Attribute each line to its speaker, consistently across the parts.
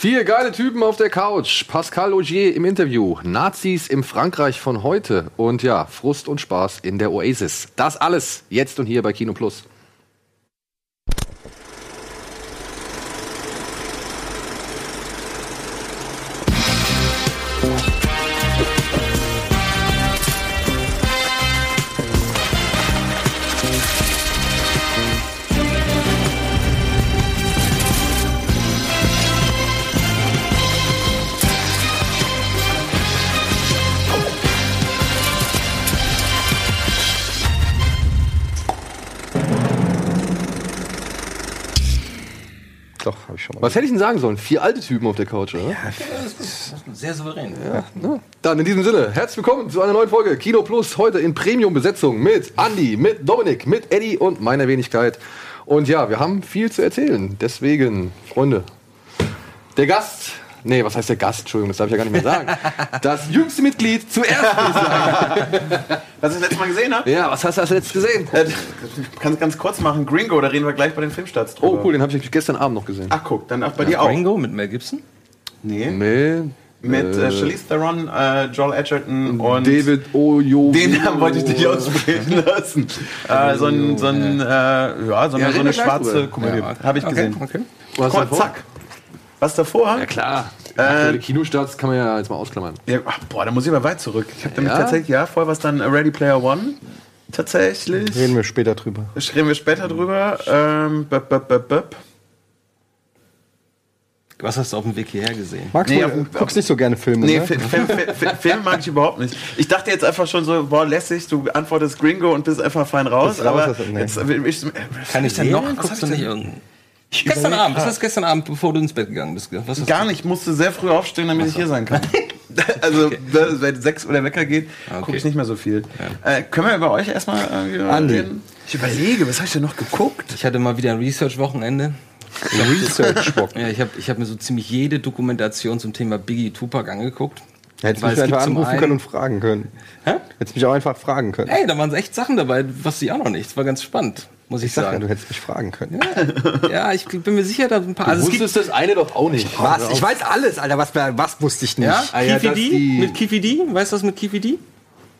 Speaker 1: Vier geile Typen auf der Couch. Pascal Augier im Interview. Nazis im Frankreich von heute. Und ja, Frust und Spaß in der Oasis. Das alles jetzt und hier bei Kino Plus. Was hätte ich denn sagen sollen? Vier alte Typen auf der Couch, oder?
Speaker 2: Sehr souverän.
Speaker 1: Dann in diesem Sinne, herzlich willkommen zu einer neuen Folge Kino Plus. Heute in Premium-Besetzung mit Andy, mit Dominik, mit Eddie und meiner Wenigkeit. Und ja, wir haben viel zu erzählen. Deswegen, Freunde, der Gast, nee, was heißt der Gast? Entschuldigung, das darf ich ja gar nicht mehr sagen. Das jüngste Mitglied zuerst, ich.
Speaker 3: Was ich letztes Mal gesehen habe?
Speaker 1: Ja, was hast du als letztes gesehen?
Speaker 3: Äh, kannst ganz kurz machen. Gringo, da reden wir gleich bei den Filmstarts drüber.
Speaker 1: Oh, cool, den habe ich gestern Abend noch gesehen.
Speaker 3: Ach, guck, dann auch bei dir auch.
Speaker 2: Ringo mit Mel Gibson?
Speaker 3: Nee.
Speaker 1: Nee.
Speaker 3: Mit äh, Charlize Theron, äh, Joel Edgerton und...
Speaker 1: David Oyo.
Speaker 3: Den Namen wollte ich dich aussprechen lassen. äh, so ein, so ein, äh, ja, so eine,
Speaker 1: Ja,
Speaker 3: so eine schwarze. Komödie. Habe ich
Speaker 2: Okay,
Speaker 3: gesehen.
Speaker 2: okay.
Speaker 1: Was
Speaker 3: Kurz, zack. Was davor?
Speaker 1: Ja klar.
Speaker 3: Äh,
Speaker 1: Aktuelle Kinostarts kann man ja jetzt mal ausklammern.
Speaker 3: Ja, ach, boah, da muss ich aber weit zurück. Ich habe nämlich
Speaker 1: Ja?
Speaker 3: tatsächlich, ja, vorher war es dann Ready Player One. Tatsächlich.
Speaker 4: Reden wir später drüber.
Speaker 3: Reden wir später drüber. Ähm, böp, böp, böp, böp.
Speaker 2: Was hast du auf dem Weg hierher gesehen?
Speaker 4: Magst
Speaker 3: Nee,
Speaker 4: du,
Speaker 3: auf-
Speaker 4: guckst nicht so gerne Filme,
Speaker 3: Nee,
Speaker 4: ne?
Speaker 3: Film, Film, Film, Film mag ich überhaupt nicht. Ich dachte jetzt einfach schon so, boah, lässig, du antwortest Gringo und bist einfach fein raus.
Speaker 4: Bist raus,
Speaker 3: aber
Speaker 4: nee.
Speaker 3: jetzt, äh, ich,
Speaker 2: Kann ich denn noch? Guckst du
Speaker 3: ich
Speaker 2: nicht
Speaker 3: denn?
Speaker 2: Irgendeinen? Gestern Abend, was hast du gestern Abend, bevor du ins Bett gegangen bist?
Speaker 3: Gar nicht, ich musste sehr früh aufstehen, damit ich hier sein kann. also, da- wenn sechs Uhr der Wecker geht,
Speaker 2: Okay.
Speaker 3: gucke ich nicht mehr so viel. Äh, können wir über euch erstmal äh, reden? Ich überlege, was habe ich denn noch geguckt?
Speaker 2: Ich hatte mal wieder ein Research-Wochenende.
Speaker 4: Research-Bock.
Speaker 2: Ja, ich habe ich hab mir so ziemlich jede Dokumentation zum Thema Biggie Tupac angeguckt.
Speaker 4: Hättest
Speaker 2: Weil
Speaker 4: mich
Speaker 2: es
Speaker 4: einfach anrufen
Speaker 2: einen-
Speaker 4: können und fragen können.
Speaker 2: Hä?
Speaker 4: Hättest mich auch einfach fragen können.
Speaker 2: Ey, da waren echt Sachen dabei, was ich auch noch nicht. Das war ganz spannend, muss ich,
Speaker 4: Ich sag ja,
Speaker 2: sagen.
Speaker 4: du hättest mich fragen können.
Speaker 2: Ja, ich bin mir sicher, da ein paar. Also es gibt,
Speaker 1: das eine doch auch nicht.
Speaker 4: Was? Ich weiß alles, Alter. Was, was wusste ich nicht?
Speaker 2: ja,
Speaker 1: Ah ja,
Speaker 2: Kifi
Speaker 1: dass
Speaker 2: D?
Speaker 1: die-
Speaker 2: Mit Kifi D? Weißt du was mit Kifi D?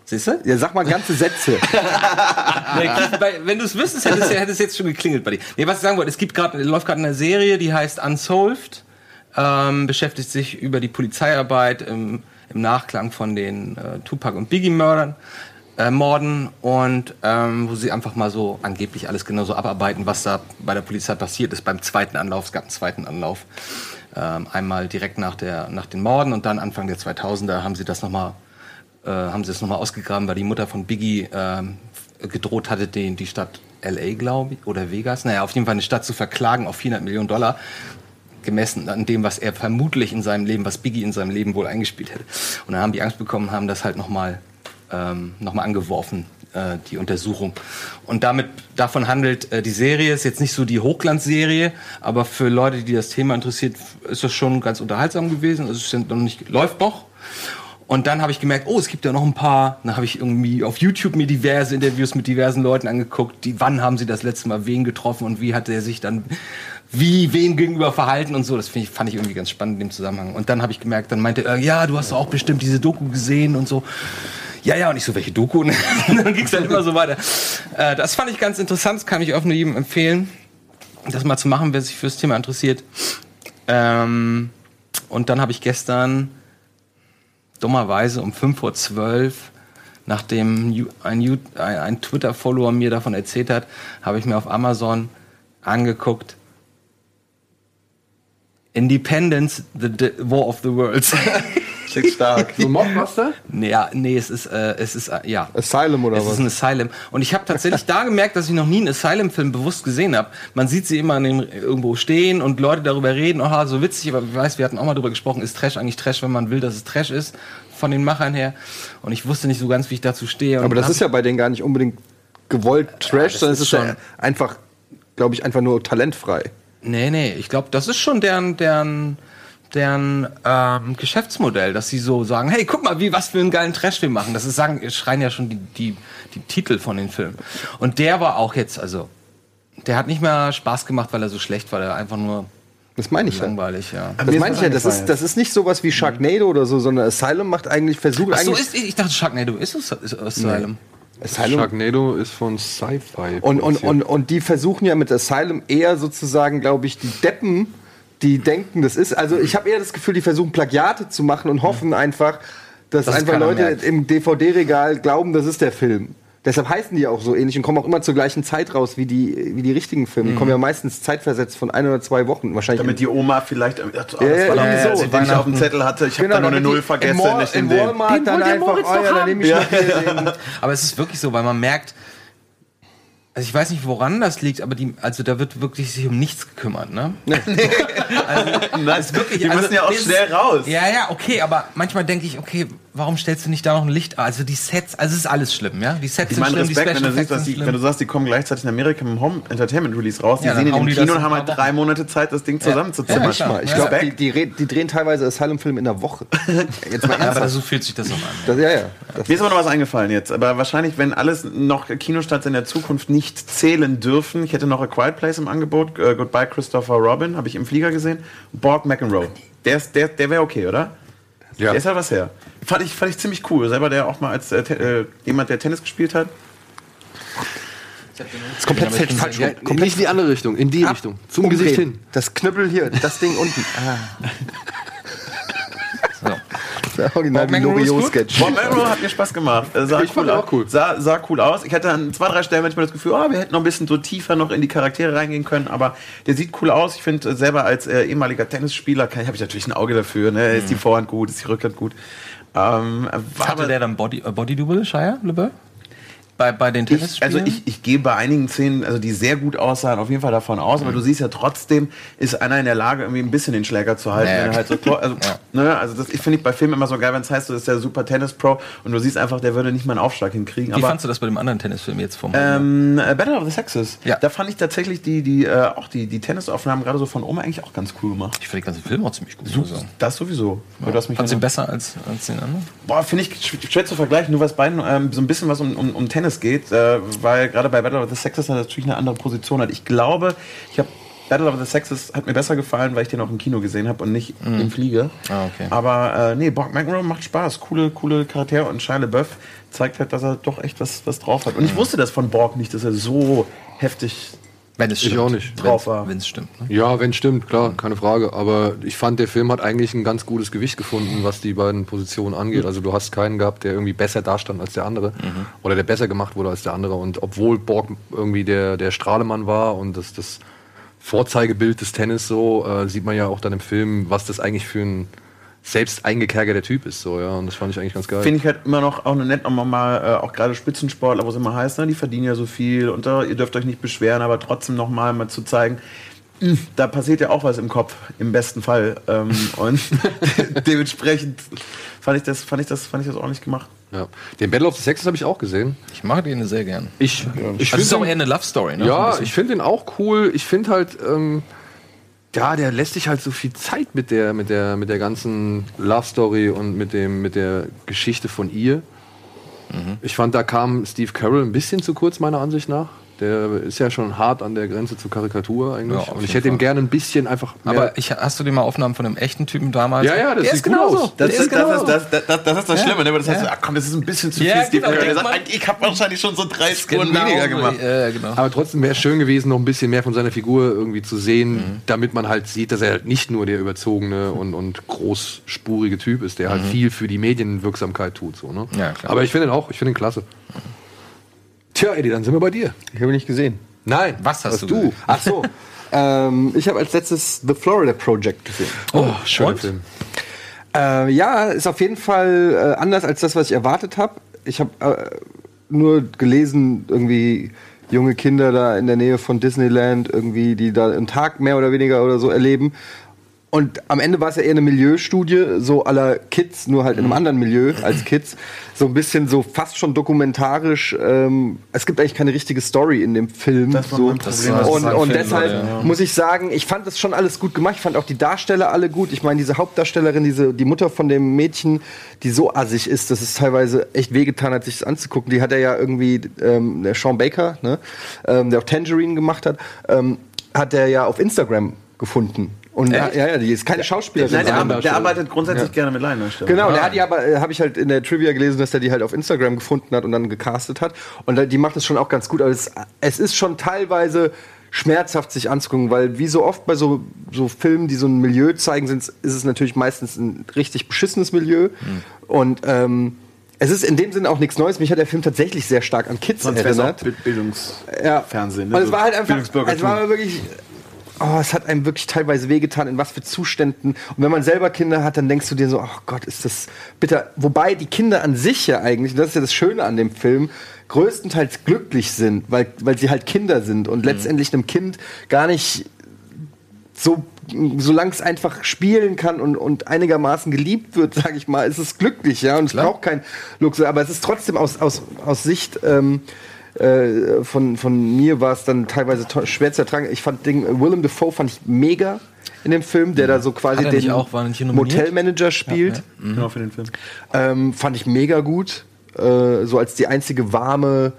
Speaker 2: Siehst du?
Speaker 4: Ja, sag mal ganze Sätze.
Speaker 2: Nee, wenn du es wüsstest, hätte es, hätte es jetzt schon geklingelt bei dir. Nee, was ich sagen wollte, es gibt gerade, läuft gerade eine Serie, die heißt Unsolved, ähm, beschäftigt sich über die Polizeiarbeit im, im Nachklang von den äh, Tupac und Biggie Mördern. Äh, Morden und ähm, wo sie einfach mal so angeblich alles genau so abarbeiten, was da bei der Polizei passiert ist beim zweiten Anlauf. Es gab einen zweiten Anlauf. Ähm, einmal direkt nach, der, nach den Morden und dann Anfang der 2000er haben sie das nochmal äh, nochmal ausgegraben, weil die Mutter von Biggie ähm, gedroht hatte, den, die Stadt LA, glaube ich, oder Vegas, naja, auf jeden Fall eine Stadt zu verklagen auf 400 Millionen Dollar, gemessen an dem, was er vermutlich in seinem Leben, was Biggie in seinem Leben wohl eingespielt hätte. Und dann haben die Angst bekommen, haben das halt nochmal ähm, noch mal angeworfen, äh, die Untersuchung. Und damit, davon handelt äh, die Serie, ist jetzt nicht so die Hochglanzserie, aber für Leute, die das Thema interessiert, ist das schon ganz unterhaltsam gewesen. Also es noch nicht, läuft noch. Und dann habe ich gemerkt, oh, es gibt ja noch ein paar. Dann habe ich irgendwie auf YouTube mir diverse Interviews mit diversen Leuten angeguckt. Die, wann haben sie das letzte Mal wen getroffen und wie hat er sich dann wie wem gegenüber verhalten und so. Das ich, fand ich irgendwie ganz spannend in dem Zusammenhang. Und dann habe ich gemerkt, dann meinte er, ja, du hast auch bestimmt diese Doku gesehen und so. Ja, ja, und ich so, welche Doku? Und dann ging es dann immer so weiter. Äh, das fand ich ganz interessant, das kann ich auch nur jedem empfehlen, das mal zu machen, wer sich fürs Thema interessiert. Ähm, und dann habe ich gestern dummerweise um 5.12 Uhr, nachdem Ju- ein, Ju- ein, ein Twitter-Follower mir davon erzählt hat, habe ich mir auf Amazon angeguckt. Independence, the, the War of the Worlds.
Speaker 3: Schick stark.
Speaker 1: So
Speaker 2: nee, ja, nee, es ist, äh, es ist, äh, ja.
Speaker 4: Asylum oder
Speaker 2: Es ist
Speaker 4: was?
Speaker 2: ein Asylum. Und ich habe tatsächlich da gemerkt, dass ich noch nie einen Asylum-Film bewusst gesehen habe. Man sieht sie immer in dem, irgendwo stehen und Leute darüber reden, oh, so witzig, aber ich weiß, wir hatten auch mal darüber gesprochen, ist Trash eigentlich Trash, wenn man will, dass es Trash ist, von den Machern her. Und ich wusste nicht so ganz, wie ich dazu stehe.
Speaker 4: Aber das ist ja bei denen gar nicht unbedingt gewollt Trash,
Speaker 2: das
Speaker 4: sondern
Speaker 2: ist
Speaker 4: es ist ja
Speaker 2: schon-
Speaker 4: einfach, glaube ich, einfach nur talentfrei.
Speaker 2: Nee, nee, ich glaube, das ist schon deren, deren, deren ähm, Geschäftsmodell, dass sie so sagen, hey, guck mal, wie was für einen geilen Trash wir machen. Das ist sagen, schreien ja schon die, die, die Titel von den Filmen. Und der war auch jetzt, also, der hat nicht mehr Spaß gemacht, weil er so schlecht war, der war einfach nur
Speaker 4: Das meine ich ja.
Speaker 2: langweilig, ja.
Speaker 4: Das
Speaker 3: Mir ist
Speaker 4: meine
Speaker 3: was
Speaker 4: ich ja, das ist, das ist nicht sowas wie Sharknado oder so, sondern Asylum macht eigentlich, versucht
Speaker 2: Ach so,
Speaker 4: eigentlich.
Speaker 2: ist, ich dachte Sharknado ist es ist Asylum.
Speaker 4: Asylum
Speaker 1: Sharknado ist von Sci-Fi.
Speaker 4: Und, und, und, und die versuchen ja mit Asylum eher sozusagen, glaube ich, die Deppen, die denken, das ist. Also ich habe eher das Gefühl, die versuchen Plagiate zu machen und hoffen einfach, dass
Speaker 2: es
Speaker 4: einfach Leute
Speaker 2: merkt.
Speaker 4: im DVD-Regal glauben, das ist der Film. Deshalb heißen die auch so ähnlich und kommen auch immer zur gleichen Zeit raus wie die, wie die richtigen Filme. Die kommen ja meistens zeitversetzt von ein oder zwei Wochen. Wahrscheinlich
Speaker 3: Damit die Oma vielleicht, oh, das war
Speaker 4: Ja, ja,
Speaker 3: doch
Speaker 4: ja,
Speaker 3: die
Speaker 4: so,
Speaker 3: den ich auf dem. Zettel hatte. Ich habe da nur eine Null vergessen. Nicht in.
Speaker 4: Walmart
Speaker 2: Den
Speaker 4: dann einfach,
Speaker 2: Moritz
Speaker 4: oh
Speaker 2: doch
Speaker 4: ja, dann nehme ich noch hier den.
Speaker 2: Aber es ist wirklich so, weil man merkt, also ich weiß nicht, woran das liegt, aber die, also da wird wirklich sich um nichts gekümmert, ne?
Speaker 3: Nein,
Speaker 2: ist wirklich-
Speaker 3: die
Speaker 2: also,
Speaker 3: müssen ja auch
Speaker 2: das-
Speaker 3: schnell raus.
Speaker 2: Ja, ja, okay, aber manchmal denke ich, okay, warum stellst du nicht da noch ein Licht? Also die Sets, also es ist alles schlimm, ja? Die Sets
Speaker 3: Ich
Speaker 2: sind
Speaker 3: meine,
Speaker 2: schlimm,
Speaker 3: Respekt,
Speaker 2: die
Speaker 3: wenn du,
Speaker 2: Special
Speaker 3: siehst, die,
Speaker 2: sind
Speaker 3: wenn du sagst, die kommen gleichzeitig in Amerika im Home Entertainment Release raus. Die
Speaker 2: Ja,
Speaker 3: sehen in dem Kino und haben halt drei Monate Zeit, das Ding zusammenzuzimmern.
Speaker 2: Ja.
Speaker 4: Ich
Speaker 2: Ja.
Speaker 4: glaube, die, die, die drehen teilweise Asylum-Film in der Woche. Jetzt mal
Speaker 2: Ja, aber
Speaker 4: ernsthaft.
Speaker 2: so fühlt sich das so an.
Speaker 4: Das, ja, ja. Das,
Speaker 3: Mir ist aber noch was eingefallen jetzt. Aber wahrscheinlich, wenn alles noch Kinostarts in der Zukunft nicht zählen dürfen. Ich hätte noch A Quiet Place im Angebot. Äh, Goodbye Christopher Robin, habe ich im Flieger gesehen. Borg McEnroe. Der, ist- der, der wäre okay, oder?
Speaker 1: Ja.
Speaker 3: Der ist halt was her. Fand ich, fand ich ziemlich cool. Selber der auch mal als äh, äh, jemand, der Tennis gespielt hat.
Speaker 4: ist komplett
Speaker 2: bin
Speaker 4: falsch
Speaker 1: ja,
Speaker 4: rum.
Speaker 1: nicht in die andere Richtung, in die Richtung. Zum
Speaker 4: Umdrehen.
Speaker 1: Gesicht hin.
Speaker 4: Das Knüppel hier, das Ding unten. Ah. der Original
Speaker 2: Bob?
Speaker 4: Loriot-Sketch.
Speaker 3: Bob McEnroe hat mir Spaß gemacht. Äh, Sah
Speaker 1: Ich fand
Speaker 3: cool
Speaker 1: ihn
Speaker 3: aus.
Speaker 1: auch cool.
Speaker 3: Sah, sah cool aus. Ich hatte an zwei, drei Stellen manchmal das Gefühl, oh, wir hätten noch ein bisschen so tiefer noch in die Charaktere reingehen können, aber der sieht cool aus. Ich finde äh, selber als äh, ehemaliger Tennisspieler habe ich natürlich ein Auge dafür. Ne? Ist die Vorhand gut, ist die Rückhand gut. Ähm, war
Speaker 2: Hatte
Speaker 3: aber-
Speaker 2: der dann Body, äh, Body Double, Shire, LeBeau? Bei, bei den
Speaker 3: ich,
Speaker 2: Tennisspielen?
Speaker 3: also ich, ich gehe bei einigen Szenen, also die sehr gut aussahen, auf jeden Fall davon aus, aber du siehst ja trotzdem, ist einer in der Lage, irgendwie ein bisschen den Schläger zu halten.
Speaker 2: Ja, ja,
Speaker 3: wenn er halt so, also,
Speaker 2: Ja.
Speaker 3: Ne, also das ich finde ich bei Filmen immer so geil, wenn es heißt, du bist der super Tennis-Pro und du siehst einfach, der würde nicht mal einen Aufschlag hinkriegen.
Speaker 2: Wie
Speaker 3: aber
Speaker 2: fandst du das bei dem anderen Tennisfilm jetzt vom
Speaker 3: ähm, äh, Battle of the Sexes.
Speaker 2: Ja.
Speaker 3: Da fand ich tatsächlich die, die, äh, auch die, die Tennisaufnahmen gerade so von Oma eigentlich auch ganz cool gemacht.
Speaker 2: Ich finde den ganzen Film auch ziemlich gut. ich sagen.
Speaker 3: Das sowieso. Ja. Du hast mich
Speaker 2: Fandst besser als, als den anderen?
Speaker 3: Boah, finde ich sch- schwer zu vergleichen, nur weil es beiden ähm, so ein bisschen was um, um, um Tennis geht, äh, weil gerade bei Battle of the Sexes natürlich eine andere Position hat. Ich glaube, ich habe Battle of the Sexes hat mir besser gefallen, weil ich den auch im Kino gesehen habe und nicht im Flieger.
Speaker 2: Ah, okay.
Speaker 3: Aber äh, nee, Bob McEnroe macht Spaß. Coole, coole Charaktere und Shia LaBeouf zeigt halt, dass er doch echt was, was drauf hat. Und ich wusste das von Borg nicht, dass er so heftig
Speaker 2: Wenn es
Speaker 1: Ich
Speaker 2: stimmt.
Speaker 1: auch nicht.
Speaker 3: Drauf war.
Speaker 2: Wenn es stimmt. Ne?
Speaker 1: Ja, wenn stimmt, klar, keine Frage. Aber ich fand, der Film hat eigentlich ein ganz gutes Gewicht gefunden, was die beiden Positionen angeht. Also du hast keinen gehabt, der irgendwie besser dastand als der andere oder der besser gemacht wurde als der andere. Und obwohl Borg irgendwie der, der Strahlemann war und das, das Vorzeigebild des Tennis so, äh, sieht man ja auch dann im Film, was das eigentlich für ein selbst eingekerkerter Typ ist. So, ja. Und das fand ich eigentlich ganz geil.
Speaker 3: Finde ich halt immer noch auch nett, nochmal mal, äh, auch gerade Spitzensportler, wo es immer heißt, ne, die verdienen ja so viel und da, ihr dürft euch nicht beschweren, aber trotzdem nochmal mal zu zeigen, mh, da passiert ja auch was im Kopf, im besten Fall. Ähm, und dementsprechend fand ich, das, fand, ich das, fand ich das ordentlich gemacht.
Speaker 1: Ja. Den Battle of the Sexes habe ich auch gesehen.
Speaker 2: Ich mag den sehr gern.
Speaker 1: Ich, ich
Speaker 2: Also es ist auch eher eine Love Story, ne? So
Speaker 1: Ja,
Speaker 2: bisschen.
Speaker 1: ich finde den auch cool. Ich finde halt, ähm, ja, der lässt sich halt so viel Zeit mit der, mit der, mit der ganzen Love Story und mit dem, mit der Geschichte von ihr.
Speaker 2: Mhm.
Speaker 1: Ich fand, da kam Steve Carroll ein bisschen zu kurz, meiner Ansicht nach. Der ist ja schon hart an der Grenze zur Karikatur eigentlich.
Speaker 2: Ja,
Speaker 1: und ich hätte ihm gerne ein bisschen einfach mehr.
Speaker 2: Aber ich, hast du dir mal Aufnahmen von einem echten Typen damals?
Speaker 1: Ja, ja, das
Speaker 2: der
Speaker 1: sieht
Speaker 2: ist
Speaker 1: gut
Speaker 2: genauso.
Speaker 1: aus.
Speaker 2: Der
Speaker 3: Das,
Speaker 2: ist
Speaker 3: das,
Speaker 2: genauso.
Speaker 3: das, das, das, das ist das. Schlimme, ne? weil das heißt,
Speaker 2: Ja.
Speaker 3: ach komm, das ist ein bisschen zu
Speaker 2: Ja,
Speaker 3: viel
Speaker 2: genau.
Speaker 3: Der sagt, ich habe wahrscheinlich schon so drei Spuren
Speaker 2: Genau
Speaker 3: weniger gemacht.
Speaker 2: äh, genau.
Speaker 1: Aber trotzdem wäre es schön gewesen, noch ein bisschen mehr von seiner Figur irgendwie zu sehen,
Speaker 2: Mhm.
Speaker 1: damit man halt sieht, dass er halt nicht nur der überzogene und, und großspurige Typ ist, der halt viel für die Medienwirksamkeit tut. So, ne?
Speaker 2: Mhm. Ja, klar.
Speaker 1: Aber ich finde ihn auch, ich finde ihn klasse. Tja, Eddie, dann sind wir bei dir.
Speaker 4: Ich habe ihn nicht gesehen.
Speaker 1: Nein.
Speaker 2: Was hast du
Speaker 1: du?
Speaker 2: gesehen?
Speaker 4: Ach so. ähm, ich habe als letztes The Florida Project gesehen.
Speaker 1: Oh, schöner
Speaker 2: und?
Speaker 1: Film.
Speaker 4: Äh, ja, ist auf jeden Fall äh, anders als das, was ich erwartet habe. Ich habe äh, nur gelesen, irgendwie junge Kinder da in der Nähe von Disneyland, irgendwie, die da einen Tag mehr oder weniger oder so erleben. Und am Ende war es ja eher eine Milieustudie, so aller Kids, nur halt in einem anderen Milieu als Kids. So ein bisschen so fast schon dokumentarisch. Ähm, es gibt eigentlich keine richtige Story in dem Film.
Speaker 3: Das war
Speaker 4: so.
Speaker 3: was
Speaker 4: und und
Speaker 2: finde,
Speaker 4: deshalb
Speaker 2: ja.
Speaker 4: muss ich sagen, ich fand das schon alles gut gemacht. Ich fand auch die Darsteller alle gut. Ich meine, diese Hauptdarstellerin, diese, die Mutter von dem Mädchen, die so assig ist, dass es teilweise echt wehgetan hat, sich das anzugucken. Die hat er ja irgendwie, ähm, der Sean Baker, ne, ähm, der auch Tangerine gemacht hat, ähm, hat er ja auf Instagram gefunden. Und ja, ja, die ist keine Schauspielerin.
Speaker 3: Nein, der,
Speaker 4: sondern-
Speaker 3: ar- der arbeitet grundsätzlich gerne mit Laiendarstellern.
Speaker 4: Genau, der hat die aber, äh, habe ich halt in der Trivia gelesen, dass der die halt auf Instagram gefunden hat und dann gecastet hat. Und die macht es schon auch ganz gut, aber es, es ist schon teilweise schmerzhaft sich anzugucken, weil wie so oft bei so, so Filmen, die so ein Milieu zeigen, sind, ist es natürlich meistens ein richtig beschissenes Milieu. Und ähm, es ist in dem Sinne auch nichts Neues. Mich hat der Film tatsächlich sehr stark an Kids
Speaker 3: Sonst
Speaker 4: erinnert.
Speaker 3: Bild- Bildungsfernsehen.
Speaker 4: Ja.
Speaker 3: Fernsehen, ne?
Speaker 4: Und es war halt einfach, es war wirklich, oh, es hat einem wirklich teilweise wehgetan, in was für Zuständen. Und wenn man selber Kinder hat, dann denkst du dir so, oh Gott, ist das bitter. Wobei die Kinder an sich ja eigentlich, und das ist ja das Schöne an dem Film, größtenteils glücklich sind, weil, weil sie halt Kinder sind und letztendlich einem Kind gar nicht so solange es einfach spielen kann und, und einigermaßen geliebt wird, sage ich mal, ist es glücklich, ja, und es braucht kein Luxus, aber es ist trotzdem aus, aus, aus Sicht ähm, äh, von, von mir war es dann teilweise schwer zu ertragen. Ich fand den Willem Dafoe fand ich mega in dem Film, der da so quasi den
Speaker 2: auch- er?
Speaker 4: Motelmanager spielt.
Speaker 3: Genau für den Film.
Speaker 4: Ähm, fand ich mega gut. Äh, so als die einzige warme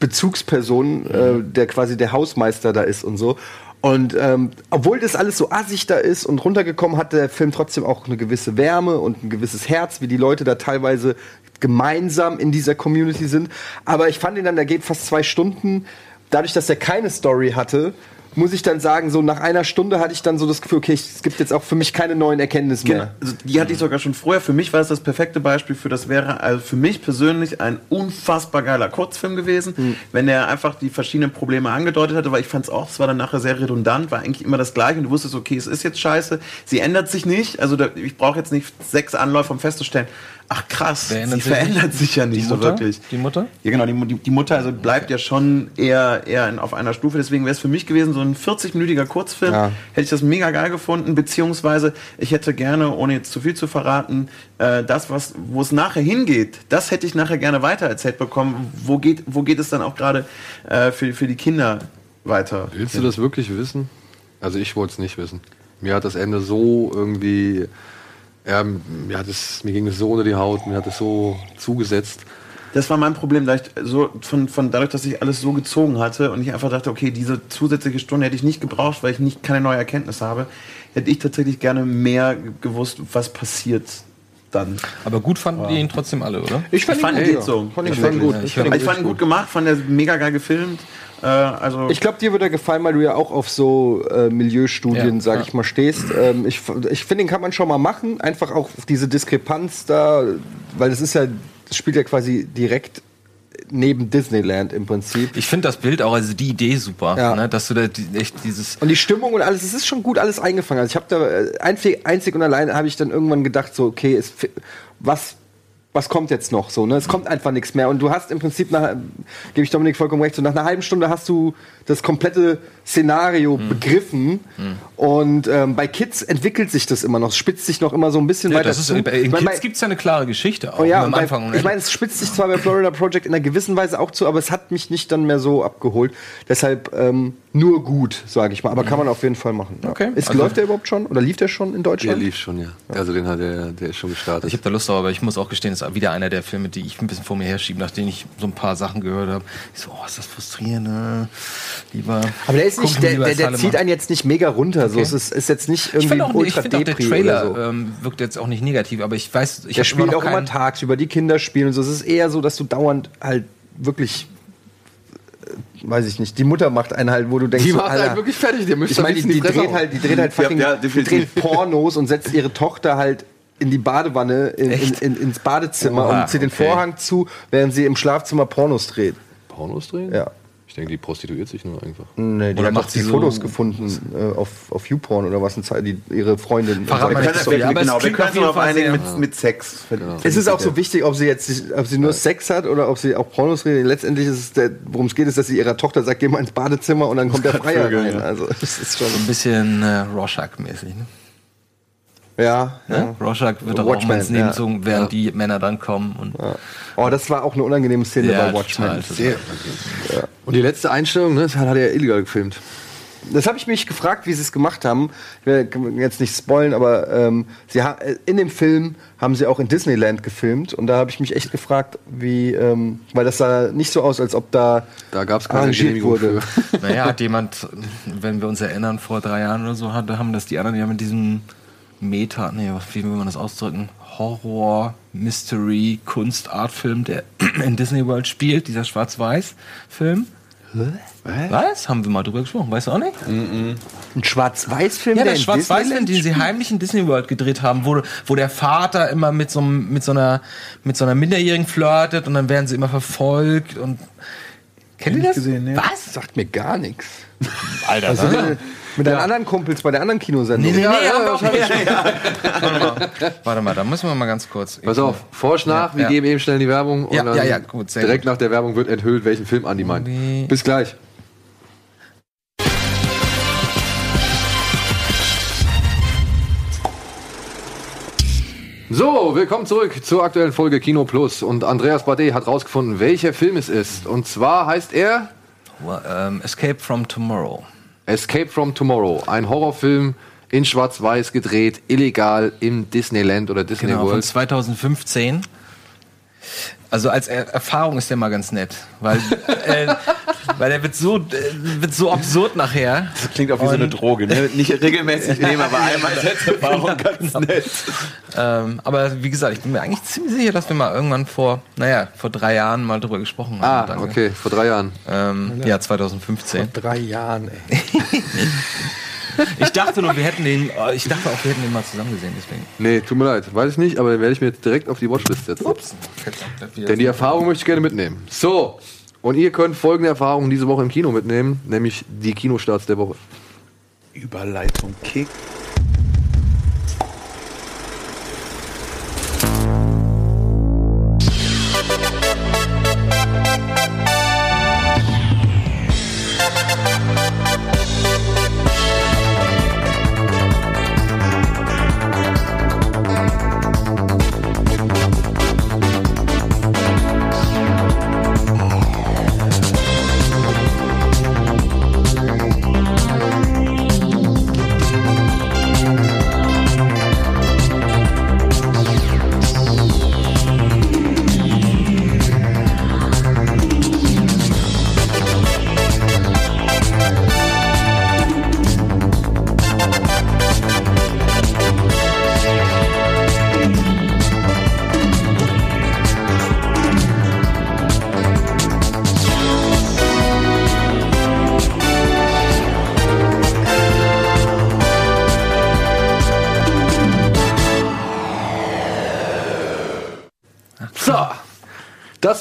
Speaker 4: Bezugsperson, äh, der quasi der Hausmeister da ist und so. Und ähm, obwohl das alles so assig da ist und runtergekommen, hat der Film trotzdem auch eine gewisse Wärme und ein gewisses Herz, wie die Leute da teilweise gemeinsam in dieser Community sind. Aber ich fand ihn dann, der geht fast zwei Stunden. Dadurch, dass er keine Story hatte, muss ich dann sagen, so nach einer Stunde hatte ich dann so das Gefühl, okay, es gibt jetzt auch für mich keine neuen Erkenntnisse
Speaker 3: Genau,
Speaker 4: mehr.
Speaker 3: also die hatte ich sogar schon vorher. Für mich war es das perfekte Beispiel für das wäre also für mich persönlich ein unfassbar geiler Kurzfilm gewesen, wenn er einfach die verschiedenen Probleme angedeutet hätte, weil ich fand es auch, es war dann nachher sehr redundant, war eigentlich immer das gleiche und du wusstest, okay, es ist jetzt scheiße, sie ändert sich nicht, also da, ich brauche jetzt nicht sechs Anläufe, um festzustellen, ach krass,
Speaker 2: Wer ändert
Speaker 3: sie
Speaker 2: sich
Speaker 3: verändert
Speaker 2: nicht?
Speaker 3: sich ja nicht
Speaker 2: Die
Speaker 3: so
Speaker 2: Mutter?
Speaker 3: wirklich.
Speaker 2: Die Mutter?
Speaker 3: Ja, genau, die, die, Mutter also bleibt ja schon eher, eher in, auf einer Stufe. Deswegen wäre es für mich gewesen, so ein 40-minütiger Kurzfilm.
Speaker 4: Ja.
Speaker 3: Hätte ich das mega geil gefunden, beziehungsweise ich hätte gerne, ohne jetzt zu viel zu verraten, äh, das, was, wo es nachher hingeht, das hätte ich nachher gerne weitererzählt bekommen. Wo geht, wo geht es dann auch gerade äh, für, für die Kinder weiter?
Speaker 1: Willst du das wirklich wissen? Also ich wollte es nicht wissen. Mir hat das Ende so irgendwie, ja, mir, hat es, mir ging es so unter die Haut, mir hat es so zugesetzt.
Speaker 3: Das war mein Problem, da ich so von, von dadurch, dass ich alles so gezogen hatte und ich einfach dachte, okay, diese zusätzliche Stunde hätte ich nicht gebraucht, weil ich nicht keine neue Erkenntnis habe, hätte ich tatsächlich gerne mehr gewusst, was passiert dann.
Speaker 2: Aber gut fanden die ihn trotzdem alle, oder?
Speaker 4: Ich fand,
Speaker 3: Ich fand
Speaker 4: ihn
Speaker 3: ihn
Speaker 4: gut.
Speaker 3: so.
Speaker 4: Ich fand gut.
Speaker 2: ihn-
Speaker 4: ihn
Speaker 3: Ich fand ihn gut gemacht, fand er mega geil gefilmt. Äh, also
Speaker 4: Ich glaube, dir wird er gefallen, weil du ja auch auf so äh, Milieustudien,
Speaker 2: Ja,
Speaker 4: sag
Speaker 2: ja.
Speaker 4: ich mal, stehst. Ähm, ich ich finde, den kann man schon mal machen. Einfach auch auf diese Diskrepanz da, weil das ist ja, das spielt ja quasi direkt neben Disneyland im Prinzip.
Speaker 2: Ich finde das Bild auch, also die Idee super,
Speaker 4: Ja.
Speaker 2: ne? dass du da die, echt dieses
Speaker 4: Und die Stimmung und alles, es ist schon gut alles eingefangen. Also ich habe da äh, einzig, einzig und allein habe ich dann irgendwann gedacht, so, okay, es, was, was kommt jetzt noch so, ne? Es kommt einfach nichts mehr. Und du hast im Prinzip nach, gebe ich Dominik vollkommen recht, so nach einer halben Stunde hast du das komplette Szenario
Speaker 2: Hm.
Speaker 4: begriffen. Und ähm, bei Kids entwickelt sich das immer noch, es spitzt sich noch immer so ein bisschen
Speaker 2: ja,
Speaker 4: weiter
Speaker 2: das ist,
Speaker 4: zu.
Speaker 2: in
Speaker 4: Ich mein,
Speaker 2: Kids gibt es ja eine klare Geschichte auch
Speaker 4: Oh ja,
Speaker 2: am
Speaker 4: bei,
Speaker 2: Anfang und
Speaker 4: ich meine, es spitzt sich zwar bei Florida Project in einer gewissen Weise auch zu, aber es hat mich nicht dann mehr so abgeholt. Deshalb ähm, nur gut, sage ich mal. Aber kann man auf jeden Fall machen. Ja.
Speaker 2: Okay,
Speaker 4: Ist,
Speaker 2: also-
Speaker 4: läuft der überhaupt schon? Oder lief der schon in
Speaker 1: Der
Speaker 4: Deutschland?
Speaker 1: lief schon, ja. Also den hat der, der ist schon gestartet.
Speaker 2: Ich habe da Lust drauf, aber ich muss auch gestehen, das ist wieder einer der Filme, die ich ein bisschen vor mir herschiebe, nachdem ich so ein paar Sachen gehört habe. Ich so, oh, ist das frustrierend, ne? Lieber.
Speaker 4: aber der ist nicht, der, der, der zieht einen jetzt nicht mega runter. So.
Speaker 2: Okay.
Speaker 4: Es ist, ist jetzt nicht
Speaker 2: Ich
Speaker 4: irgendwie
Speaker 2: finde auch, ich
Speaker 4: ultra
Speaker 2: find auch der Trailer
Speaker 4: oder so.
Speaker 2: ähm, wirkt jetzt auch nicht negativ, aber ich weiß, ich
Speaker 4: Der spielt auch immer tagsüber, die Kinder spielen und so. Es ist eher so, dass du dauernd halt wirklich, äh, weiß ich nicht, die Mutter macht einen halt, wo du denkst,
Speaker 1: die
Speaker 4: so,
Speaker 1: macht
Speaker 4: Alter,
Speaker 1: halt wirklich fertig, der müsste
Speaker 4: Ich meine, die, die, dreht halt, die dreht halt
Speaker 3: Ja,
Speaker 4: fucking,
Speaker 3: ja,
Speaker 4: die
Speaker 3: definitiv.
Speaker 4: dreht Pornos und setzt ihre Tochter halt in die Badewanne, in, in, ins Badezimmer
Speaker 2: Oha,
Speaker 4: und zieht den
Speaker 2: okay.
Speaker 4: Vorhang zu, während sie im Schlafzimmer Pornos dreht.
Speaker 1: Pornos drehen?
Speaker 4: Ja.
Speaker 1: Ich denke, die prostituiert sich nur einfach.
Speaker 4: Nee, die
Speaker 2: Oder
Speaker 4: hat
Speaker 2: macht
Speaker 4: die
Speaker 2: sie so-
Speaker 4: Fotos gefunden äh, auf, auf YouPorn oder was, die, ihre Freundin.
Speaker 2: Verrat
Speaker 3: wir
Speaker 2: mal
Speaker 3: können,
Speaker 2: nicht so,
Speaker 3: wir,
Speaker 2: ja, aber
Speaker 3: genau, wir können
Speaker 2: auf
Speaker 3: uns einigen mit, mit Sex.
Speaker 4: Es ist auch so wichtig, ob sie jetzt, ob sie nur Sex hat oder ob sie auch Pornos redet. Letztendlich ist es, der- worum es geht, ist, dass sie ihrer Tochter sagt, geh mal ins Badezimmer und dann kommt der Freier rein.
Speaker 3: ja.
Speaker 4: Also, das ist schon,
Speaker 2: ein bisschen äh, Rorschach-mäßig, ne?
Speaker 4: Ja.
Speaker 2: Ja.
Speaker 4: ja.
Speaker 2: Rorschach wird auch
Speaker 4: Watchmen,
Speaker 2: mal ins Leben
Speaker 4: ja.
Speaker 2: gezogen, während die Männer dann kommen. Und
Speaker 4: Oh, das war auch eine unangenehme Szene
Speaker 2: Ja,
Speaker 4: bei Watchmen.
Speaker 2: total, total.
Speaker 1: Und die letzte Einstellung, ne, das hat er ja illegal gefilmt.
Speaker 4: Das habe ich mich gefragt, wie sie es gemacht haben. Ich will jetzt nicht spoilen, aber ähm, sie ha äh, in dem Film haben sie auch in Disneyland gefilmt und da habe ich mich echt gefragt, wie, ähm, weil das sah nicht so aus, als ob da
Speaker 1: Da gab es keine Genehmigung
Speaker 4: wurde.
Speaker 1: für.
Speaker 2: Naja, hat jemand, wenn wir uns erinnern, vor drei Jahren oder so, hatte, haben das die anderen ja mit diesem Meta, nee, was- wie will man das ausdrücken? Horror, Mystery, Kunst, Artfilm, der in Disney World spielt, dieser Schwarz-Weiß-Film. Was? Haben wir mal drüber gesprochen, weißt du auch nicht?
Speaker 4: Ein Schwarz-Weiß-Film,
Speaker 2: Ja,
Speaker 4: der
Speaker 2: der Schwarz-Weiß-Film, den sie heimlich in Disney World gedreht haben, wo, wo der Vater immer mit so, mit, so einer, mit so einer Minderjährigen flirtet und dann werden sie immer verfolgt und. Kennt ihr das?
Speaker 3: gesehen, nee.
Speaker 2: Was?
Speaker 4: sagt mir gar nichts.
Speaker 2: Alter,
Speaker 4: Also mit, deinen anderen Kumpels bei der anderen Kinosendung.
Speaker 2: Nee, nee, nee,
Speaker 1: Ja, ja.
Speaker 2: Warte mal. Warte mal, da müssen wir mal ganz kurz.
Speaker 1: Pass auf, forsch nach, wir
Speaker 2: Ja.
Speaker 1: geben eben schnell die Werbung und
Speaker 2: Ja,
Speaker 1: dann
Speaker 2: ja, ja, gut, sehr
Speaker 1: direkt
Speaker 2: gut.
Speaker 1: nach der Werbung wird enthüllt, welchen Film Andi meint. Bis gleich. So, willkommen zurück zur aktuellen Folge Kino Plus. Und Andreas Bade hat rausgefunden, welcher Film es ist. Und zwar heißt er
Speaker 2: Well, ähm, Escape from Tomorrow.
Speaker 1: Escape from Tomorrow. Ein Horrorfilm in Schwarz-Weiß gedreht, illegal im Disneyland oder Disney
Speaker 2: Genau, von
Speaker 1: World.
Speaker 2: 2015. Also als er Erfahrung ist der mal ganz nett, weil, äh, weil der wird so, äh, wird so absurd nachher.
Speaker 3: Das klingt auch wie so eine Droge, ne? Nicht regelmäßig nehmen, aber einmal als Erfahrung ganz nett.
Speaker 2: Ähm, aber wie gesagt, ich bin mir eigentlich ziemlich sicher, dass wir mal irgendwann vor, naja, vor drei Jahren mal drüber gesprochen haben.
Speaker 1: Ah,
Speaker 2: Danke.
Speaker 1: okay, vor drei Jahren.
Speaker 2: Ähm, ja, 2015.
Speaker 4: Drei Jahren, ey.
Speaker 2: Ich dachte nur, wir hätten den, äh, ich dachte auch, wir hätten den mal zusammen gesehen, deswegen.
Speaker 1: Nee, tut mir leid, weiß ich nicht, aber den werde ich mir jetzt direkt auf die Watchlist setzen.
Speaker 2: Ups.
Speaker 1: Denn die Erfahrung möchte ich gerne mitnehmen. So, und ihr könnt folgende Erfahrungen diese Woche im Kino mitnehmen, nämlich die Kinostarts der Woche.
Speaker 3: Überleitung Kick.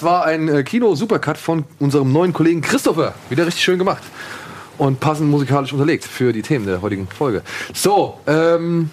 Speaker 1: War ein äh, Kino-Supercut von unserem neuen Kollegen Christopher. Wieder richtig schön gemacht. Und passend musikalisch unterlegt für die Themen der heutigen Folge. So, ähm,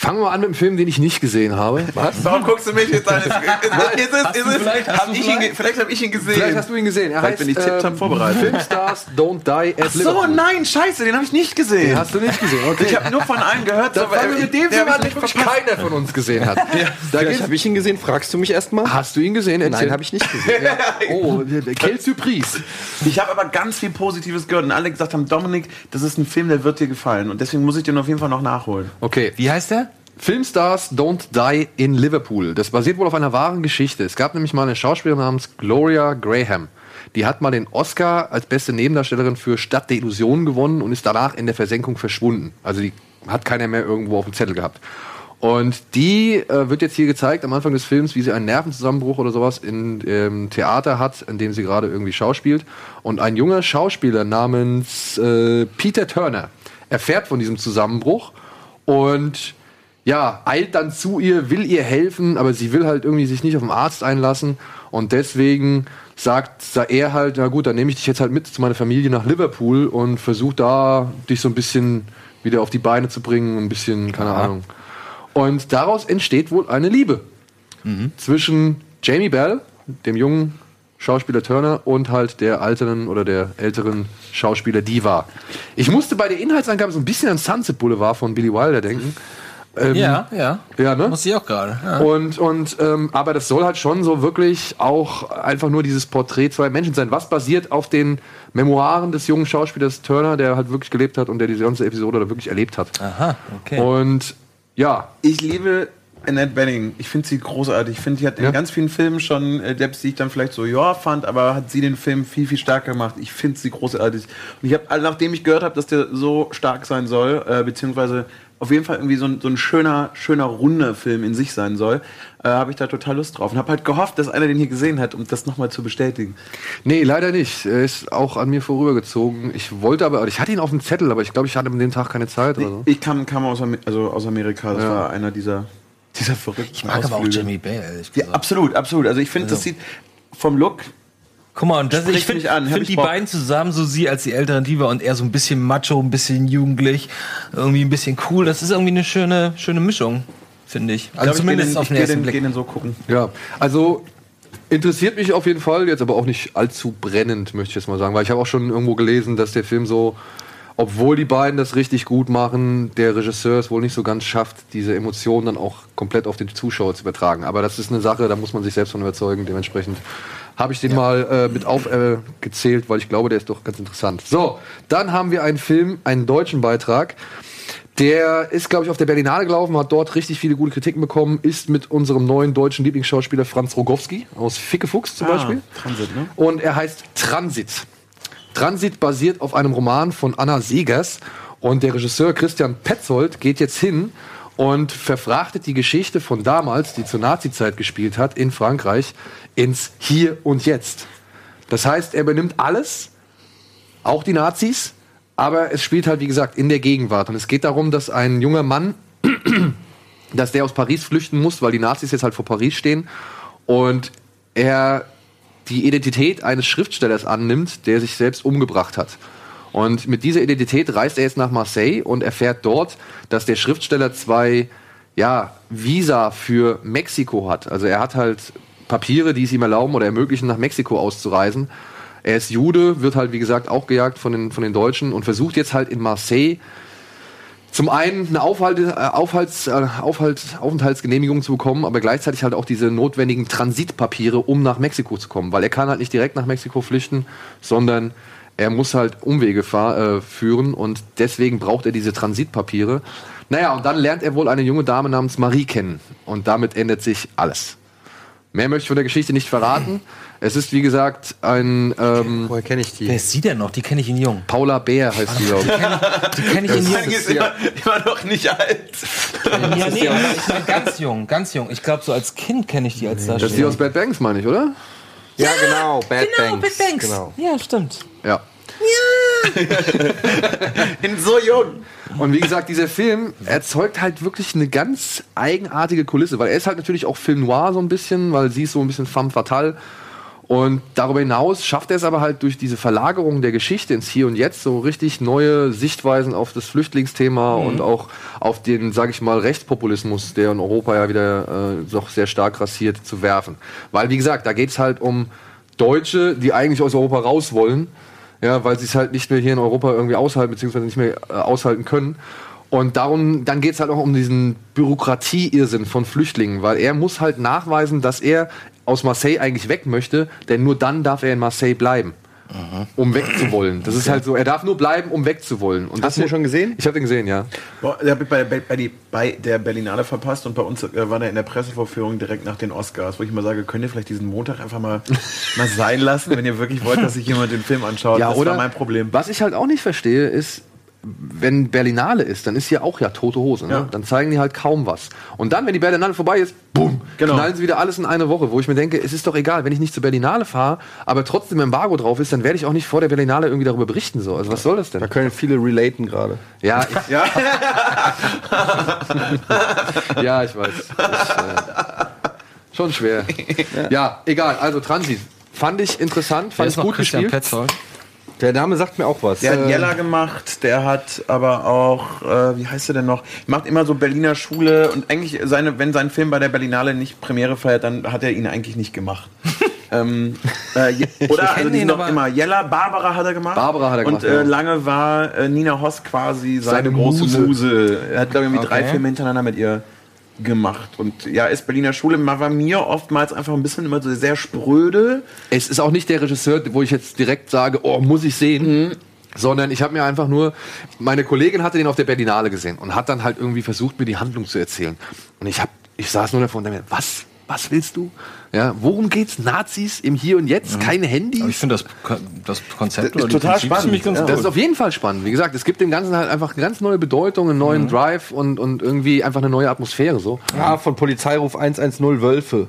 Speaker 1: fangen wir mal an mit einem Film, den ich nicht gesehen habe. Was?
Speaker 3: Warum guckst du mich jetzt an? Ist, ist, ist, ist, ist, ist,
Speaker 2: vielleicht-
Speaker 3: hab
Speaker 2: du
Speaker 3: ich ihn,
Speaker 2: vielleicht?
Speaker 3: habe ich ihn gesehen.
Speaker 1: Vielleicht hast du ihn gesehen. Er
Speaker 3: Vielleicht bin ich tipptopp vorbereitet.
Speaker 1: Filmstars Don't Die at
Speaker 3: Ach so, nein, scheiße, den habe ich nicht gesehen.
Speaker 1: Den hast du nicht gesehen, okay.
Speaker 3: Ich habe nur von einem gehört.
Speaker 1: Fangen wir mit dem
Speaker 3: den
Speaker 1: Film
Speaker 3: hab nicht
Speaker 1: wirklich keiner von uns gesehen hat. Da
Speaker 4: Vielleicht habe ich ihn gesehen. Fragst du mich erstmal?
Speaker 1: Hast du ihn gesehen? Erzähl.
Speaker 4: Nein, habe ich nicht gesehen.
Speaker 1: Oh, quelle Surprise.
Speaker 3: Ich habe aber ganz viel Positives gehört und alle gesagt haben, Dominik, das ist ein Film, der wird dir gefallen. Und deswegen muss ich den auf jeden Fall noch nachholen.
Speaker 1: Okay,
Speaker 2: Wie heißt der?
Speaker 1: Filmstars Don't Die in Liverpool. Das basiert wohl auf einer wahren Geschichte. Es gab nämlich mal eine Schauspielerin namens Gloria Graham. Die hat mal den Oscar als beste Nebendarstellerin für Stadt der Illusionen gewonnen und ist danach in der Versenkung verschwunden. Also die hat keiner mehr irgendwo auf dem Zettel gehabt. Und die äh, wird jetzt hier gezeigt am Anfang des Films, wie sie einen Nervenzusammenbruch oder sowas in ähm, Theater hat, in dem sie gerade irgendwie schauspielt. Und ein junger Schauspieler namens äh, Peter Turner erfährt von diesem Zusammenbruch und ja, eilt dann zu ihr, will ihr helfen, aber sie will halt irgendwie sich nicht auf den Arzt einlassen und deswegen sagt sa- er halt, na gut, dann nehme ich dich jetzt halt mit zu meiner Familie nach Liverpool und versuche da dich so ein bisschen wieder auf die Beine zu bringen, ein bisschen, keine Ahnung. Und daraus entsteht wohl eine Liebe zwischen Jamie Bell, dem jungen Schauspieler Turner und halt der älteren oder der älteren Schauspieler Diva. Ich musste bei der Inhaltsangabe so ein bisschen an Sunset Boulevard von Billy Wilder denken. Ähm,
Speaker 2: Ja, ja.
Speaker 1: Ja, ne?
Speaker 2: Muss ich auch gerade. Ja.
Speaker 1: Und, und ähm, aber das soll halt schon so wirklich auch einfach nur dieses Porträt zweier Menschen sein. Was basiert auf den Memoiren des jungen Schauspielers Turner, der halt wirklich gelebt hat und der diese ganze Episode da wirklich erlebt hat.
Speaker 2: Aha, okay.
Speaker 1: Und ja,
Speaker 3: Ich liebe Annette Bening. Ich finde sie großartig. Ich finde, die hat in
Speaker 1: Ja.
Speaker 3: ganz vielen Filmen schon, äh, Debs, die ich dann vielleicht so, ja, fand, aber hat sie den Film viel, viel stärker gemacht. Ich finde sie großartig. Und ich habe, nachdem ich gehört habe, dass der so stark sein soll, äh, beziehungsweise auf jeden Fall irgendwie so ein, so ein schöner, schöner, runder Film in sich sein soll, äh, habe ich da total Lust drauf. Und habe halt gehofft, dass einer den hier gesehen hat, um das nochmal zu bestätigen.
Speaker 1: nee, leider nicht. Er ist auch an mir vorübergezogen. Ich wollte aber, ich hatte ihn auf dem Zettel, aber ich glaube, ich hatte an dem Tag keine Zeit oder so.
Speaker 3: Ich kam, kam aus, Amer- also aus Amerika. Das
Speaker 1: Ja.
Speaker 3: war einer dieser, dieser verrückten
Speaker 2: ich mag aber auch
Speaker 3: Ausflüge.
Speaker 2: Jimmy Bale,
Speaker 3: Ja, absolut, absolut. Also ich finde, das sieht vom Look
Speaker 2: Guck mal, und das,
Speaker 3: Spricht
Speaker 2: ich finde find
Speaker 3: ich
Speaker 2: die
Speaker 3: Bock.
Speaker 2: beiden zusammen, so sie als die älteren Diva und er so ein bisschen macho, ein bisschen jugendlich, irgendwie ein bisschen cool. Das ist irgendwie eine schöne, schöne Mischung, finde ich. Also
Speaker 3: glaub,
Speaker 2: zumindest
Speaker 3: ich
Speaker 2: auf
Speaker 3: gehe
Speaker 2: den
Speaker 3: den,
Speaker 2: ersten
Speaker 3: ich geh
Speaker 2: Blick.
Speaker 3: den so gucken.
Speaker 1: Ja, also interessiert mich auf jeden Fall, jetzt aber auch nicht allzu brennend, möchte ich jetzt mal sagen, weil ich habe auch schon irgendwo gelesen, dass der Film so, obwohl die beiden das richtig gut machen, der Regisseur es wohl nicht so ganz schafft, diese Emotionen dann auch komplett auf den Zuschauer zu übertragen. Aber das ist eine Sache, da muss man sich selbst von überzeugen. Dementsprechend habe ich den mal äh, mit aufgezählt, äh, weil ich glaube, der ist doch ganz interessant. So, dann haben wir einen Film, einen deutschen Beitrag. Der ist, glaube ich, auf der Berlinale gelaufen, hat dort richtig viele gute Kritiken bekommen, ist mit unserem neuen deutschen Lieblingsschauspieler Franz Rogowski aus Fickefuchs zum
Speaker 3: Ah,
Speaker 1: Beispiel.
Speaker 3: Transit, ne?
Speaker 1: Und er heißt Transit. Transit basiert auf einem Roman von Anna Segers und der Regisseur Christian Petzold geht jetzt hin und verfrachtet die Geschichte von damals, die zur Nazizeit gespielt hat, in Frankreich, ins Hier und Jetzt. Das heißt, er benimmt alles, auch die Nazis, aber es spielt halt, wie gesagt, in der Gegenwart. Und es geht darum, dass ein junger Mann, dass der aus Paris flüchten muss, weil die Nazis jetzt halt vor Paris stehen und er die Identität eines Schriftstellers annimmt, der sich selbst umgebracht hat. Und mit dieser Identität reist er jetzt nach Marseille und erfährt dort, dass der Schriftsteller zwei ja, Visa für Mexiko hat. Also er hat halt Papiere, die es ihm erlauben oder ermöglichen, nach Mexiko auszureisen. Er ist Jude, wird halt, wie gesagt, auch gejagt von den, von den Deutschen und versucht jetzt halt in Marseille zum einen eine Aufhalt, äh, Aufhalts, äh, Aufhalt, Aufenthaltsgenehmigung zu bekommen, aber gleichzeitig halt auch diese notwendigen Transitpapiere, um nach Mexiko zu kommen. Weil er kann halt nicht direkt nach Mexiko flüchten, sondern er muss halt Umwege fahr, äh, führen und deswegen braucht er diese Transitpapiere. Naja, und dann lernt er wohl eine junge Dame namens Marie kennen. Und damit ändert sich alles. Mehr möchte ich von der Geschichte nicht verraten. Es ist, wie gesagt, ein ähm,
Speaker 4: Woher kenne ich die?
Speaker 2: Wer ist sie denn noch? Die kenne ich in jung.
Speaker 1: Paula Bär heißt die, glaube ich.
Speaker 2: Die kenne ich in jung.
Speaker 3: Mann ist immer, immer noch nicht alt.
Speaker 2: Ja, nee, ich meine ganz jung, ganz jung. Ich glaube, so als Kind kenne ich die als
Speaker 1: Das ist die
Speaker 2: Darsteller.
Speaker 1: aus Bad Banks, meine ich, oder?
Speaker 4: Ja, genau, Bad
Speaker 2: Genau,
Speaker 4: Banks.
Speaker 2: Bad Banks.
Speaker 4: Genau.
Speaker 2: Ja, stimmt.
Speaker 1: Ja.
Speaker 3: In so jung.
Speaker 1: Und wie gesagt, dieser Film erzeugt halt wirklich eine ganz eigenartige Kulisse, weil er ist halt natürlich auch Film noir so ein bisschen, weil sie ist so ein bisschen femme fatale. Und darüber hinaus schafft er es aber halt durch diese Verlagerung der Geschichte ins Hier und Jetzt so richtig neue Sichtweisen auf das Flüchtlingsthema und auch auf den, sage ich mal, Rechtspopulismus, der in Europa ja wieder äh, doch sehr stark grassiert, zu werfen. Weil, wie gesagt, da geht es halt um Deutsche, die eigentlich aus Europa raus wollen, ja, weil sie es halt nicht mehr hier in Europa irgendwie aushalten, beziehungsweise nicht mehr äh, aushalten können. Und darum, dann geht es halt auch um diesen Bürokratie-Irrsinn von Flüchtlingen, weil er muss halt nachweisen, dass er aus Marseille eigentlich weg möchte, denn nur dann darf er in Marseille bleiben, um wegzuwollen. Das ist halt so, er darf nur bleiben, um wegzuwollen. Und
Speaker 4: Hast du den schon gesehen?
Speaker 1: Ich habe den gesehen, ja.
Speaker 3: Boah, der habe ich bei, bei, bei, die, bei der Berlinale verpasst und bei uns äh, war der in der Pressevorführung direkt nach den Oscars, wo ich mal sage, könnt ihr vielleicht diesen Montag einfach mal, mal sein lassen, wenn ihr wirklich wollt, dass sich jemand den Film anschaut.
Speaker 1: Ja,
Speaker 3: das
Speaker 1: oder?
Speaker 3: war mein Problem.
Speaker 1: Was ich halt auch nicht verstehe, ist, wenn Berlinale ist, dann ist hier auch ja tote Hose. Ne?
Speaker 3: Ja.
Speaker 1: Dann zeigen die halt kaum was. Und dann, wenn die Berlinale vorbei ist, bumm,
Speaker 3: Genau.
Speaker 1: knallen sie wieder alles in eine Woche, wo ich mir denke, es ist doch egal, wenn ich nicht zur Berlinale fahre, aber trotzdem Embargo drauf ist, dann werde ich auch nicht vor der Berlinale irgendwie darüber berichten. So. Also was soll das denn?
Speaker 4: Da können viele relaten gerade.
Speaker 1: Ja, ich,
Speaker 3: Ja,
Speaker 1: ja, ich weiß. Ich, äh, schon schwer. Ja, egal. Also Transit. Fand ich interessant, fand ich gut
Speaker 2: Christian
Speaker 1: gespielt.
Speaker 2: Petzold?
Speaker 4: Der Name sagt mir auch was.
Speaker 3: der hat
Speaker 4: Äh,
Speaker 3: Jella gemacht, der hat aber auch, äh, wie heißt er denn noch? Macht immer so Berliner Schule und eigentlich seine, wenn sein Film bei der Berlinale nicht Premiere feiert, dann hat er ihn eigentlich nicht gemacht. Ähm, äh, oder also die
Speaker 2: ihn,
Speaker 3: noch immer Jella, Barbara hat er gemacht.
Speaker 1: Barbara hat er gemacht,
Speaker 3: Und äh, lange war äh, Nina Hoss quasi seine,
Speaker 1: Seine
Speaker 3: große
Speaker 1: Muse.
Speaker 3: Muse. Er hat, glaube ich, irgendwie drei
Speaker 2: Okay.
Speaker 3: Filme hintereinander mit ihr gemacht. Und ja, ist Berliner Schule war mir oftmals einfach ein bisschen immer so sehr spröde.
Speaker 1: Es ist auch nicht der Regisseur, wo ich jetzt direkt sage, oh, muss ich sehen. Sondern ich habe mir einfach nur, meine Kollegin hatte den auf der Berlinale gesehen und hat dann halt irgendwie versucht, mir die Handlung zu erzählen. Und ich habe, ich saß nur davor und dachte mir, was, was willst du? Ja, worum geht's? Nazis im Hier und Jetzt, keine Handys?
Speaker 2: Aber ich finde das, das Konzept
Speaker 3: Das ist total
Speaker 2: Prinzip
Speaker 3: spannend, ja.
Speaker 1: Das ist auf jeden Fall spannend. Wie gesagt, es gibt dem Ganzen halt einfach eine ganz neue Bedeutung, einen neuen Drive und, und irgendwie einfach eine neue Atmosphäre. So.
Speaker 4: Ah, von Polizeiruf 110 Wölfe.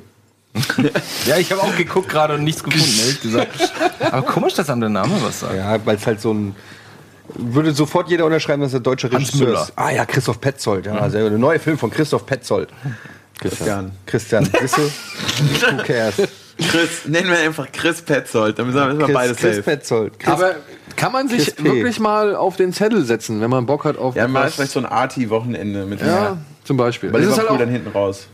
Speaker 2: Ja, ich habe auch geguckt gerade und nichts gefunden, ehrlich gesagt. Aber komisch, dass an der Name was sagt.
Speaker 4: Ja, weil es halt so ein. Würde sofort jeder unterschreiben, dass der deutsche
Speaker 2: Hans
Speaker 4: Regisseur ist. Ah ja, Christoph Petzold. Ja, sehr gut. Der neue Film von Christoph Petzold.
Speaker 3: Christian.
Speaker 4: Christian, siehst du? Who cares?
Speaker 3: Chris, nennen wir einfach Chris Petzold, damit müssen wir
Speaker 4: Chris,
Speaker 3: beides
Speaker 4: Chris
Speaker 3: safe.
Speaker 4: Petzold. Chris,
Speaker 1: Aber kann man sich wirklich mal auf den Zettel setzen, wenn man Bock hat auf
Speaker 3: Ja, mal vielleicht so ein Arty-Wochenende mit
Speaker 1: ja, zum Beispiel.
Speaker 3: Bei
Speaker 1: Das ist halt auch,
Speaker 3: dann hinten raus.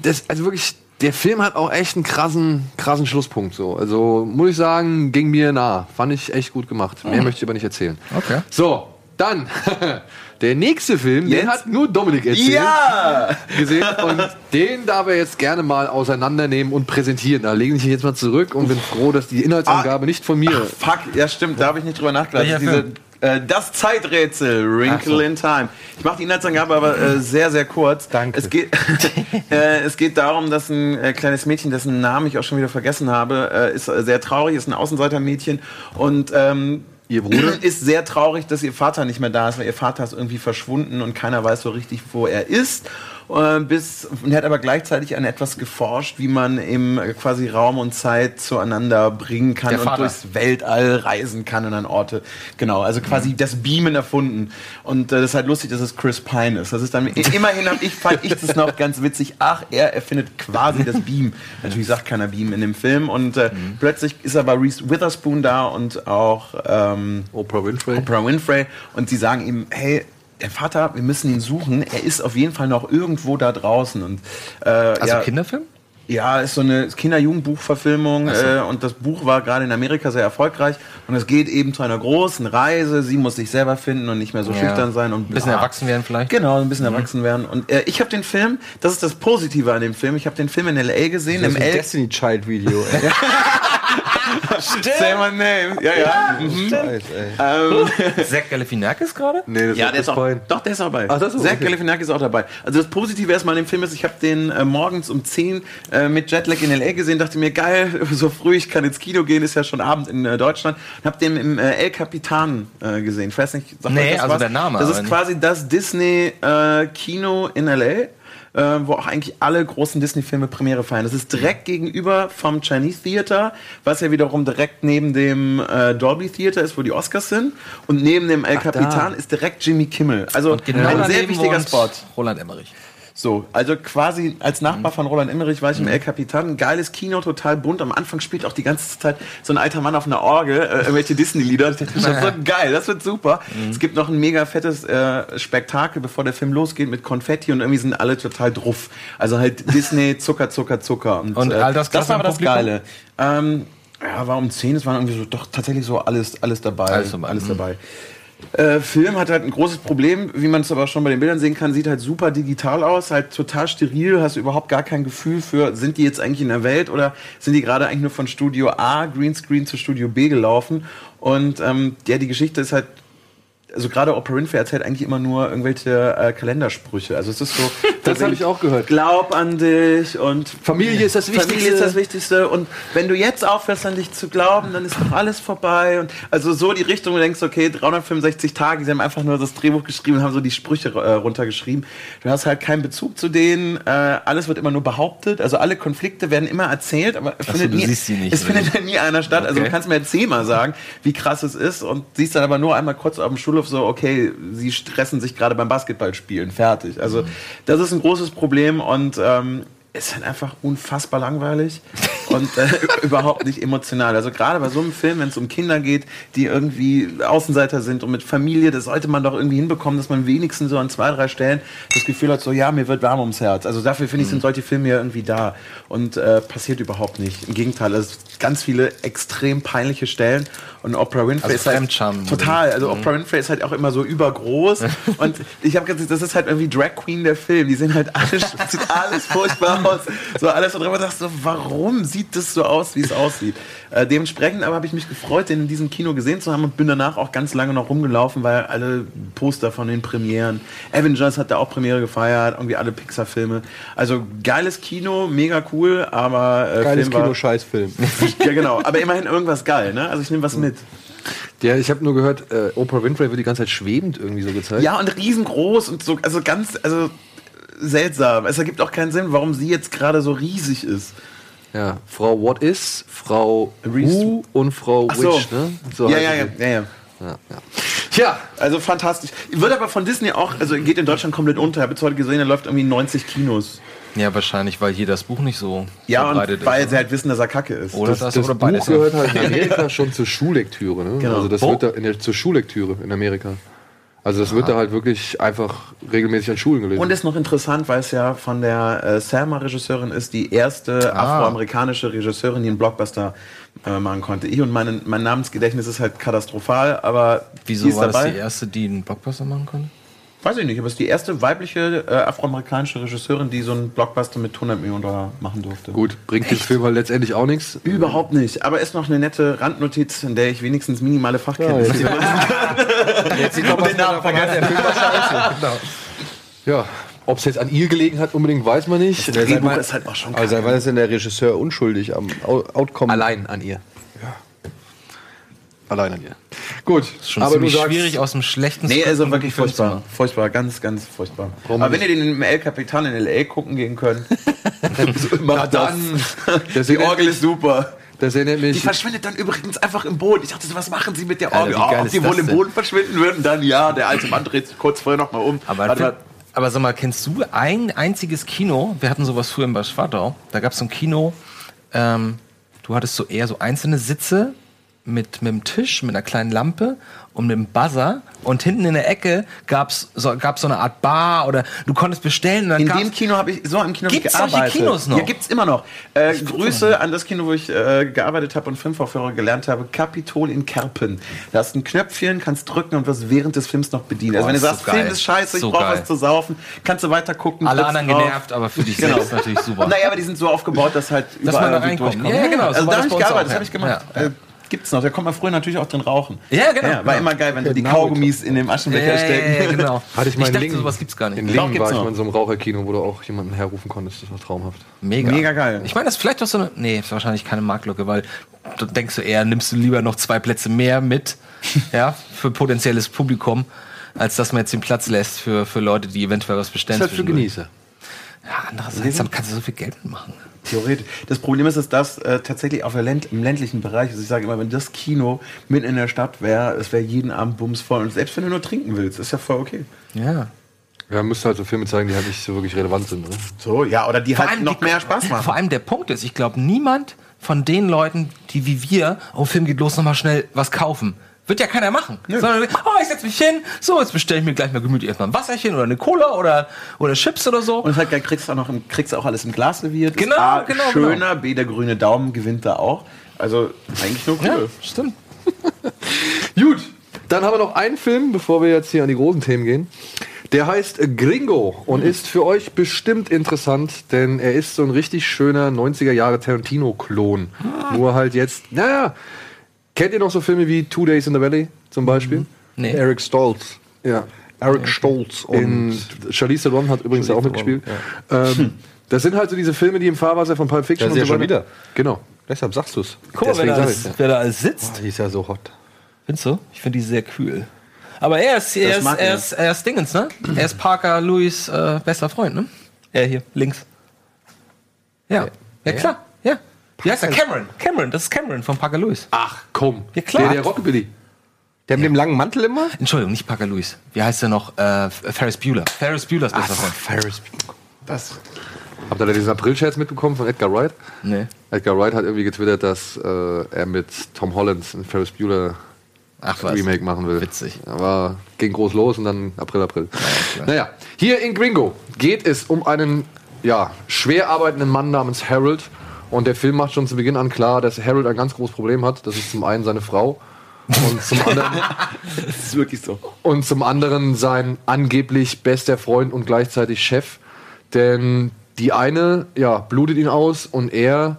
Speaker 1: das, also wirklich, der Film hat auch echt einen krassen, krassen Schlusspunkt. So. Also muss ich sagen, ging mir nah. Fand ich echt gut gemacht. Mehr möchte ich aber nicht erzählen.
Speaker 2: Okay.
Speaker 1: So, dann der nächste Film, den
Speaker 3: Jetzt?
Speaker 1: hat nur Dominik erzählt.
Speaker 3: Ja!
Speaker 1: gesehen und den darf er jetzt gerne mal auseinandernehmen und präsentieren. Da lege ich mich jetzt mal zurück und bin froh, dass die Inhaltsangabe nicht von mir.
Speaker 3: Fuck, ja stimmt, da habe ich nicht drüber nachgedacht. Diese, äh, das Zeiträtsel, Wrinkle in Time. Ich mache die Inhaltsangabe aber äh, sehr, sehr kurz.
Speaker 4: Danke.
Speaker 3: Es geht, äh, es geht darum, dass ein äh, kleines Mädchen, dessen Namen ich auch schon wieder vergessen habe, äh, ist äh, sehr traurig, ist ein Außenseitermädchen und ähm,
Speaker 1: Ihr Bruder?
Speaker 3: ist sehr traurig, dass ihr Vater nicht mehr da ist, weil ihr Vater ist irgendwie verschwunden und keiner weiß so richtig, wo er ist. Äh, bis, und er hat aber gleichzeitig an etwas geforscht, wie man im äh, quasi Raum und Zeit zueinander bringen kann
Speaker 2: Der
Speaker 3: und
Speaker 2: Vater.
Speaker 3: durchs Weltall reisen kann und an Orte. Genau, also quasi das Beamen erfunden. Und äh, das ist halt lustig, dass es Chris Pine ist. Das ist dann immerhin hab ich, fand ich das noch ganz witzig. Ach, er erfindet quasi das Beam. Natürlich sagt keiner Beam in dem Film. Und äh, plötzlich ist aber Reese Witherspoon da und auch ähm,
Speaker 1: Oprah Winfrey.
Speaker 3: Oprah Winfrey. Und sie sagen ihm, hey, der Vater, wir müssen ihn suchen. Er ist auf jeden Fall noch irgendwo da draußen. Und, äh,
Speaker 2: Also
Speaker 3: ja,
Speaker 2: Kinderfilm?
Speaker 3: ja, ist so eine Kinder-Jugendbuchverfilmung äh, und das Buch war gerade in Amerika sehr erfolgreich und es geht eben zu einer großen Reise. Sie muss sich selber finden und nicht mehr so
Speaker 2: Ja.
Speaker 3: schüchtern sein und
Speaker 2: Ein bisschen
Speaker 3: bla.
Speaker 2: erwachsen werden vielleicht?
Speaker 3: Genau, ein bisschen erwachsen werden. Und äh, ich habe den Film, das ist das Positive an dem Film, ich habe den Film in L.A. gesehen,
Speaker 4: das
Speaker 3: im
Speaker 4: ist ein
Speaker 3: L.
Speaker 4: Destiny Child Video. Ey.
Speaker 3: Say my name. Ja, ja. Mhm.
Speaker 4: Scheiße, ey.
Speaker 2: Zach Galifianakis gerade?
Speaker 1: Nee, das
Speaker 3: Ja,
Speaker 1: war
Speaker 3: der ist auch,
Speaker 1: Pine.
Speaker 3: doch, der ist auch dabei.
Speaker 1: Ach, das ist
Speaker 3: Zach
Speaker 1: okay.
Speaker 3: Galifianakis ist auch dabei. Also das Positive erstmal an dem Film ist, ich habe den äh, morgens um 10 äh, mit Jetlag in L.A. gesehen, dachte mir, geil, so früh, ich kann ins Kino gehen, ist ja schon Abend in äh, Deutschland. Und habe den im äh, El Capitan äh, gesehen. Ich weiß nicht, sagt
Speaker 2: Nee,
Speaker 3: das
Speaker 2: also
Speaker 3: was?
Speaker 2: der Name,
Speaker 3: Das ist
Speaker 2: nicht.
Speaker 3: quasi das Disney-Kino in L.A., äh, wo auch eigentlich alle großen Disney-Filme Premiere feiern. Das ist direkt gegenüber vom Chinese Theater, was ja wiederum direkt neben dem äh, Dolby Theater ist, wo die Oscars sind. Und neben dem El
Speaker 1: Ach.
Speaker 3: Capitan ist direkt Jimmy Kimmel. Also
Speaker 2: genau
Speaker 3: ein sehr wichtiger Spot.
Speaker 2: Roland Emmerich.
Speaker 3: So, also quasi als Nachbar von Roland Emmerich war ich im El Capitan. Geiles Kino, total bunt. Am Anfang spielt auch die ganze Zeit so ein alter Mann auf einer Orgel, äh, irgendwelche Disney-Lieder. Ich dachte, Das so geil, das wird super. Es gibt noch ein mega fettes äh, Spektakel, bevor der Film losgeht, mit Konfetti und irgendwie sind alle total druff. Also halt Disney, Zucker, Zucker, Zucker.
Speaker 2: Und
Speaker 3: äh,
Speaker 2: Altersklasse
Speaker 3: das war aber das? Geile. Ähm, ja, war um 10, es waren irgendwie so doch tatsächlich so alles, alles dabei.
Speaker 2: Alles dabei, mhm.
Speaker 3: Äh, Film hat halt ein großes Problem, wie man es aber schon bei den Bildern sehen kann, sieht halt super digital aus, halt total steril, hast überhaupt gar kein Gefühl für, sind die jetzt eigentlich in der Welt oder sind die gerade eigentlich nur von Studio A, Greenscreen zu Studio B gelaufen? Und ähm, ja, die Geschichte ist halt also gerade Oprah Winfrey erzählt eigentlich immer nur irgendwelche äh, Kalendersprüche. Also es ist so.
Speaker 1: Das habe ich auch gehört.
Speaker 3: Glaub an dich und
Speaker 1: Familie ist das Wichtigste.
Speaker 3: Familie ist das Wichtigste. Und wenn du jetzt aufhörst, an dich zu glauben, dann ist doch alles vorbei. Und also so die Richtung, wo du denkst, okay, 365 Tage, sie haben einfach nur das Drehbuch geschrieben und haben so die Sprüche äh, runtergeschrieben. Du hast halt keinen Bezug zu denen. Äh, alles wird immer nur behauptet. Also alle Konflikte werden immer erzählt, aber es
Speaker 2: so,
Speaker 3: findet
Speaker 2: du
Speaker 3: nie,
Speaker 2: nicht,
Speaker 3: es findet nie einer statt. Also
Speaker 2: Okay.
Speaker 3: du kannst mir jetzt zehnmal sagen, wie krass es ist und siehst dann aber nur einmal kurz auf dem Schulhof so, okay, sie stressen sich gerade beim Basketballspielen, fertig. Also das ist ein großes Problem und ähm, ist halt einfach unfassbar langweilig und äh, überhaupt nicht emotional. Also gerade bei so einem Film, wenn es um Kinder geht, die irgendwie Außenseiter sind und mit Familie, das sollte man doch irgendwie hinbekommen, dass man wenigstens so an zwei, drei Stellen das Gefühl hat, so ja, mir wird warm ums Herz. Also dafür finde ich, sind solche Filme ja irgendwie da und äh, passiert überhaupt nicht. Im Gegenteil, es sind ganz viele extrem peinliche Stellen und Oprah Winfrey
Speaker 2: Also
Speaker 3: ist halt total. Also Oprah Winfrey ist halt auch immer so übergroß und ich habe gesagt, das ist halt irgendwie Drag Queen der Film. Die sehen halt alles, alles furchtbar aus. So alles so drüber. Sagst so, warum sieht das so aus, wie es aussieht? Äh, dementsprechend aber habe ich mich gefreut, den in diesem Kino gesehen zu haben und bin danach auch ganz lange noch rumgelaufen, weil alle Poster von den Premieren. Avengers hat da auch Premiere gefeiert, irgendwie alle Pixar-Filme. Also geiles Kino, mega cool, aber äh,
Speaker 4: Geiles
Speaker 3: Film
Speaker 4: Kino, Scheißfilm.
Speaker 3: ja, genau. Aber immerhin irgendwas geil, ne? Also ich nehme was mit.
Speaker 1: Ja, ich habe nur gehört, äh, Oprah Winfrey wird die ganze Zeit schwebend irgendwie so gezeigt.
Speaker 3: Ja, und riesengroß und so, also ganz, also seltsam. Es ergibt auch keinen Sinn, warum sie jetzt gerade so riesig ist.
Speaker 1: Ja, Frau What Is, Frau
Speaker 3: Reese-
Speaker 1: Who und Frau
Speaker 3: Ach so.
Speaker 1: Witch, ne? So
Speaker 3: ja, ja, ja, ja, ja.
Speaker 1: ja, ja. Tja,
Speaker 3: Also fantastisch. Wird aber von Disney auch, also geht in Deutschland komplett unter. Ich habe jetzt heute gesehen, er läuft irgendwie in 90 Kinos.
Speaker 2: Ja, wahrscheinlich, weil hier das Buch nicht so
Speaker 3: Ja, und
Speaker 2: verbreitet
Speaker 3: weil
Speaker 2: ist.
Speaker 3: sie halt wissen, dass er kacke ist.
Speaker 2: Oder
Speaker 1: das,
Speaker 2: das,
Speaker 1: das
Speaker 2: oder
Speaker 1: Buch
Speaker 2: ja.
Speaker 1: gehört halt in Amerika schon zur Schullektüre, ne?
Speaker 3: Genau.
Speaker 1: Also das
Speaker 2: Wo?
Speaker 1: wird da in der, zur Schullektüre in Amerika. Also das wird da halt wirklich einfach regelmäßig an Schulen gelesen.
Speaker 3: Und ist noch interessant, weil es ja von der äh, Selma-Regisseurin ist, die erste
Speaker 2: Ah.
Speaker 3: afroamerikanische Regisseurin, die einen Blockbuster äh, machen konnte. Ich und mein, mein Namensgedächtnis ist halt katastrophal, aber
Speaker 2: Wieso war
Speaker 3: dabei.
Speaker 2: das die erste, die einen Blockbuster machen konnte?
Speaker 3: Weiß ich nicht, aber es ist die erste weibliche äh, afroamerikanische Regisseurin, die so einen Blockbuster mit 100 Millionen Dollar machen durfte.
Speaker 1: Gut, bringt dem Film halt letztendlich auch nichts.
Speaker 3: Überhaupt nicht, aber ist noch eine nette Randnotiz, in der ich wenigstens minimale Fachkenntnisse
Speaker 4: Ja,
Speaker 3: habe.
Speaker 4: Jetzt sieht man,
Speaker 3: Den Namen
Speaker 4: hat. Der Film war scheiße.
Speaker 1: Ja, ob es jetzt an ihr gelegen hat, unbedingt weiß man nicht.
Speaker 3: Das Drehbuch ist halt auch schon
Speaker 4: Also war das denn der Regisseur unschuldig am Outcome?
Speaker 1: Allein an ihr. Ja. Allein an ihr. Gut,
Speaker 2: Ist schon
Speaker 1: aber du
Speaker 2: ziemlich
Speaker 1: sagst,
Speaker 2: schwierig aus dem schlechten
Speaker 3: Nee, also wirklich furchtbar. Furchtbar, ganz, ganz furchtbar.
Speaker 1: Warum
Speaker 3: Aber wenn ihr den im El Capitan in L.A. gucken gehen könnt, macht das.
Speaker 1: Das
Speaker 3: Die Orgel ist super.
Speaker 1: das erinnert
Speaker 3: Die
Speaker 1: mich.
Speaker 3: verschwindet dann übrigens einfach im Boden. Ich dachte so, was machen sie mit der
Speaker 2: Alter,
Speaker 3: Orgel?
Speaker 2: wie
Speaker 3: Oh,
Speaker 2: geil
Speaker 3: ob die
Speaker 2: das
Speaker 3: wohl im? Boden verschwinden würden? Dann ja, der alte Mann dreht sich kurz vorher nochmal um.
Speaker 2: Aber,
Speaker 3: Warte,
Speaker 2: aber sag mal, kennst du ein einziges Kino? Wir hatten sowas früher in Bad Schwartau. Da gab es so ein Kino. Ähm, du hattest so eher so einzelne Sitze mit, mit einem Tisch, mit einer kleinen Lampe und mit einem Buzzer. Und hinten in der Ecke gab's so, gab's so eine Art Bar oder du konntest bestellen.
Speaker 3: In dem Kino habe ich, so im Kino ich
Speaker 2: Gibt's solche
Speaker 3: gearbeitet.
Speaker 2: Kinos noch?
Speaker 3: Ja, gibt's immer noch. Äh, Grüße an das Kino, wo ich äh, gearbeitet habe und Filmvorführer gelernt habe. Kapitol in Kerpen. Da hast du ein Knöpfchen, kannst drücken und wirst während des Films noch bedienen. also wenn du
Speaker 2: so
Speaker 3: sagst, Film
Speaker 2: geil.
Speaker 3: ist scheiße, ich
Speaker 2: So
Speaker 3: brauche
Speaker 2: geil.
Speaker 3: was zu saufen, kannst du weiter gucken.
Speaker 2: alle anderen
Speaker 3: drauf.
Speaker 2: genervt, aber für dich
Speaker 3: Genau.
Speaker 2: selbst natürlich super.
Speaker 3: Naja, aber die sind so aufgebaut, dass halt
Speaker 2: Dass man da reinkommt.
Speaker 3: durchkommt.
Speaker 2: Ja, genau, so
Speaker 3: Also da
Speaker 2: das
Speaker 3: habe ich gearbeitet,
Speaker 2: auch,
Speaker 3: das habe ich gemacht.
Speaker 2: Ja, ja.
Speaker 3: Äh, gibt's noch. Da kommt man früher natürlich auch drin rauchen.
Speaker 2: Ja, genau.
Speaker 3: Ja, war immer geil, wenn so die
Speaker 4: Genau.
Speaker 3: Kaugummis in dem Aschenbecher
Speaker 2: ja, ja,
Speaker 3: stecken.
Speaker 2: ja, genau.
Speaker 1: Hatte ich mal in
Speaker 2: dachte,
Speaker 1: Lingen.
Speaker 2: sowas gibt's gar nicht.
Speaker 1: In Lingen war ich
Speaker 3: noch.
Speaker 1: mal in so einem Raucherkino, wo du auch jemanden herrufen konntest. Das war traumhaft.
Speaker 2: Mega.
Speaker 3: Mega geil.
Speaker 2: Ich meine, das ist vielleicht doch so eine. Nee, ist wahrscheinlich keine Marktlücke, weil du denkst du eher, nimmst du lieber noch zwei Plätze mehr mit, ja, für potenzielles Publikum, als dass man jetzt den Platz lässt für, für Leute, die eventuell was bestellen.
Speaker 1: Das ist halt für. Genießer.
Speaker 2: Ja, andererseits dann kannst du so viel Geld mitmachen.
Speaker 3: Theoretisch. Das Problem ist, dass das äh, tatsächlich auf der Länd im ländlichen Bereich ist. Ich sage immer, wenn das Kino mitten in der Stadt wäre, es wäre jeden Abend bumsvoll. Und selbst wenn du nur trinken willst, ist ja voll okay.
Speaker 2: Ja.
Speaker 1: Ja, müsste halt so Filme zeigen, die halt nicht so wirklich relevant sind. Ne?
Speaker 3: So, ja, oder die halt noch
Speaker 2: die-
Speaker 3: mehr Spaß machen.
Speaker 2: Vor allem der Punkt ist, ich glaube, niemand von den Leuten, die wie wir, oh, Film geht los, nochmal schnell was kaufen. Wird ja keiner machen. Sondern, oh, ich setz mich hin, so, jetzt bestelle ich mir gleich mal gemütlich erstmal ein Wasserchen oder eine Cola oder, oder Chips oder so.
Speaker 3: Und es halt geil, kriegst du auch noch im, kriegst auch alles im Glas serviert.
Speaker 2: Genau,
Speaker 3: A,
Speaker 2: genau,
Speaker 3: Schöner, B, der grüne Daumen gewinnt da auch. Also eigentlich nur
Speaker 2: ja,
Speaker 3: cool.
Speaker 2: stimmt.
Speaker 1: Gut, dann haben wir noch einen Film, bevor wir jetzt hier an die großen Themen gehen. Der heißt Gringo und ist für euch bestimmt interessant, denn er ist so ein richtig schöner 90er Jahre Tarantino-Klon. Nur halt jetzt, naja, kennt ihr noch so Filme wie Two Days in the Valley zum Beispiel?
Speaker 2: Nee.
Speaker 4: Eric Stoltz.
Speaker 1: Ja.
Speaker 4: Eric Stoltz
Speaker 1: In Charlize Theron hat übrigens auch mitgespielt. Ähm, das sind halt so diese Filme, die im Fahrwasser von Pulp Fiction
Speaker 4: Das ist ja
Speaker 1: so
Speaker 4: schon
Speaker 1: weiter-
Speaker 4: wieder.
Speaker 1: Genau.
Speaker 4: Deshalb sagst du es.
Speaker 2: Guck mal, wer
Speaker 1: Deswegen
Speaker 2: da, alles,
Speaker 1: ja.
Speaker 2: wer da alles sitzt.
Speaker 4: Die ist ja so hot.
Speaker 2: Findest du? Ich finde die sehr kühl. Aber er ist, er ist, er ist, er ist Dingens, ne? Er ist Parker Louis äh, bester Freund, ne? Er hier, links. Ja. Ja, klar. Ja. Wie heißt er? Cameron. Cameron, das ist Cameron von Parker Lewis.
Speaker 1: Ach, komm.
Speaker 2: Ja, klar.
Speaker 1: Der, der Rockabilly.
Speaker 4: Der mit dem langen Mantel immer?
Speaker 2: Entschuldigung, nicht Parker Lewis. Wie heißt er noch? Äh, Ferris Bueller. Ferris Bueller ist Freund.
Speaker 4: Ferris.
Speaker 3: Das.
Speaker 1: Habt ihr da diesen April-Scherz mitbekommen von Edgar Wright?
Speaker 2: Nee.
Speaker 1: Edgar Wright hat irgendwie getwittert, dass äh, er mit Tom Holland ein Ferris Bueller
Speaker 2: Ach was.
Speaker 1: Remake machen will.
Speaker 2: Witzig.
Speaker 1: Aber ging groß los und dann April, April. naja, hier in Gringo geht es um einen ja, schwer arbeitenden Mann namens Harold. Und der Film macht schon zu Beginn an klar, dass Harold ein ganz großes Problem hat. Das ist zum einen seine Frau und zum anderen,
Speaker 3: Das ist wirklich so.
Speaker 1: und zum anderen sein angeblich bester Freund und gleichzeitig Chef. Denn die eine ja, blutet ihn aus und er,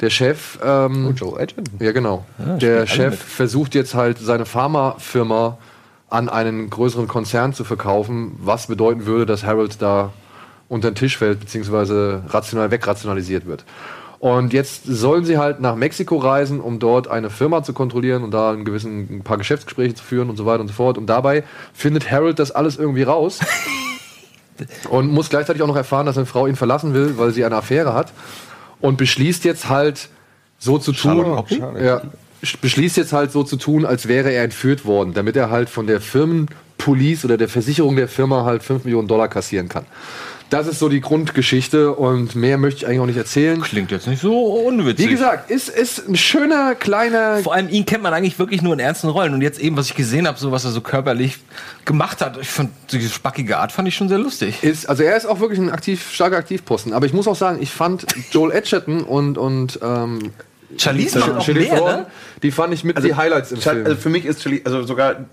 Speaker 1: der Chef, ähm,
Speaker 4: Joe Edgerton.
Speaker 1: ja, genau.
Speaker 2: spielen
Speaker 1: der Chef
Speaker 2: mit.
Speaker 1: versucht jetzt halt seine Pharmafirma an einen größeren Konzern zu verkaufen, was bedeuten würde, dass Harold da unter den Tisch fällt, beziehungsweise rational wegrationalisiert wird. Und jetzt sollen sie halt nach Mexiko reisen, um dort eine Firma zu kontrollieren und da einen gewissen, ein paar Geschäftsgespräche zu führen und so weiter und so fort. Und dabei findet Harold das alles irgendwie raus und muss gleichzeitig auch noch erfahren, dass seine Frau ihn verlassen will, weil sie eine Affäre hat. Und beschließt jetzt halt so zu tun,
Speaker 4: Schade.
Speaker 1: ja, sch- beschließt jetzt halt so zu tun, als wäre er entführt worden, damit er halt von der Firmenpolice oder der Versicherung der Firma halt 5 Millionen Dollar kassieren kann. Das ist so die Grundgeschichte und mehr möchte ich eigentlich auch nicht erzählen.
Speaker 2: Klingt jetzt nicht so unwitzig.
Speaker 1: Wie gesagt, ist, ist ein schöner, kleiner
Speaker 2: Vor allem ihn kennt man eigentlich wirklich nur in ernsten Rollen. Und jetzt eben, was ich gesehen habe, so was er so körperlich gemacht hat, ich fand diese spackige Art fand ich schon sehr lustig.
Speaker 1: ist, also er ist auch wirklich ein aktiv, starker Aktivposten. Aber ich muss auch sagen, ich fand Joel Edgerton und, und ähm,
Speaker 2: Charlize macht auch mehr, ne?
Speaker 1: die fand ich mit die Highlights im
Speaker 3: Char-
Speaker 1: Film.
Speaker 3: Also für mich ist Charlie, also sogar,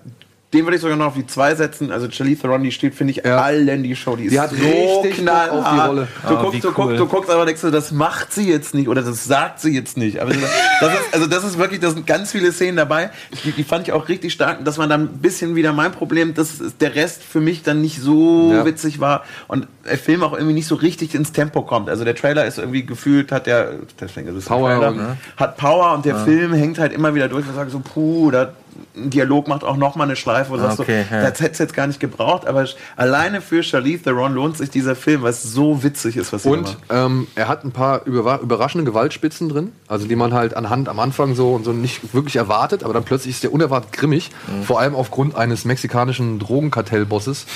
Speaker 3: den würde ich sogar noch auf die zwei setzen. Also Charlize Theron, die steht, finde ich,
Speaker 1: Ja.
Speaker 3: allen die Show. Die ist
Speaker 1: Die hat
Speaker 3: so knallhart.
Speaker 1: auf die Rolle.
Speaker 3: Du,
Speaker 2: wie
Speaker 3: guckst, du,
Speaker 2: cool.
Speaker 3: guckst, du guckst aber denkst du, das macht sie jetzt nicht oder das sagt sie jetzt nicht. Aber das ist, also das ist wirklich, da sind ganz viele Szenen dabei. Die, die fand ich auch richtig stark. Das war dann ein bisschen wieder mein Problem, dass der Rest für mich dann nicht so
Speaker 1: Ja.
Speaker 3: witzig war und der Film auch irgendwie nicht so richtig ins Tempo kommt. Also der Trailer ist irgendwie gefühlt, hat der, deswegen ist
Speaker 1: Power
Speaker 3: Trailer,
Speaker 1: ne?
Speaker 3: hat Power und der Film hängt halt immer wieder durch und sagt so, puh, da, ein Dialog macht auch noch mal eine Schleife, wo du sagst
Speaker 2: Okay,
Speaker 3: so,
Speaker 2: ja.
Speaker 3: das hätte es jetzt gar nicht gebraucht, aber alleine für Charlize Theron lohnt sich dieser Film, weil es so witzig ist, was da
Speaker 1: Und ähm, er hat ein paar über, überraschende Gewaltspitzen drin, also die man halt anhand am Anfang so und so nicht wirklich erwartet, aber dann plötzlich ist der unerwartet grimmig,
Speaker 3: Mhm.
Speaker 1: vor allem aufgrund eines mexikanischen Drogenkartellbosses,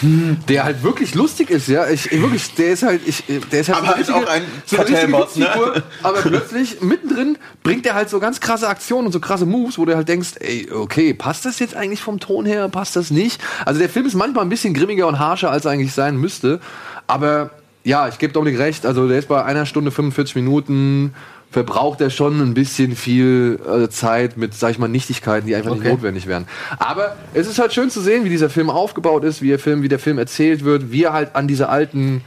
Speaker 1: der halt wirklich lustig ist, ja, ich, ich wirklich, der ist halt, ich, der ist halt
Speaker 3: Aber halt
Speaker 1: richtige-
Speaker 3: auch ein
Speaker 1: so
Speaker 3: Kartellboss, ne?
Speaker 1: Aber plötzlich mittendrin bringt er halt so ganz krasse Aktionen und so krasse Moves, wo du halt denkst, ey, okay, passt das jetzt eigentlich vom Ton her, passt das nicht? Also der Film ist manchmal ein bisschen grimmiger und harscher, als er eigentlich sein müsste, aber ja, ich gebe Dominik recht, also der ist bei einer Stunde 45 Minuten verbraucht er schon ein bisschen viel äh, Zeit mit, sag ich mal, Nichtigkeiten, die einfach nicht
Speaker 2: Okay.
Speaker 1: notwendig wären. Aber es ist halt schön zu sehen, wie dieser Film aufgebaut ist, wie der Film, wie der Film erzählt wird, wie er halt an diese alten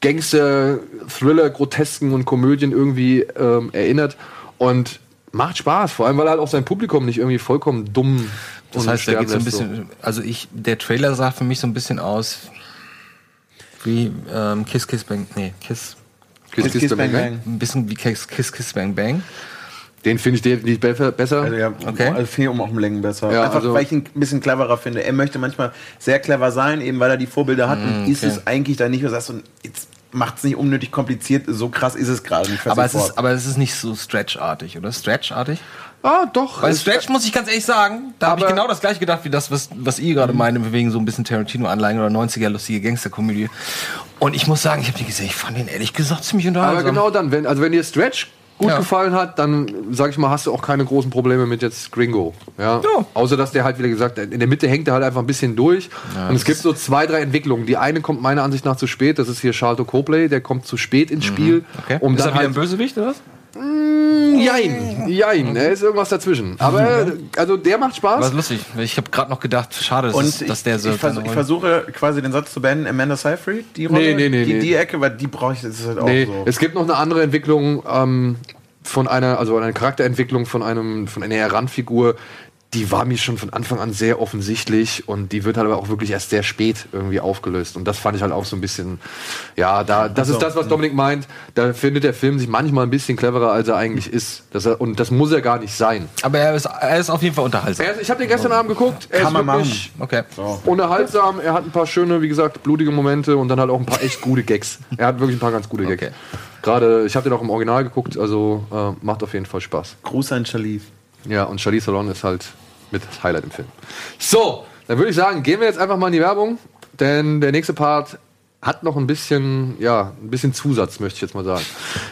Speaker 1: Gangster, Thriller, Grotesken und Komödien irgendwie ähm, erinnert und macht Spaß, vor allem weil er halt auch sein Publikum nicht irgendwie vollkommen dumm
Speaker 2: Das
Speaker 1: und
Speaker 2: heißt, da
Speaker 1: sterben
Speaker 2: geht so ein bisschen, also ich, der Trailer sah für mich so ein bisschen aus wie ähm, Kiss Kiss Bang, nee, Kiss,
Speaker 1: Kiss, Kiss, Bang, Bang.
Speaker 2: ein bisschen wie Kiss Kiss, Kiss Bang Bang.
Speaker 1: Den finde ich definitiv be- besser.
Speaker 3: Also ja,
Speaker 2: Okay.
Speaker 3: also viel um auch um Längen besser.
Speaker 1: Ja,
Speaker 3: Einfach,
Speaker 1: also-
Speaker 3: weil ich ihn ein bisschen cleverer finde. Er möchte manchmal sehr clever sein, eben weil er die Vorbilder hat und ist
Speaker 2: okay.
Speaker 3: es eigentlich da nicht, wo du sagst, so, jetzt macht es nicht unnötig kompliziert, so krass ist es gerade nicht.
Speaker 2: Aber es, ist, aber es ist nicht so Stretch-artig, oder? Stretch-artig?
Speaker 1: ah, doch.
Speaker 2: Weil Stretch, muss ich ganz ehrlich sagen, da habe ich genau das gleiche gedacht, wie das, was, was ihr gerade meint, wegen so ein bisschen Tarantino-Anleihen oder 90er lustige Gangsterkomödie. Und ich muss sagen, ich habe die gesehen, ich fand den ehrlich gesagt ziemlich unterhaltsam.
Speaker 1: Aber genau dann, wenn, also wenn dir Stretch gut
Speaker 2: Ja.
Speaker 1: gefallen hat, dann sag ich mal, hast du auch keine großen Probleme mit jetzt Gringo. Ja?
Speaker 2: Ja.
Speaker 1: Außer dass der halt, wie gesagt, in der Mitte hängt er halt einfach ein bisschen durch. und es gibt so zwei, drei Entwicklungen. Die eine kommt meiner Ansicht nach zu spät, das ist hier Charlton Copley, der kommt zu spät ins Spiel.
Speaker 2: Mhm. Okay.
Speaker 1: Um
Speaker 2: ist er
Speaker 1: dann
Speaker 2: wieder
Speaker 1: halt,
Speaker 2: ein Bösewicht, oder was?
Speaker 1: Jein, jein, er ist irgendwas dazwischen. Aber also der macht Spaß.
Speaker 2: Was lustig. Ich habe gerade noch gedacht, schade, dass,
Speaker 3: Und
Speaker 2: dass der so.
Speaker 3: ich, vers ich versuche quasi den Satz zu beenden, Amanda Seyfried, die Rolle,
Speaker 1: Nee, nee, nee,
Speaker 3: die, die Ecke, weil die brauche ich, das ist halt auch
Speaker 1: Nee,
Speaker 3: so.
Speaker 1: es gibt noch eine andere Entwicklung ähm, von einer, also eine Charakterentwicklung von einem, von einer Randfigur, die war mir schon von Anfang an sehr offensichtlich und die wird halt aber auch wirklich erst sehr spät irgendwie aufgelöst. Und das fand ich halt auch so ein bisschen, ja, da, das ist das, was Dominik meint. Da findet der Film sich manchmal ein bisschen cleverer, als er eigentlich ist. Das er, und das muss er gar nicht sein.
Speaker 2: Aber er ist, er ist auf jeden Fall unterhaltsam.
Speaker 1: Er, ich habe den gestern Abend geguckt. Er
Speaker 3: Kann
Speaker 1: ist
Speaker 3: man
Speaker 1: wirklich
Speaker 2: Okay.
Speaker 1: unterhaltsam. Er hat ein paar schöne, wie gesagt, blutige Momente und dann halt auch ein paar echt gute Gags. Er hat wirklich ein paar ganz gute Gags.
Speaker 2: Okay.
Speaker 1: Gerade, ich habe den auch im Original geguckt, also äh, macht auf jeden Fall Spaß.
Speaker 3: Gruß an Charlize.
Speaker 1: Ja, und Charlize Theron ist halt mit Highlight im Film. So, dann würde ich sagen, gehen wir jetzt einfach mal in die Werbung, denn der nächste Part hat noch ein bisschen, ja, ein bisschen Zusatz, möchte ich jetzt mal sagen.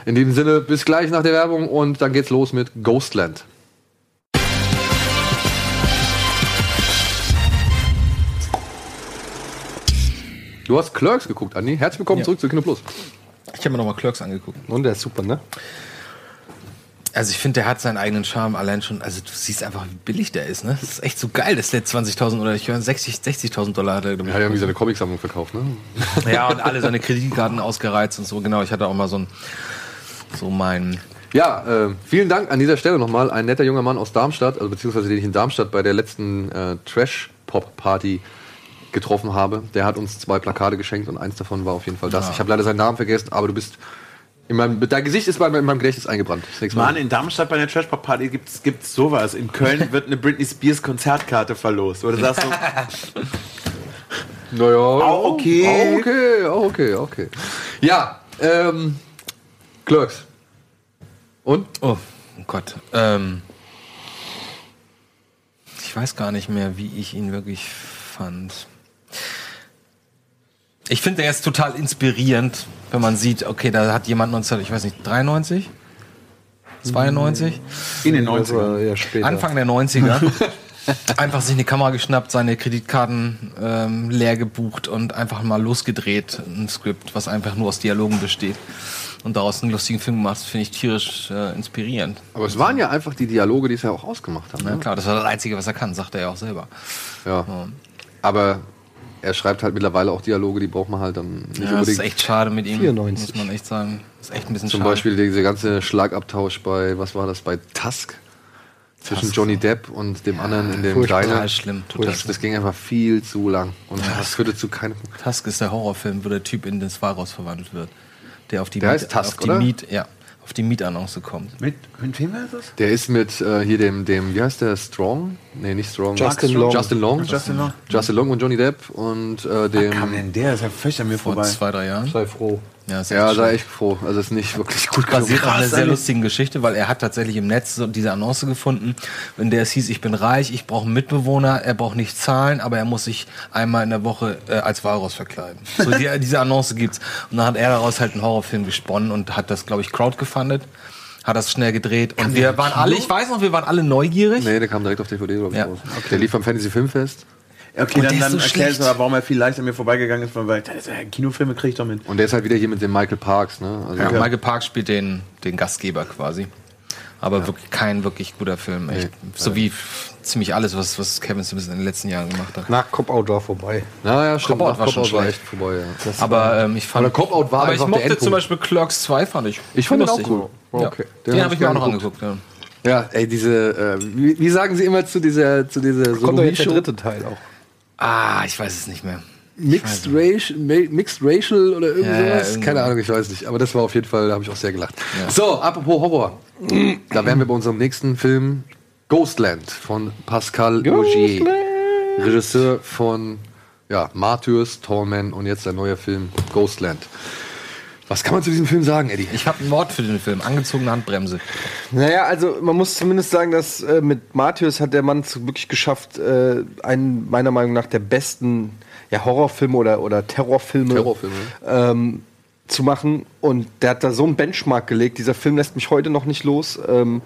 Speaker 1: In diesem Sinne, bis gleich nach der Werbung und dann geht's los mit Ghostland. Du hast Clerks geguckt, Andi. Herzlich willkommen
Speaker 2: Ja.
Speaker 1: zurück zu Kino Plus.
Speaker 2: Ich habe mir nochmal Clerks angeguckt.
Speaker 4: Und der ist super, ne?
Speaker 2: Also ich finde, der hat seinen eigenen Charme allein schon. Also du siehst einfach, wie billig der ist. Ne? Das ist echt so geil, dass der 20.000 oder ich höre 60 60.000 Dollar hat er.
Speaker 1: Er hat ja irgendwie seine Comicsammlung verkauft, ne?
Speaker 2: Ja, und alle seine Kreditkarten ausgereizt und so. Genau, ich hatte auch mal so ein, so mein,
Speaker 1: Ja, äh, vielen Dank an dieser Stelle nochmal. Ein netter junger Mann aus Darmstadt, also beziehungsweise den ich in Darmstadt bei der letzten äh, Trash-Pop-Party getroffen habe. Der hat uns zwei Plakate geschenkt und eins davon war auf jeden Fall das. Ich habe leider seinen Namen vergessen, aber du bist in meinem, dein Gesicht ist bei, in meinem Gedächtnis eingebrannt.
Speaker 3: Mann, in Darmstadt bei einer Trash-Pop-Party gibt's, gibt's sowas. In Köln wird eine Britney Spears Konzertkarte verlost. Oder sagst du,
Speaker 1: Naja, auch
Speaker 3: okay.
Speaker 1: Auch okay, auch okay, okay. Ja, ähm, Clerks. Und?
Speaker 2: oh, oh Gott, ähm, ich weiß gar nicht mehr, wie ich ihn wirklich fand. Ich finde, er ist total inspirierend, wenn man sieht, okay, da hat jemand 19, ich weiß nicht, 93? 92?
Speaker 3: in den
Speaker 4: Das
Speaker 3: 90ern?
Speaker 4: war ja später.
Speaker 2: Anfang der 90er. einfach sich eine Kamera geschnappt, seine Kreditkarten ähm, leer gebucht und einfach mal losgedreht, ein Skript, was einfach nur aus Dialogen besteht. Und daraus einen lustigen Film gemacht, Das finde ich tierisch äh, inspirierend.
Speaker 1: Aber es waren ja einfach die Dialoge, die es ja auch ausgemacht haben.
Speaker 2: Ja,
Speaker 1: Ne?
Speaker 2: klar, das war das Einzige, was er kann, sagt er ja auch selber.
Speaker 1: Ja. Aber er schreibt halt mittlerweile auch Dialoge, die braucht man halt dann nicht
Speaker 2: Ja, das
Speaker 1: unbedingt.
Speaker 2: ist echt schade mit ihm,
Speaker 4: 94.
Speaker 2: muss man echt sagen. Das ist echt ein bisschen
Speaker 1: Zum
Speaker 2: schade.
Speaker 1: Beispiel dieser ganze Schlagabtausch bei, was war das, bei Tusk? Zwischen
Speaker 2: Tusk.
Speaker 1: Johnny Depp und dem anderen in dem. Diner.
Speaker 2: Total schlimm, total
Speaker 1: Das, das ging einfach viel zu lang. Und das führte zu keinem.
Speaker 2: Tusk ist der Horrorfilm, wo der Typ in das Walross verwandelt wird. Der auf die,
Speaker 1: Der
Speaker 2: Miet,
Speaker 1: heißt Tusk,
Speaker 2: auf die
Speaker 1: oder?
Speaker 2: Miet, ja, auf die Mietannonce kommt.
Speaker 3: Mit, mit wem war das?
Speaker 1: Der ist mit äh, hier dem, dem, wie heißt der, Strong? Nee, nicht Strong.
Speaker 4: Justin. Long.
Speaker 1: Justin Long.
Speaker 3: Justin Long.
Speaker 1: Justin Long und Johnny Depp und äh, dem.
Speaker 3: Kam denn der? Ist ja völlig an mir
Speaker 2: Vor
Speaker 3: vorbei.
Speaker 2: zwei, drei Jahren.
Speaker 4: Sei froh.
Speaker 2: Ja, ist
Speaker 1: Ja, sei echt froh. Also ist nicht wirklich gut
Speaker 2: basiert auf einer sehr lustigen Geschichte, weil er hat tatsächlich im Netz so diese Annonce gefunden, in der es hieß, ich bin reich, ich brauche einen Mitbewohner, er braucht nicht zahlen, aber er muss sich einmal in der Woche äh, als Walross verkleiden. So die, diese Annonce gibt's. Und dann hat er daraus halt einen Horrorfilm gesponnen und hat das, glaube ich, crowdgefundet, hat das schnell gedreht und wir waren alle, ich weiß noch, wir waren alle neugierig.
Speaker 1: Nee, der kam direkt auf DVD, glaube ich,
Speaker 2: Ja.
Speaker 1: raus. Der lief am Fantasy Filmfest
Speaker 3: Okay,
Speaker 2: Und
Speaker 3: dann, dann
Speaker 2: so
Speaker 3: du aber, warum er viel leicht an mir vorbeigegangen ist, weil das ja, Kinofilme krieg ich doch mit.
Speaker 1: und der ist halt wieder hier mit dem Michael Parks, ne? Also,
Speaker 2: Ja, Michael Park spielt den, den Gastgeber quasi. Aber wirklich kein wirklich guter Film. Echt. So wie ziemlich alles, was, was Kevin Smith in den letzten Jahren gemacht hat.
Speaker 4: Nach Cop-Out war vorbei.
Speaker 1: Naja, stimmt.
Speaker 2: Cop-Out
Speaker 1: Nach
Speaker 2: war schon
Speaker 1: war
Speaker 2: schlecht.
Speaker 1: echt vorbei, ja.
Speaker 2: Aber ähm, ich fand.
Speaker 1: Aber Cop-Out war
Speaker 2: aber ich mochte zum Beispiel Clerks 2, fand ich.
Speaker 1: Ich fand den auch cool.
Speaker 2: Ja.
Speaker 1: Okay.
Speaker 2: Den,
Speaker 1: hab
Speaker 2: habe ich mir auch noch
Speaker 1: geguckt.
Speaker 2: angeguckt. Ja.
Speaker 1: Ja, ey, diese, äh, wie, wie sagen sie immer zu dieser, zu dieser
Speaker 4: Kommt doch jetzt der dritte Teil auch.
Speaker 2: Ah, ich weiß es nicht mehr.
Speaker 1: Mixed, Racial, Mixed Racial oder irgend
Speaker 2: Ja, ja.
Speaker 1: Keine Ahnung, ich weiß nicht. Aber das war auf jeden Fall, da habe ich auch sehr gelacht. So, apropos Horror. da wären wir bei unserem nächsten Film Ghostland von Pascal Augier. Regisseur von ja, Martyrs, Tallman und jetzt sein neuer Film Ghostland. Was kann man zu diesem Film sagen, Eddie?
Speaker 2: Ich habe ein Wort für den Film. Angezogene Handbremse.
Speaker 4: Naja, also man muss zumindest sagen, dass äh, mit Matthäus hat der Mann es wirklich geschafft, äh, einen meiner Meinung nach der besten ja, Horrorfilme oder, oder Terrorfilme,
Speaker 1: Terrorfilme.
Speaker 4: ähm, zu machen. Und der hat da so einen Benchmark gelegt. Dieser Film lässt mich heute noch nicht los. Ähm,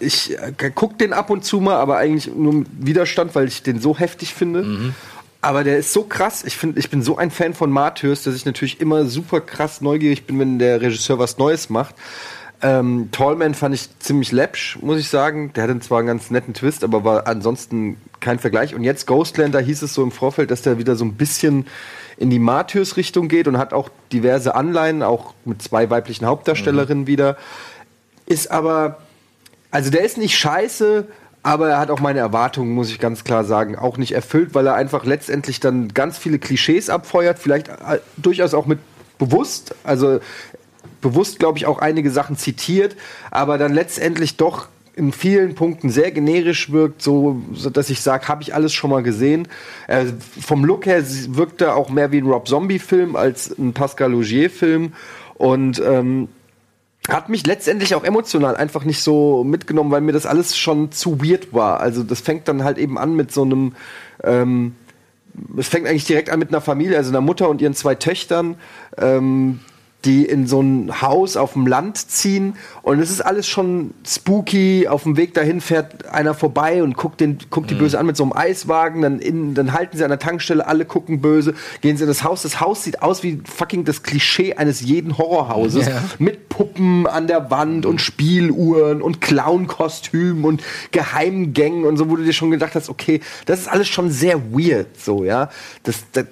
Speaker 4: ich äh, guck den ab und zu mal, aber eigentlich nur mit Widerstand, weil ich den so heftig finde. Aber der ist so krass. Ich finde, ich bin so ein Fan von Matthäus, dass ich natürlich immer super krass neugierig bin, wenn der Regisseur was Neues macht. Ähm, Tallman fand ich ziemlich läppsch, muss ich sagen. Der hatte zwar einen ganz netten Twist, aber war ansonsten kein Vergleich. Und jetzt Ghostland, da hieß es so im Vorfeld, dass der wieder so ein bisschen in die Matthäus-Richtung geht und hat auch diverse Anleihen, auch mit zwei weiblichen Hauptdarstellerinnen wieder. Ist aber, also der ist nicht scheiße, aber er hat auch meine Erwartungen, muss ich ganz klar sagen, auch nicht erfüllt, weil er einfach letztendlich dann ganz viele Klischees abfeuert, vielleicht äh, durchaus auch mit bewusst, also bewusst, glaube ich, auch einige Sachen zitiert, aber dann letztendlich doch in vielen Punkten sehr generisch wirkt, so, dass ich sage, habe ich alles schon mal gesehen. Äh, vom Look her wirkt er auch mehr wie ein Rob Zombie-Film als ein Pascal Augier-Film und ähm, hat mich letztendlich auch emotional einfach nicht so mitgenommen, weil mir das alles schon zu weird war. Also das fängt dann halt eben an mit so einem ähm, es fängt eigentlich direkt an mit einer Familie, also einer Mutter und ihren zwei Töchtern. Ähm, die in so ein Haus auf dem Land ziehen und es ist alles schon spooky. Auf dem Weg dahin fährt einer vorbei und guckt, den, guckt die Böse an mit so einem Eiswagen. Dann, in, dann halten sie an der Tankstelle, alle gucken böse, gehen sie in das Haus. Das Haus sieht aus wie fucking das Klischee eines jeden Horrorhauses
Speaker 2: Ja.
Speaker 4: mit Puppen an der Wand und Spieluhren und Clownkostümen und Geheimgängen und so, wo du dir schon gedacht hast, okay, das ist alles schon sehr weird, so, ja. Das, das,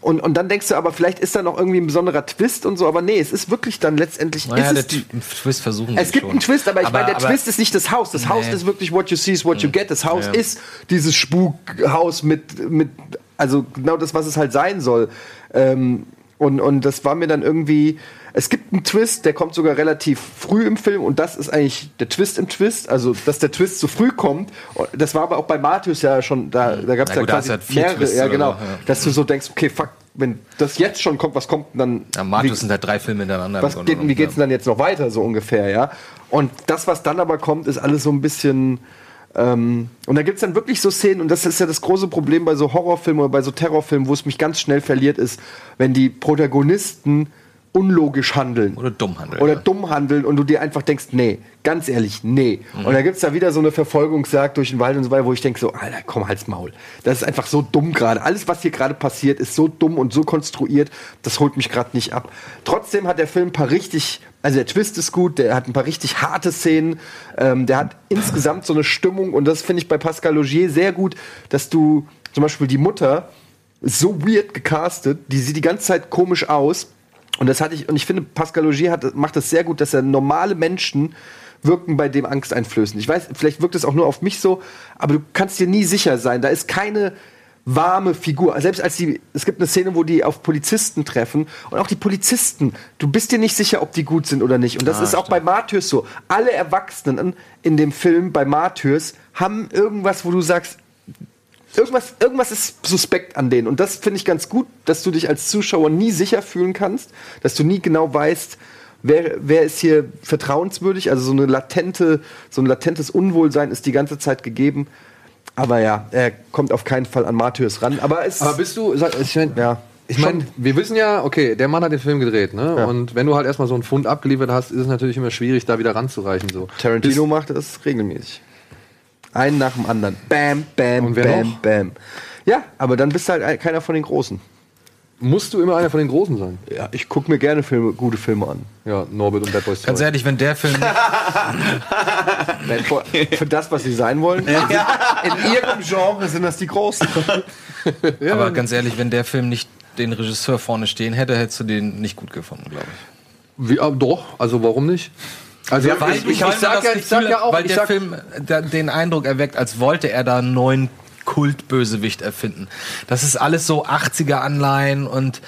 Speaker 4: und, und dann denkst du aber, vielleicht ist da noch irgendwie ein besonderer Twist und so, aber nee, es ist wirklich dann letztendlich.
Speaker 2: Naja,
Speaker 4: ist
Speaker 2: der
Speaker 4: es
Speaker 2: Twist versuchen
Speaker 4: es gibt
Speaker 2: schon.
Speaker 4: einen Twist, aber ich meine, der
Speaker 2: aber-
Speaker 4: Twist ist nicht das Haus. Das Haus
Speaker 2: Nee.
Speaker 4: ist wirklich what you see is what you get. Das Haus
Speaker 2: Ja.
Speaker 4: ist dieses Spukhaus mit, mit, also genau das, was es halt sein soll. Ähm, und, und das war mir dann irgendwie. Es gibt einen Twist, der kommt sogar relativ früh im Film und das ist eigentlich der Twist im Twist. Also, dass der Twist zu früh kommt. Das war aber auch bei Matthäus ja schon, da, da gab es ja quasi
Speaker 2: halt vier
Speaker 4: mehrere.
Speaker 2: Twists
Speaker 4: Ja, genau.
Speaker 2: so, ja.
Speaker 4: Dass du so denkst, okay, fuck, wenn das jetzt schon kommt, was kommt denn dann?
Speaker 2: Ja, Martus sind halt drei Filme hintereinander.
Speaker 4: was geht, wie geht's denn dann jetzt noch weiter, so ungefähr, ja? Und das, was dann aber kommt, ist alles so ein bisschen. Ähm, und da gibt's dann wirklich so Szenen, und das ist ja das große Problem bei so Horrorfilmen oder bei so Terrorfilmen, wo es mich ganz schnell verliert, ist, wenn die Protagonisten unlogisch handeln.
Speaker 2: Oder dumm handeln.
Speaker 4: Oder
Speaker 2: ja.
Speaker 4: dumm handeln und du dir einfach denkst, nee, ganz ehrlich, nee. Und da gibt's da wieder so eine Verfolgungsjagd durch den Wald und so weiter, wo ich denke so, Alter, komm, halt's Maul. Das ist einfach so dumm gerade. Alles, was hier gerade passiert, ist so dumm und so konstruiert, das holt mich gerade nicht ab. Trotzdem hat der Film ein paar richtig, also der Twist ist gut, der hat ein paar richtig harte Szenen, ähm, der hat insgesamt so eine Stimmung und das finde ich bei Pascal Logier sehr gut, dass du zum Beispiel die Mutter so weird gecastet, die sieht die ganze Zeit komisch aus. Und das hatte ich, und ich finde, Pascal Logier hat, macht das sehr gut, dass er normale Menschen wirken bei dem Angst einflößen. Ich weiß, vielleicht wirkt es auch nur auf mich so, aber du kannst dir nie sicher sein. Da ist keine warme Figur. Selbst als die, es gibt eine Szene, wo die auf Polizisten treffen und auch die Polizisten, du bist dir nicht sicher, ob die gut sind oder nicht. Und das ist auch bei Martyrs so. Alle Erwachsenen in dem Film bei Martyrs haben irgendwas, wo du sagst, Irgendwas, irgendwas ist suspekt an denen. Und das finde ich ganz gut, dass du dich als Zuschauer nie sicher fühlen kannst, dass du nie genau weißt, wer, wer ist hier vertrauenswürdig. Also so eine latente, so ein latentes Unwohlsein ist die ganze Zeit gegeben. Aber ja, er kommt auf keinen Fall an Martyrs ran. Aber es
Speaker 1: Aber bist du, ich mein,
Speaker 4: ja,
Speaker 1: Ich meine, wir wissen ja, okay, der Mann hat den Film gedreht, ne?
Speaker 4: Ja.
Speaker 1: Und wenn du halt erstmal so einen Fund abgeliefert hast, ist es natürlich immer schwierig, da wieder ranzureichen. So.
Speaker 4: Tarantino macht das regelmäßig. Einen nach dem anderen. Bam, bam, bam,
Speaker 1: noch?
Speaker 4: bam. Ja, aber dann bist du halt ein- keiner von den Großen.
Speaker 1: Musst du immer einer von den Großen sein?
Speaker 4: Ja, ich gucke mir gerne Filme, gute Filme an.
Speaker 1: Ja, Norbert und Bad Boys 2.
Speaker 2: Ganz ehrlich, wenn der Film
Speaker 4: Für das, was sie sein wollen. In ihrem Genre sind das die Großen.
Speaker 2: Aber ganz ehrlich, wenn der Film nicht den Regisseur vorne stehen hätte, hättest du den nicht gut gefunden, glaube ich.
Speaker 1: Wie, ah, doch, also warum nicht? Also
Speaker 2: Weil,
Speaker 1: ich, ich, ich, sag
Speaker 2: man
Speaker 1: ja, sag
Speaker 2: Gefühl
Speaker 1: ja auch,
Speaker 2: weil
Speaker 1: ich
Speaker 2: der
Speaker 1: sag,
Speaker 2: Film den Eindruck erweckt, als wollte er da einen neuen Kultbösewicht erfinden. Das ist alles so 80er Anleihen und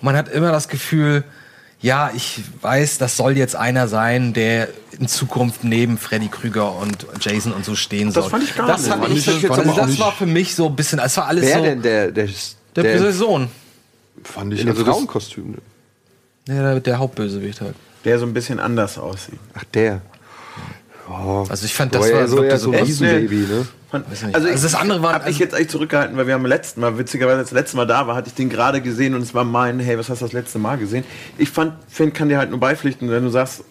Speaker 2: man hat immer das Gefühl, ja, ich weiß, das soll jetzt einer sein, der in Zukunft neben Freddy Krüger und Jason und so stehen soll.
Speaker 3: Das fand ich gar
Speaker 2: das
Speaker 3: nicht.
Speaker 2: Ich, das,
Speaker 3: fand ich auch
Speaker 2: das war für mich so ein bisschen, es war alles
Speaker 4: Wer
Speaker 2: so.
Speaker 4: denn der, der,
Speaker 2: der,
Speaker 4: der,
Speaker 2: Sohn.
Speaker 1: fand ich
Speaker 4: in
Speaker 1: also das,
Speaker 4: Frauenkostüm?
Speaker 2: Ja, der, der Hauptbösewicht halt.
Speaker 3: Der so ein bisschen anders aussieht.
Speaker 4: Ach, der.
Speaker 2: Also ich fand,
Speaker 4: Das war so, eher so ein Riesenbaby, ne?
Speaker 3: Fand-
Speaker 2: Weiß nicht.
Speaker 3: Also,
Speaker 2: Also das andere war-
Speaker 3: Hab ich
Speaker 2: also-
Speaker 3: jetzt eigentlich zurückgehalten, weil wir haben letzten Mal, witzigerweise das letzte Mal da war, hatte ich den gerade gesehen und es war mein, hey, was hast du das letzte Mal gesehen? Ich fand, Finn kann dir halt nur beipflichten, wenn du sagst,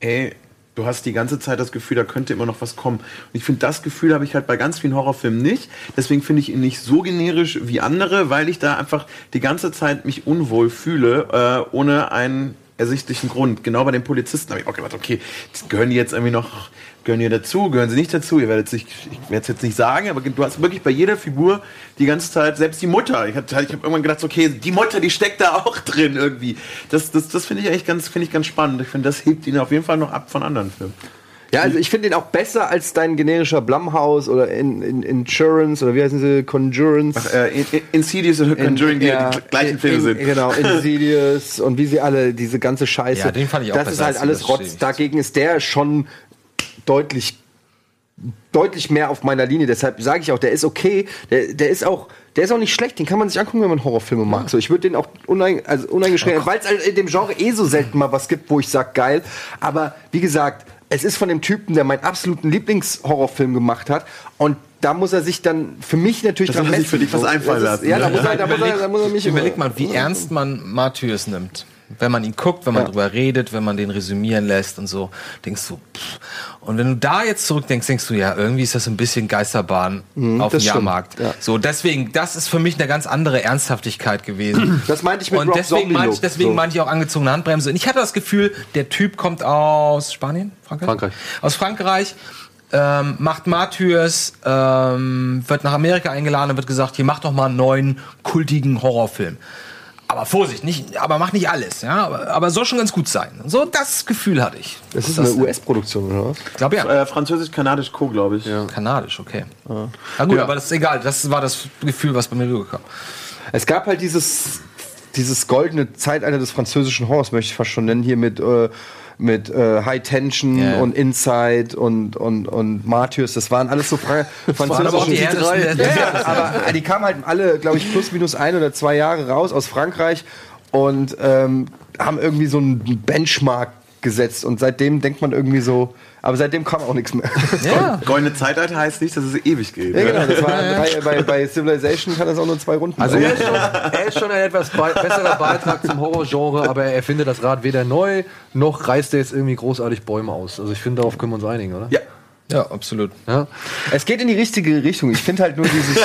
Speaker 3: hey, du hast die ganze Zeit das Gefühl, da könnte immer noch was kommen. Und ich finde, das Gefühl habe ich halt bei ganz vielen Horrorfilmen nicht. Deswegen finde ich ihn nicht so generisch wie andere, weil ich da einfach die ganze Zeit mich unwohl fühle, äh, ohne einen ersichtlichen Grund. Genau bei den Polizisten habe ich auch gedacht, okay, gehören die jetzt irgendwie noch, gehören die dazu, gehören sie nicht dazu? Ihr werdet sich, ich werde es jetzt nicht sagen, aber du hast wirklich bei jeder Figur die ganze Zeit, selbst die Mutter, ich habe ich hab irgendwann gedacht, okay, die Mutter, die steckt da auch drin irgendwie. Das, das, das finde ich echt ganz, finde ich ganz spannend. Ich finde, das hebt ihn auf jeden Fall noch ab von anderen Filmen.
Speaker 4: Ja, also ich finde ihn auch besser als dein generischer Blumhouse oder in, in, Insurance oder wie heißen sie? Conjurance.
Speaker 3: Äh, In- In- Insidious und Conjuring, die
Speaker 4: ja,
Speaker 3: die gleichen
Speaker 4: in-
Speaker 3: Filme
Speaker 4: in,
Speaker 3: sind.
Speaker 4: Genau, Insidious und wie sie alle, diese ganze Scheiße.
Speaker 2: Ja, den fand ich auch
Speaker 4: Das
Speaker 2: besser
Speaker 4: ist halt alles Rotz. Dagegen ist der schon deutlich deutlich mehr auf meiner Linie. Deshalb sage ich auch, der ist okay. Der, der ist auch, der ist auch nicht schlecht. Den kann man sich angucken, wenn man Horrorfilme mag. So, ich würde den auch unein, also uneingeschränkt, weil es in dem Genre eh so selten mal was gibt, wo ich sage geil. Aber wie gesagt, es ist von dem Typen, der meinen absoluten Lieblingshorrorfilm gemacht hat und da muss er sich dann für mich natürlich
Speaker 3: Das er sich für dich was einfallen lassen,
Speaker 4: Ja, da
Speaker 3: ne?
Speaker 4: muss er, da muss er, da muss er mich
Speaker 2: Überleg mal, wie ernst man Martyrs nimmt. Wenn man ihn guckt, wenn man
Speaker 4: Ja.
Speaker 2: drüber redet, wenn man den resümieren lässt und so, denkst du, pff. und wenn du da jetzt zurückdenkst, denkst du, ja, irgendwie ist das ein bisschen Geisterbahn auf dem
Speaker 4: Mhm, das stimmt,
Speaker 2: Jahrmarkt.
Speaker 4: ja.
Speaker 2: So, deswegen, das ist für mich eine ganz andere Ernsthaftigkeit gewesen.
Speaker 4: Das meinte ich mit
Speaker 2: und
Speaker 4: Rob
Speaker 2: deswegen meinte ich, deswegen
Speaker 4: so.
Speaker 2: meinte ich auch angezogene Handbremse. Und ich hatte das Gefühl, der Typ kommt aus Spanien? Frankreich?
Speaker 1: Frankreich.
Speaker 2: Aus Frankreich. Ähm, macht Martyrs, ähm, wird nach Amerika eingeladen und wird gesagt, hier mach doch mal einen neuen kultigen Horrorfilm. Aber Vorsicht, nicht, aber mach nicht alles, ja, aber, aber soll schon ganz gut sein. So das Gefühl hatte ich.
Speaker 4: Das ist eine US-Produktion, oder was?
Speaker 2: Ich glaube ja.
Speaker 3: Äh, Französisch-Kanadisch Co, glaube ich.
Speaker 2: Kanadisch, okay. Na gut,
Speaker 1: Ja.
Speaker 2: aber das ist egal. Das war das Gefühl, was bei mir rüberkam.
Speaker 4: Es gab halt dieses, dieses goldene Zeitalter des französischen Horrors, möchte ich fast schon nennen, hier mit, äh, mit äh, High Tension
Speaker 2: Ja.
Speaker 4: und Inside und, und, und Martyrs. Das waren alles so fra französische
Speaker 2: die
Speaker 4: ja, ja, aber äh, die kamen halt alle, glaube ich, plus minus ein oder zwei Jahre raus aus Frankreich und ähm, haben irgendwie so einen Benchmark gesetzt. Und seitdem denkt man irgendwie so, aber seitdem kam auch nichts mehr.
Speaker 2: Ja.
Speaker 3: Goldene Zeitalter heißt nicht, dass es ewig geht.
Speaker 4: Ja, genau, das war drei, bei, bei Civilization kann das auch nur zwei Runden
Speaker 1: Also
Speaker 4: dauern.
Speaker 1: er ist schon, er ist schon ein etwas bei, besserer Beitrag zum Horrorgenre, aber er erfindet das Rad weder neu, noch reißt er jetzt irgendwie großartig Bäume aus. Also ich finde, darauf können wir uns einigen, oder?
Speaker 3: Ja.
Speaker 2: Ja, absolut.
Speaker 1: Ja?
Speaker 4: Es geht in die richtige Richtung. Ich finde halt nur dieses.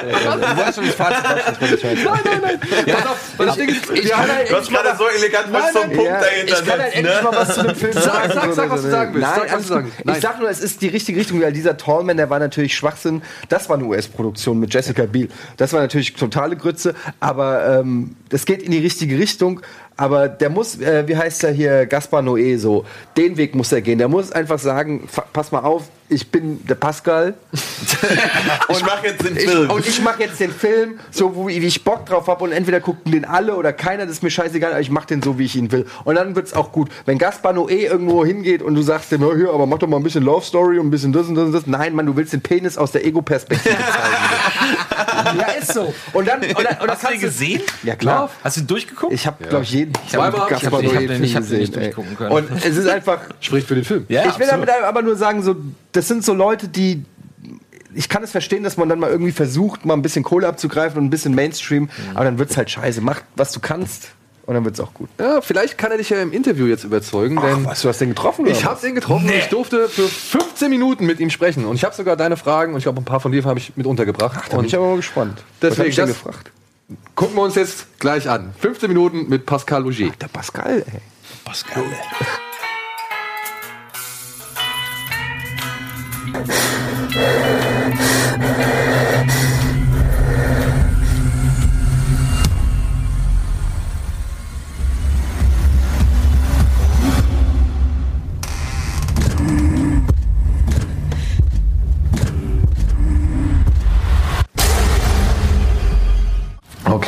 Speaker 4: Du wolltest schon das Fazit abschließen,
Speaker 1: Nein, nein, nein. Ja, pass auf, weil das Ding ist,
Speaker 4: ich kann halt
Speaker 3: Du hast gerade so elegant was zum Punkt
Speaker 4: Ja,
Speaker 3: dahinter
Speaker 4: ich kann halt
Speaker 3: setzen,
Speaker 4: endlich
Speaker 3: ne?
Speaker 4: mal was zu dem Film
Speaker 1: Sag,
Speaker 4: sagen.
Speaker 1: sag,
Speaker 4: so,
Speaker 1: sag, was du sagen willst.
Speaker 4: Nein,
Speaker 1: Sag, was du sagen. Nein.
Speaker 4: Ich sag nur, es ist die richtige Richtung, weil dieser Tallman, der war natürlich Schwachsinn. Das war eine US-Produktion mit Jessica Biel. Das war natürlich totale Grütze, aber ähm, das geht in die richtige Richtung. Aber der muss, äh, wie heißt er hier, Gaspar Noé, so, den Weg muss er gehen. Der muss einfach sagen, pass mal auf, ich bin der Pascal.
Speaker 3: Ich mache jetzt den
Speaker 4: Ich,
Speaker 3: Film.
Speaker 4: und ich mache jetzt den Film, so wo, wie ich Bock drauf habe und entweder gucken den alle oder keiner, das ist mir scheißegal, aber ich mache den so, wie ich ihn will. Und dann wird's auch gut. Wenn Gaspar Noé irgendwo hingeht und du sagst dem, ja, hier, aber mach doch mal ein bisschen Love Story und ein bisschen das und das und das. Nein, Mann, du willst den Penis aus der Ego-Perspektive zeigen. ja, ist so. Und dann, und dann, und dann
Speaker 2: Hast du den gesehen?
Speaker 4: Ja, klar.
Speaker 2: Hast du ihn durchgeguckt?
Speaker 4: Ich habe, glaube ich, jeden
Speaker 1: Zweimal.
Speaker 2: Ich hab- ich hab den- ich hab den nicht durchgucken können.
Speaker 4: Und es ist einfach,
Speaker 1: Spricht für den Film.
Speaker 2: ja,
Speaker 4: ich will
Speaker 2: absolut.
Speaker 4: damit aber nur sagen, so, das sind so Leute, die. Ich kann es verstehen, dass man dann mal irgendwie versucht, mal ein bisschen Kohle abzugreifen und ein bisschen Mainstream, aber dann wird's halt scheiße. Mach, was du kannst und dann wird's auch gut.
Speaker 1: Ja, vielleicht kann er dich ja im Interview jetzt überzeugen, denn
Speaker 4: was, du hast den getroffen?
Speaker 1: ich habe den getroffen und ich durfte für 15 Minuten mit ihm sprechen. Und ich habe sogar deine Fragen und ich glaube, ein paar von dir habe ich mit untergebracht.
Speaker 4: Da bin
Speaker 1: und
Speaker 4: ich aber mal gespannt.
Speaker 1: Deswegen
Speaker 4: was hab ich
Speaker 1: das-
Speaker 4: gefragt?
Speaker 1: gucken wir uns jetzt gleich an. 15 Minuten mit Pascal Logier.
Speaker 4: Der Pascal, ey.
Speaker 2: Pascal.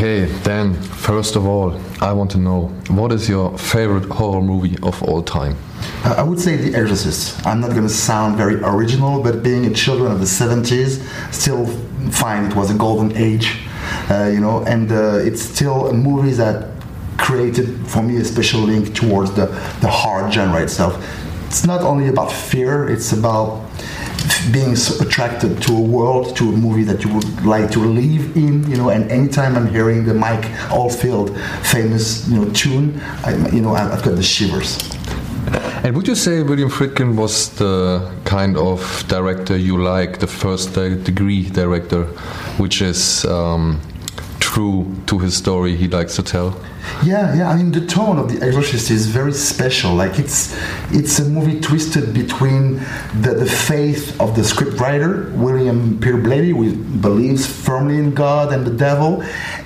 Speaker 5: Okay, Dan, first of all, I want to know what is your favorite horror movie of all time?
Speaker 6: I would say The Exorcist. I'm not going to sound very original, but being a children of the 70s, still fine. It was a golden age, uh, you know, and uh, it's still a movie that created for me a special link towards the, the horror genre itself. It's not only about fear, it's about being so attracted to a world, to a movie that you would like to live in, you know. And anytime I'm hearing the Mike Oldfield famous, you know, tune, I, you know, I've got the shivers.
Speaker 5: And would you say William Friedkin was the kind of director you like, the first degree director, which is um, true to his story he likes to tell?
Speaker 6: Yeah, yeah. I mean, the tone of The Exorcist is very special. Like it's it's a movie twisted between the, the faith of the scriptwriter William Peter Blatty, who believes firmly in God and the devil,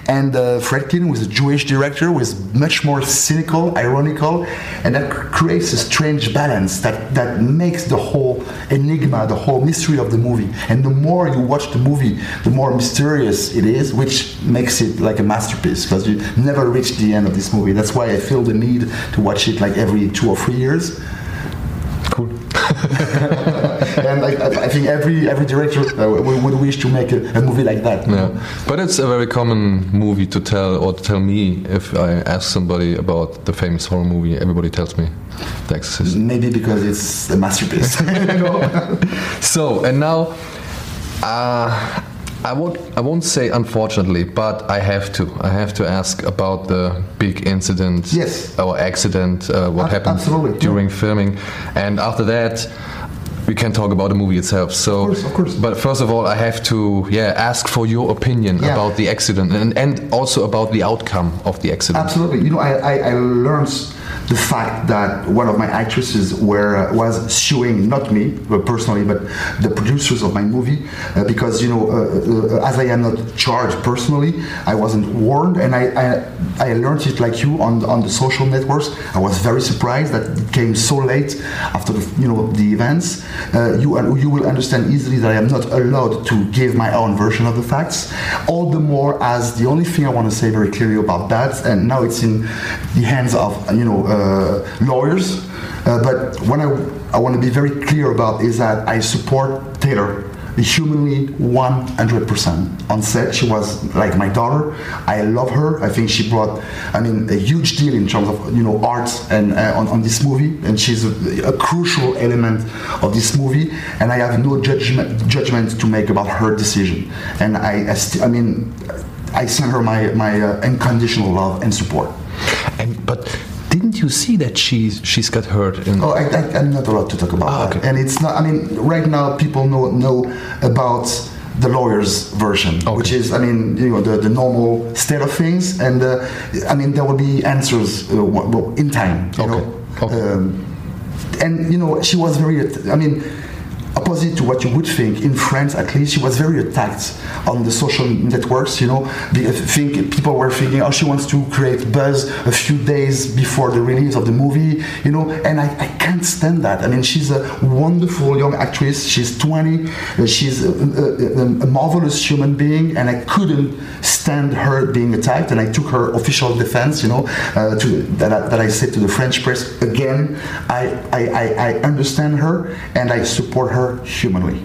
Speaker 6: and uh, Fredkin, is a Jewish director, was much more cynical, ironical, and that creates a strange balance that that makes the whole enigma, the whole mystery of the movie. And the more you watch the movie, the more mysterious it is, which makes it like a masterpiece because you never reach the end of this movie. That's why I feel the need to watch it like every two or three years.
Speaker 5: Cool.
Speaker 6: and I, I, think every every director uh, would, would wish to make a, a movie like that.
Speaker 1: Yeah, but it's a very common movie to tell or to tell me if I ask somebody about the famous horror movie. Everybody tells me The Exorcist.
Speaker 6: Maybe because it's a masterpiece.
Speaker 1: So and now, uh, I won't I won't say unfortunately, but I have to I have to ask about the big incident
Speaker 6: Yes.
Speaker 1: or accident uh, what
Speaker 6: Ab-
Speaker 1: happened during filming, and after that. We can talk about the movie itself. So,
Speaker 6: Of course, of course.
Speaker 1: but first of all, I have to, yeah, ask for your opinion
Speaker 6: Yeah.
Speaker 1: about the accident and, and also about the outcome of the accident.
Speaker 6: Absolutely. You know, I, I, I learned the fact that one of my actresses were uh, was suing not me uh, personally, but the producers of my movie uh, because you know, as I am not charged personally, I wasn't warned, and I, I I learned it like you on on the social networks. I was very surprised that it came so late after the, you know the events. Uh, you and you will understand easily that I am not allowed to give my own version of the facts. All the more as the only thing I want to say very clearly about that, and now it's in the hands of you know uh, lawyers. Uh, but what I, I want to be very clear about is that I support Taylor humanly 100% on set she was like my daughter. I love her. I think she brought i mean a huge deal in terms of you know art and uh, on, on this movie. And she's a, a crucial element of this movie. And i have no judgment judgment to make about her decision. And i i, st- I mean i send her my my uh, unconditional love and support.
Speaker 1: And but didn't you see that she's she's got hurt in?
Speaker 6: Oh, I, I'm not allowed to talk about
Speaker 1: Ah,
Speaker 6: that. And it's not. I mean, right now people know know about the lawyer's version, which is, I mean, you know, the, the normal state of things, and uh, I mean, there will be answers uh, in time. You
Speaker 1: Okay.
Speaker 6: know.
Speaker 1: Okay.
Speaker 6: Um, and you know, she was very. I mean. Opposite to what you would think in France, at least, she was very attacked on the social networks. You know, the, I think people were thinking, oh, she wants to create buzz a few days before the release of the movie. You know, and I, I can't stand that. I mean, she's a wonderful young actress. She's 20. uh, She's a, a, a- a marvelous human being, and I couldn't stand her being attacked. And I took her official defense. You know, uh, to that, I, that I said to the French press again. I, I, I, I understand her, and I support her humanly.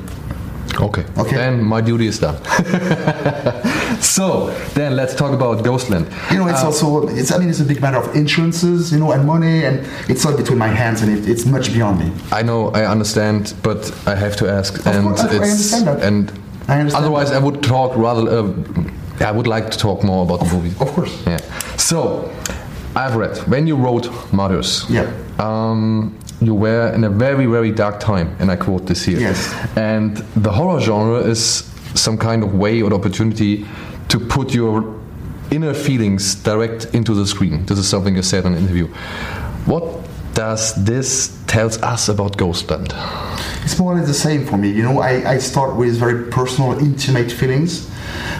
Speaker 1: Okay.
Speaker 6: Okay.
Speaker 1: Then my duty is done. so then let's talk about Ghostland.
Speaker 6: You know, it's also, it's, I mean, it's a big matter of insurances, you know, and money, and it's not between my hands, and it, it's much beyond me.
Speaker 1: I know, I understand, but I have to ask, and
Speaker 6: course, I- understand that.
Speaker 1: and
Speaker 6: I understand
Speaker 1: otherwise
Speaker 6: that.
Speaker 1: I would talk rather. Uh, I would like to talk more about the movie.
Speaker 6: Of course.
Speaker 1: Yeah. So I've read when you wrote Mothers.
Speaker 6: Yeah.
Speaker 1: Um, you were in a very very dark time, and I quote this here.
Speaker 6: Yes.
Speaker 1: And the horror genre is some kind of way or opportunity to put your inner feelings direct into the screen. This is something you said in an interview. What does this tells us about Ghostland?
Speaker 6: It's more or less the same for me. You know, I, I start with very personal, intimate feelings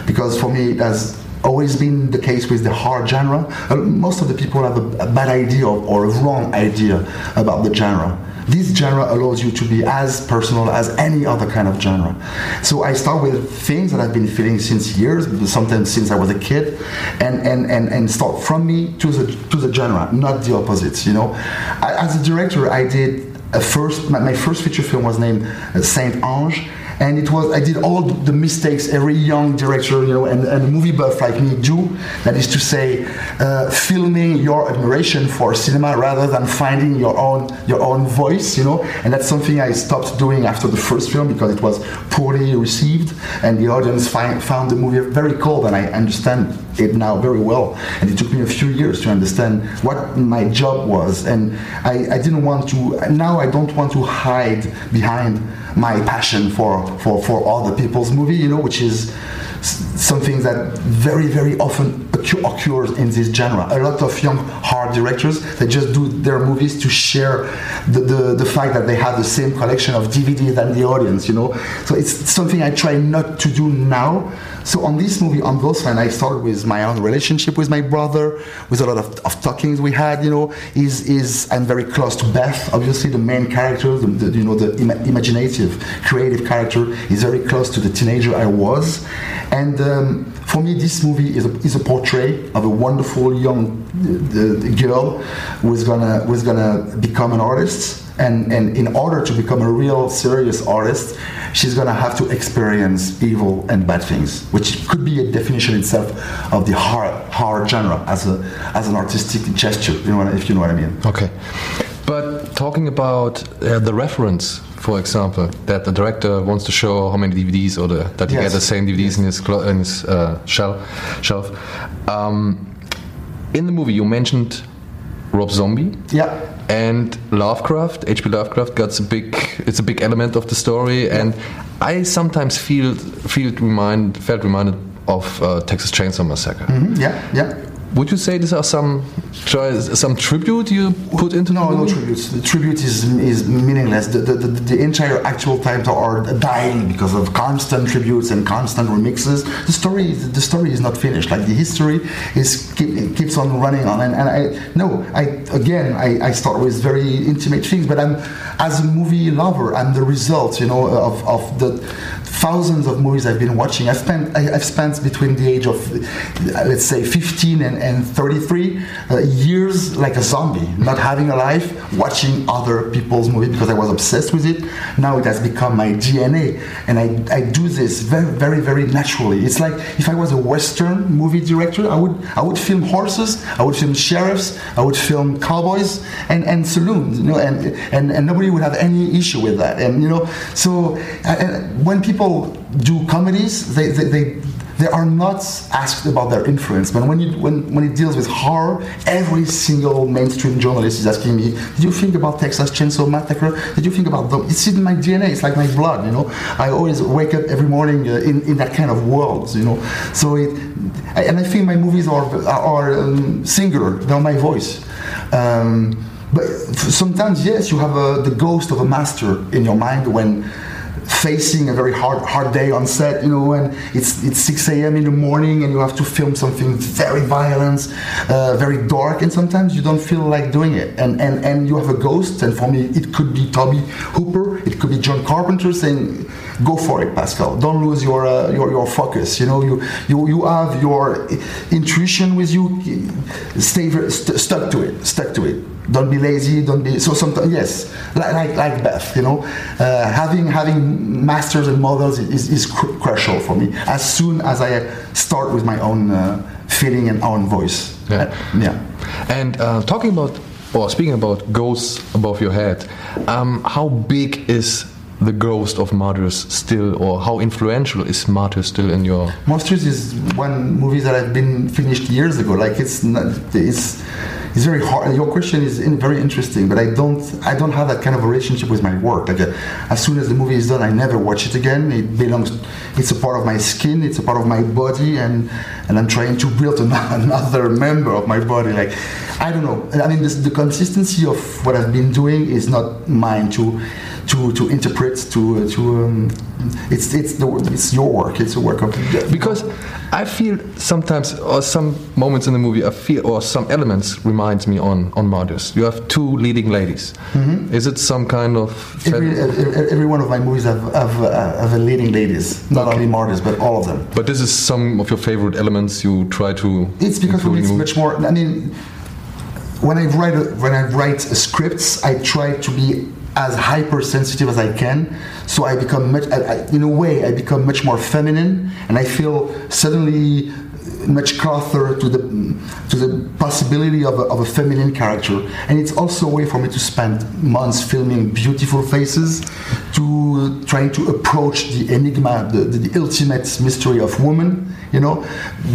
Speaker 6: because for me it has always been the case with the hard genre. Uh, most of the people have a, a bad idea or, or a wrong idea about the genre. This genre allows you to be as personal as any other kind of genre. So I start with things that I've been feeling since years, sometimes since I was a kid, and, and, and, and start from me to the to the genre, not the opposites. You know, as a director, I did a first my, my first feature film was named uh, Saint Ange and it was I did all the mistakes every young director you know and, and movie buff like me do. That is to say uh, filming your admiration for cinema rather than finding your own your own voice you know. And that's something I stopped doing after the first film because it was poorly received and the audience find, found the movie very cold and I understand it now very well. And it took me a few years to understand what my job was. And I, I didn't want to now I don't want to hide behind my passion for, for, for other people's movie you know which is something that very very often occu- occurs in this genre. A lot of young horror directors they just do their movies to share the, the, the fact that they have the same collection of DVD than the audience you know. So it's something I try not to do now so on this movie on Ghostland I started with my own relationship with my brother with a lot of, of talkings we had you know. Is is I'm very close to Beth obviously the main character the, the, you know the ima- imaginative creative character. Is very close to the teenager I was. And um, for me, this movie is a, is a portrait of a wonderful young uh, girl who is gonna who is gonna become an artist, and and in order to become a real serious artist, she's gonna have to experience evil and bad things, which could be a definition itself of the horror horror genre as a as an artistic gesture. You know if you know what I mean.
Speaker 1: Okay. But talking about uh, the reference, for example, that the director wants to show how many DVDs or the, that he
Speaker 6: Yes.
Speaker 1: get the same DVDs in his, clo- in his uh, shell, shelf. Um, in the movie, you mentioned Rob Zombie.
Speaker 6: Yeah.
Speaker 1: And Lovecraft, H.P. Lovecraft, got a big. It's a big element of the story, and I sometimes feel feel remind felt reminded of uh, Texas Chainsaw Massacre.
Speaker 6: Mhm, Yeah. Yeah.
Speaker 1: Would you say these are some some tribute you put into
Speaker 6: No,
Speaker 1: the
Speaker 6: no tributes. The tribute is is meaningless. The, the, the, the entire actual times are dying because of constant tributes and constant remixes. The story the story is not finished. Like the history is keep, keeps on running on. And, and I no, I again I, I start with very intimate things, but I'm as a movie lover, I'm the result, you know, of, of the thousands of movies I've been watching. I've spent I, I've spent between the age of uh, let's say 15 and, and 33 uh, years like a zombie, not having a life, watching other people's movies because I was obsessed with it. Now it has become my DNA, and I, I do this very very very naturally. It's like if I was a Western movie director, I would I would film horses, I would film sheriffs, I would film cowboys and, and saloons, you know, and, and and nobody would have any issue with that. And you know, so uh, when people do comedies, they they, they they are not asked about their influence. But when, you, when, when it deals with horror, every single mainstream journalist is asking me, Did you think about Texas Chainsaw Massacre? Did you think about them? It's in my DNA, it's like my blood, you know. I always wake up every morning uh, in, in that kind of world, you know. So it, and I think my movies are, are um, singular, they're my voice. Um, but sometimes, yes, you have a, the ghost of a master in your mind when facing a very hard hard day on set you know and it's it's 6 a.m in the morning and you have to film something very violent uh, very dark and sometimes you don't feel like doing it. And and and you have a ghost and for me it could be toby hooper it could be john carpenter saying go for it pascal. Don't lose your uh, your, your focus you know you you you have your intuition with you stay st- stuck to it stuck to it don't be lazy don't be so sometimes yes like like, like beth you know uh, having having masters and models is, is cru- crucial for me as soon as i start with my own uh, feeling and own voice
Speaker 1: Yeah.
Speaker 6: Uh, yeah
Speaker 1: And uh, talking about, or speaking about ghosts above your head, um, how big is the ghost of Martyrs still, or how influential is Martyrs still in your?
Speaker 6: Monsters is one movie that I've been finished years ago. Like it's not, it's it's very hard. Your question is very interesting, but I don't I don't have that kind of relationship with my work. Like uh, as soon as the movie is done, I never watch it again. It belongs. It's a part of my skin. It's a part of my body, and and I'm trying to build another member of my body. Like I don't know. I mean, this, the consistency of what I've been doing is not mine to to to interpret. To to um, it's it's the it's your work. It's a work of
Speaker 1: Because I feel sometimes, or some moments in the movie, I feel, or some elements reminds me on on Marius. You have two leading ladies. Is it some kind of?
Speaker 6: Every, every, one of my movies have, have, uh, have a leading ladies, not only martyrs, but all of them.
Speaker 1: but this is some of your favorite elements you try to.
Speaker 6: It's because for
Speaker 1: include
Speaker 6: me
Speaker 1: in
Speaker 6: it's much more. I mean, when I write a, when I write scripts, I try to be as hypersensitive as I can. So I become much, I, I, in a way, I become much more feminine, and I feel suddenly much closer to the to the possibility of a, of a feminine character. And it's also a way for me to spend months filming beautiful faces, to trying to approach the enigma, the, the, the ultimate mystery of woman. You know,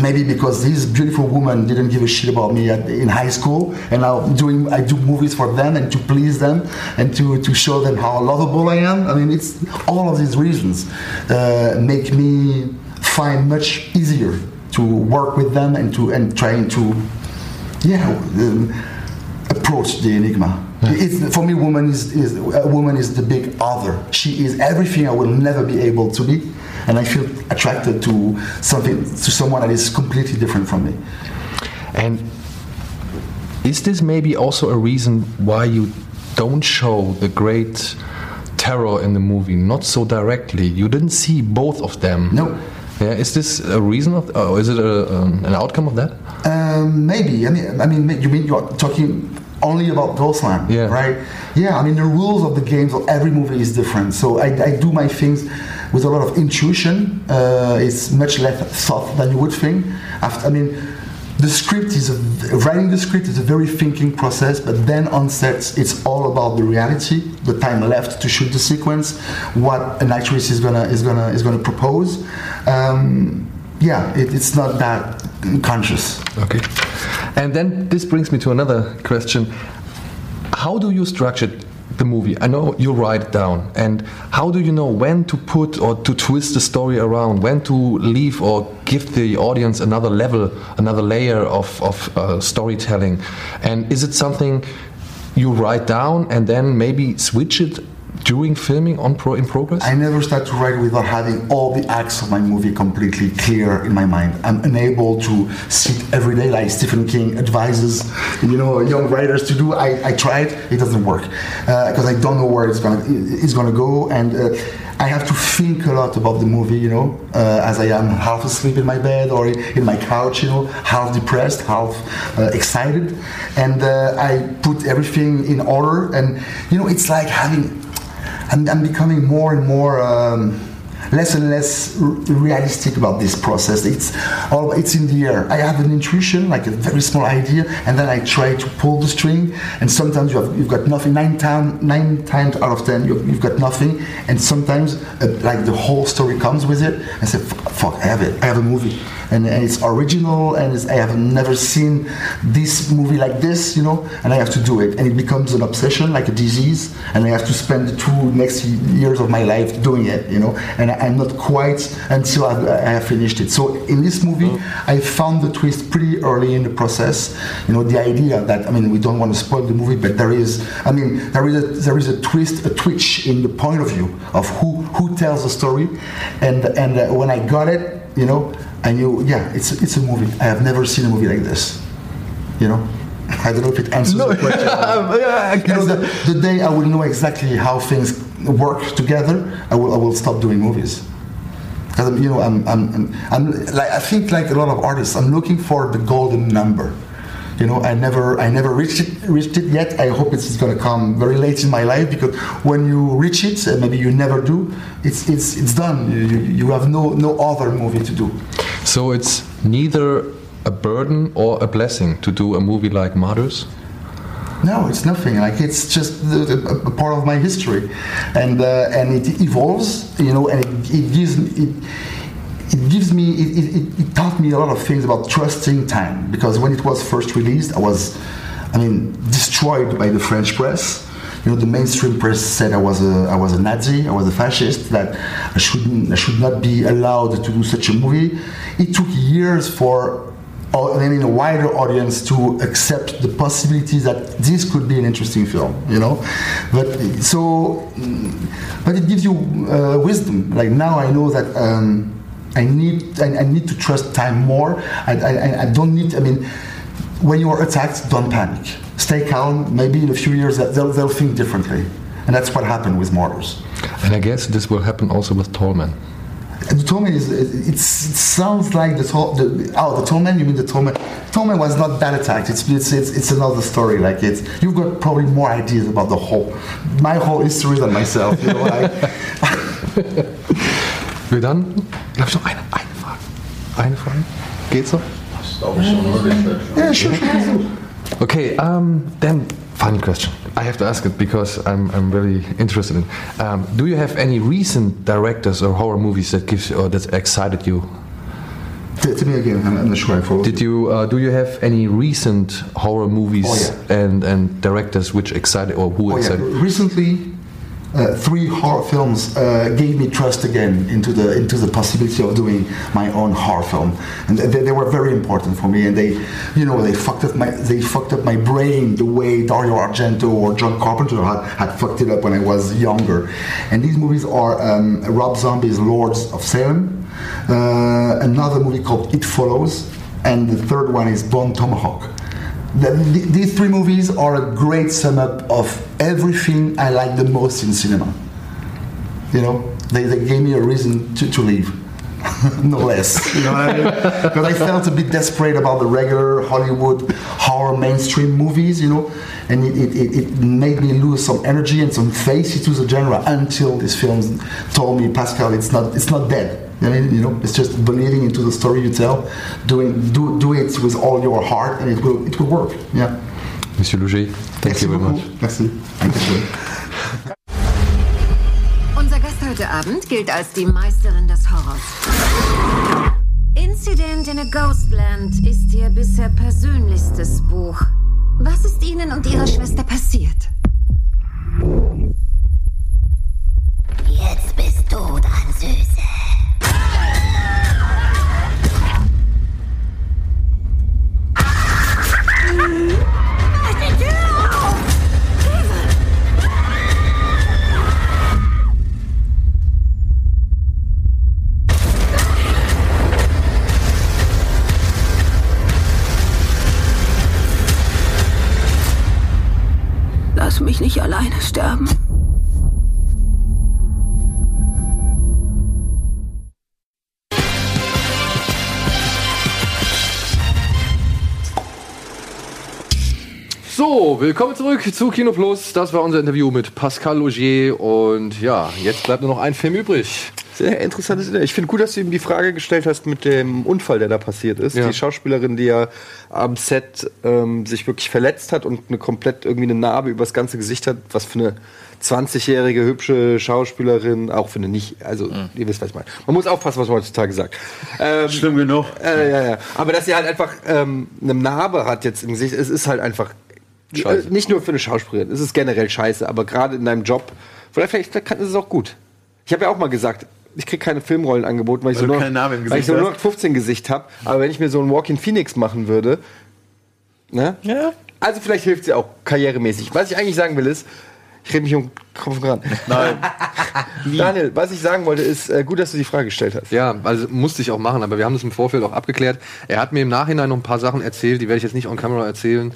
Speaker 6: maybe because these beautiful women didn't give a shit about me at, in high school, and now doing I do movies for them and to please them and to, to show them how lovable I am. I mean, it's all of these reasons uh, make me find much easier to work with them and to and trying to yeah um, approach the enigma. It's, for me, woman is, is a woman is the big other. She is everything I will never be able to be, and I feel attracted to something to someone that is completely different from me.
Speaker 1: And is this maybe also a reason why you don't show the great terror in the movie? Not so directly. You didn't see both of them.
Speaker 6: No.
Speaker 1: Yeah, is this a reason of, or is it a, um, an outcome of that?
Speaker 6: Um, maybe. I mean, I mean, you mean you're talking only about Ghostland,
Speaker 1: Yeah.
Speaker 6: right? Yeah. I mean, the rules of the games of every movie is different. So I, I do my things with a lot of intuition. Uh, it's much less thought than you would think. After, I mean, the script is a, writing the script is a very thinking process, but then on sets it's all about the reality, the time left to shoot the sequence, what an actress is gonna is gonna is gonna propose. Um, yeah, it, it's not that conscious.
Speaker 1: Okay. And then this brings me to another question. How do you structure the movie? I know you write it down. And how do you know when to put or to twist the story around, when to leave or give the audience another level, another layer of, of uh, storytelling? And is it something you write down and then maybe switch it during filming on pro in progress?
Speaker 6: I never start to write without having all the acts of my movie completely clear in my mind. I'm unable to sit every day like Stephen King advises, you know, young writers to do. I, I tried, it doesn't work because I don't know where it's gonna it's gonna go, and uh, I have to think a lot about the movie, you know, uh, as I am half asleep in my bed or in my couch, you know, half depressed, half uh, excited, and uh, I put everything in order, and you know, it's like having I'm, I'm becoming more and more um, less and less realistic about this process. It's all it's in the air. I have an intuition, like a very small idea, and then I try to pull the string. And sometimes you have you've got nothing. Nine times nine times out of ten you've, you've got nothing. And sometimes uh, like the whole story comes with it. I say, "Fuck, I have it. I have a movie." And, and it's original, and it's, I have never seen this movie like this, you know. And I have to do it, and it becomes an obsession, like a disease. And I have to spend the two next years of my life doing it, you know. And I'm not quite until I, I finished it. So in this movie, I found the twist pretty early in the process. You know, the idea that I mean, we don't want to spoil the movie, but there is, I mean, there is a there is a twist, a twitch in the point of view of who who tells the story. And and uh, when I got it, you know, I knew, yeah, it's it's a movie. I have never seen a movie like this. You know, I don't know if it answers the question. You know, the, the day I will know exactly how things work together, I will, I will stop doing movies. Because you know, I'm, I'm, I'm, like I think like a lot of artists, I'm looking for the golden number. You know, I never, I never reached it, reached it yet. I hope it's going to come very late in my life because when you reach it, and maybe you never do, it's, it's, it's done. You, you, you have no, no other movie to do.
Speaker 1: So it's neither a burden or a blessing to do a movie like Martyrs?
Speaker 6: No, it's nothing. Like it's just the, a part of my history, and uh, and it evolves, you know, and it, it gives it, it gives me it, it, it taught me a lot of things about trusting time because when it was first released, I was, I mean, destroyed by the French press. You know, the mainstream press said I was a I was a Nazi, I was a fascist, that I shouldn't I should not be allowed to do such a movie. It took years for or, I mean, a wider audience to accept the possibility that this could be an interesting film, you know. But so, but it gives you uh, wisdom. Like now, I know that um, I need I, I need to trust time more. I, I, I don't need. I mean, when you are attacked, don't panic. Stay calm. Maybe in a few years they'll, they'll think differently, and that's what happened with Martyrs.
Speaker 1: And I guess this will happen also with tall Tallman.
Speaker 6: The Tallman is it's, it sounds like the, tall, the oh the Tallman you mean the Tallman Tallman was not that attacked it's, it's it's it's another story like it's you've got probably more ideas about the whole my whole history than myself you know like,
Speaker 1: Wir dann, glaube ich, noch eine, eine Frage. Eine Frage? Geht's noch?
Speaker 6: yeah sure, sure.
Speaker 1: Okay, um, then final question. I have to ask it because I'm, I'm really interested in. Um, do you have any recent directors or horror movies that gives or that excited you?
Speaker 6: T- tell me again I'm, I'm not sure I followed
Speaker 1: Did you uh, do you have any recent horror movies
Speaker 6: Oh,
Speaker 1: and and directors which excited or who
Speaker 6: Oh yeah,
Speaker 1: excited?
Speaker 6: recently uh, three horror films uh, gave me trust again into the into the possibility of doing my own horror film, and they, they were very important for me. And they, you know, they fucked up my they fucked up my brain the way Dario Argento or John Carpenter had, had fucked it up when I was younger. And these movies are um, Rob Zombie's Lords of Salem, uh, another movie called It Follows, and the third one is Bone Tomahawk. The, the, these three movies are a great sum up of everything I like the most in cinema. You know, they, they gave me a reason to, to leave. no less. You know what I mean? Because I felt a bit desperate about the regular Hollywood horror mainstream movies, you know, and it, it, it, made me lose some energy and some face to the genre until these films told me, Pascal, it's not it's not dead. I mean, you know, it's just believing into the story you tell, doing do do it with all your heart, and it will it will work. Yeah.
Speaker 5: Monsieur Luger, thank you very much.
Speaker 6: Merci.
Speaker 7: Unser Gast heute Abend gilt als die Meisterin des Horrors. Incident in a Ghostland ist ihr bisher persönlichstes Buch. Was ist Ihnen und Ihrer Schwester passiert?
Speaker 8: Jetzt bist du dran, Süße.
Speaker 9: Lass mich nicht alleine sterben.
Speaker 1: So, willkommen zurück zu Kino Plus. Das war unser Interview mit Pascal Logier. Und ja, jetzt bleibt nur noch ein Film übrig.
Speaker 4: Sehr interessantes Interview. Ich finde gut, dass du ihm die Frage gestellt hast mit dem Unfall, der da passiert ist.
Speaker 1: Ja.
Speaker 4: Die Schauspielerin, die ja am Set ähm, sich wirklich verletzt hat und eine komplett irgendwie eine Narbe übers ganze Gesicht hat, was für eine 20-jährige hübsche Schauspielerin, auch für eine nicht, also ihr wisst, was ich meine. Man muss aufpassen, was man heutzutage sagt. Ähm,
Speaker 3: Schlimm genug.
Speaker 4: äh, ja, ja. Aber dass sie halt einfach ähm, eine Narbe hat jetzt im Gesicht, es ist halt einfach
Speaker 1: Scheiße.
Speaker 4: Äh, nicht nur für eine Schauspielerin, es ist generell scheiße, aber gerade in deinem Job, vielleicht, vielleicht kann, ist es auch gut. Ich habe ja auch mal gesagt, ich kriege keine Filmrollen angeboten, weil ich,
Speaker 3: Weil
Speaker 4: so nur,
Speaker 3: im
Speaker 4: weil ich
Speaker 3: Gesicht
Speaker 4: so nur
Speaker 3: hast.
Speaker 4: 15 Gesicht habe. Aber wenn ich mir so einen Walk-in Phoenix machen würde, ne?
Speaker 2: Ja.
Speaker 4: Also vielleicht hilft sie auch karrieremäßig. Was ich eigentlich sagen will ist, ich rede mich um Kopf Kragen.
Speaker 3: Nein.
Speaker 4: Daniel, was ich sagen wollte ist, äh, gut, dass du die Frage gestellt hast.
Speaker 1: Ja, also musste ich auch machen, aber wir haben das im Vorfeld auch abgeklärt. Er hat mir im Nachhinein noch ein paar Sachen erzählt, die werde ich jetzt nicht on camera erzählen,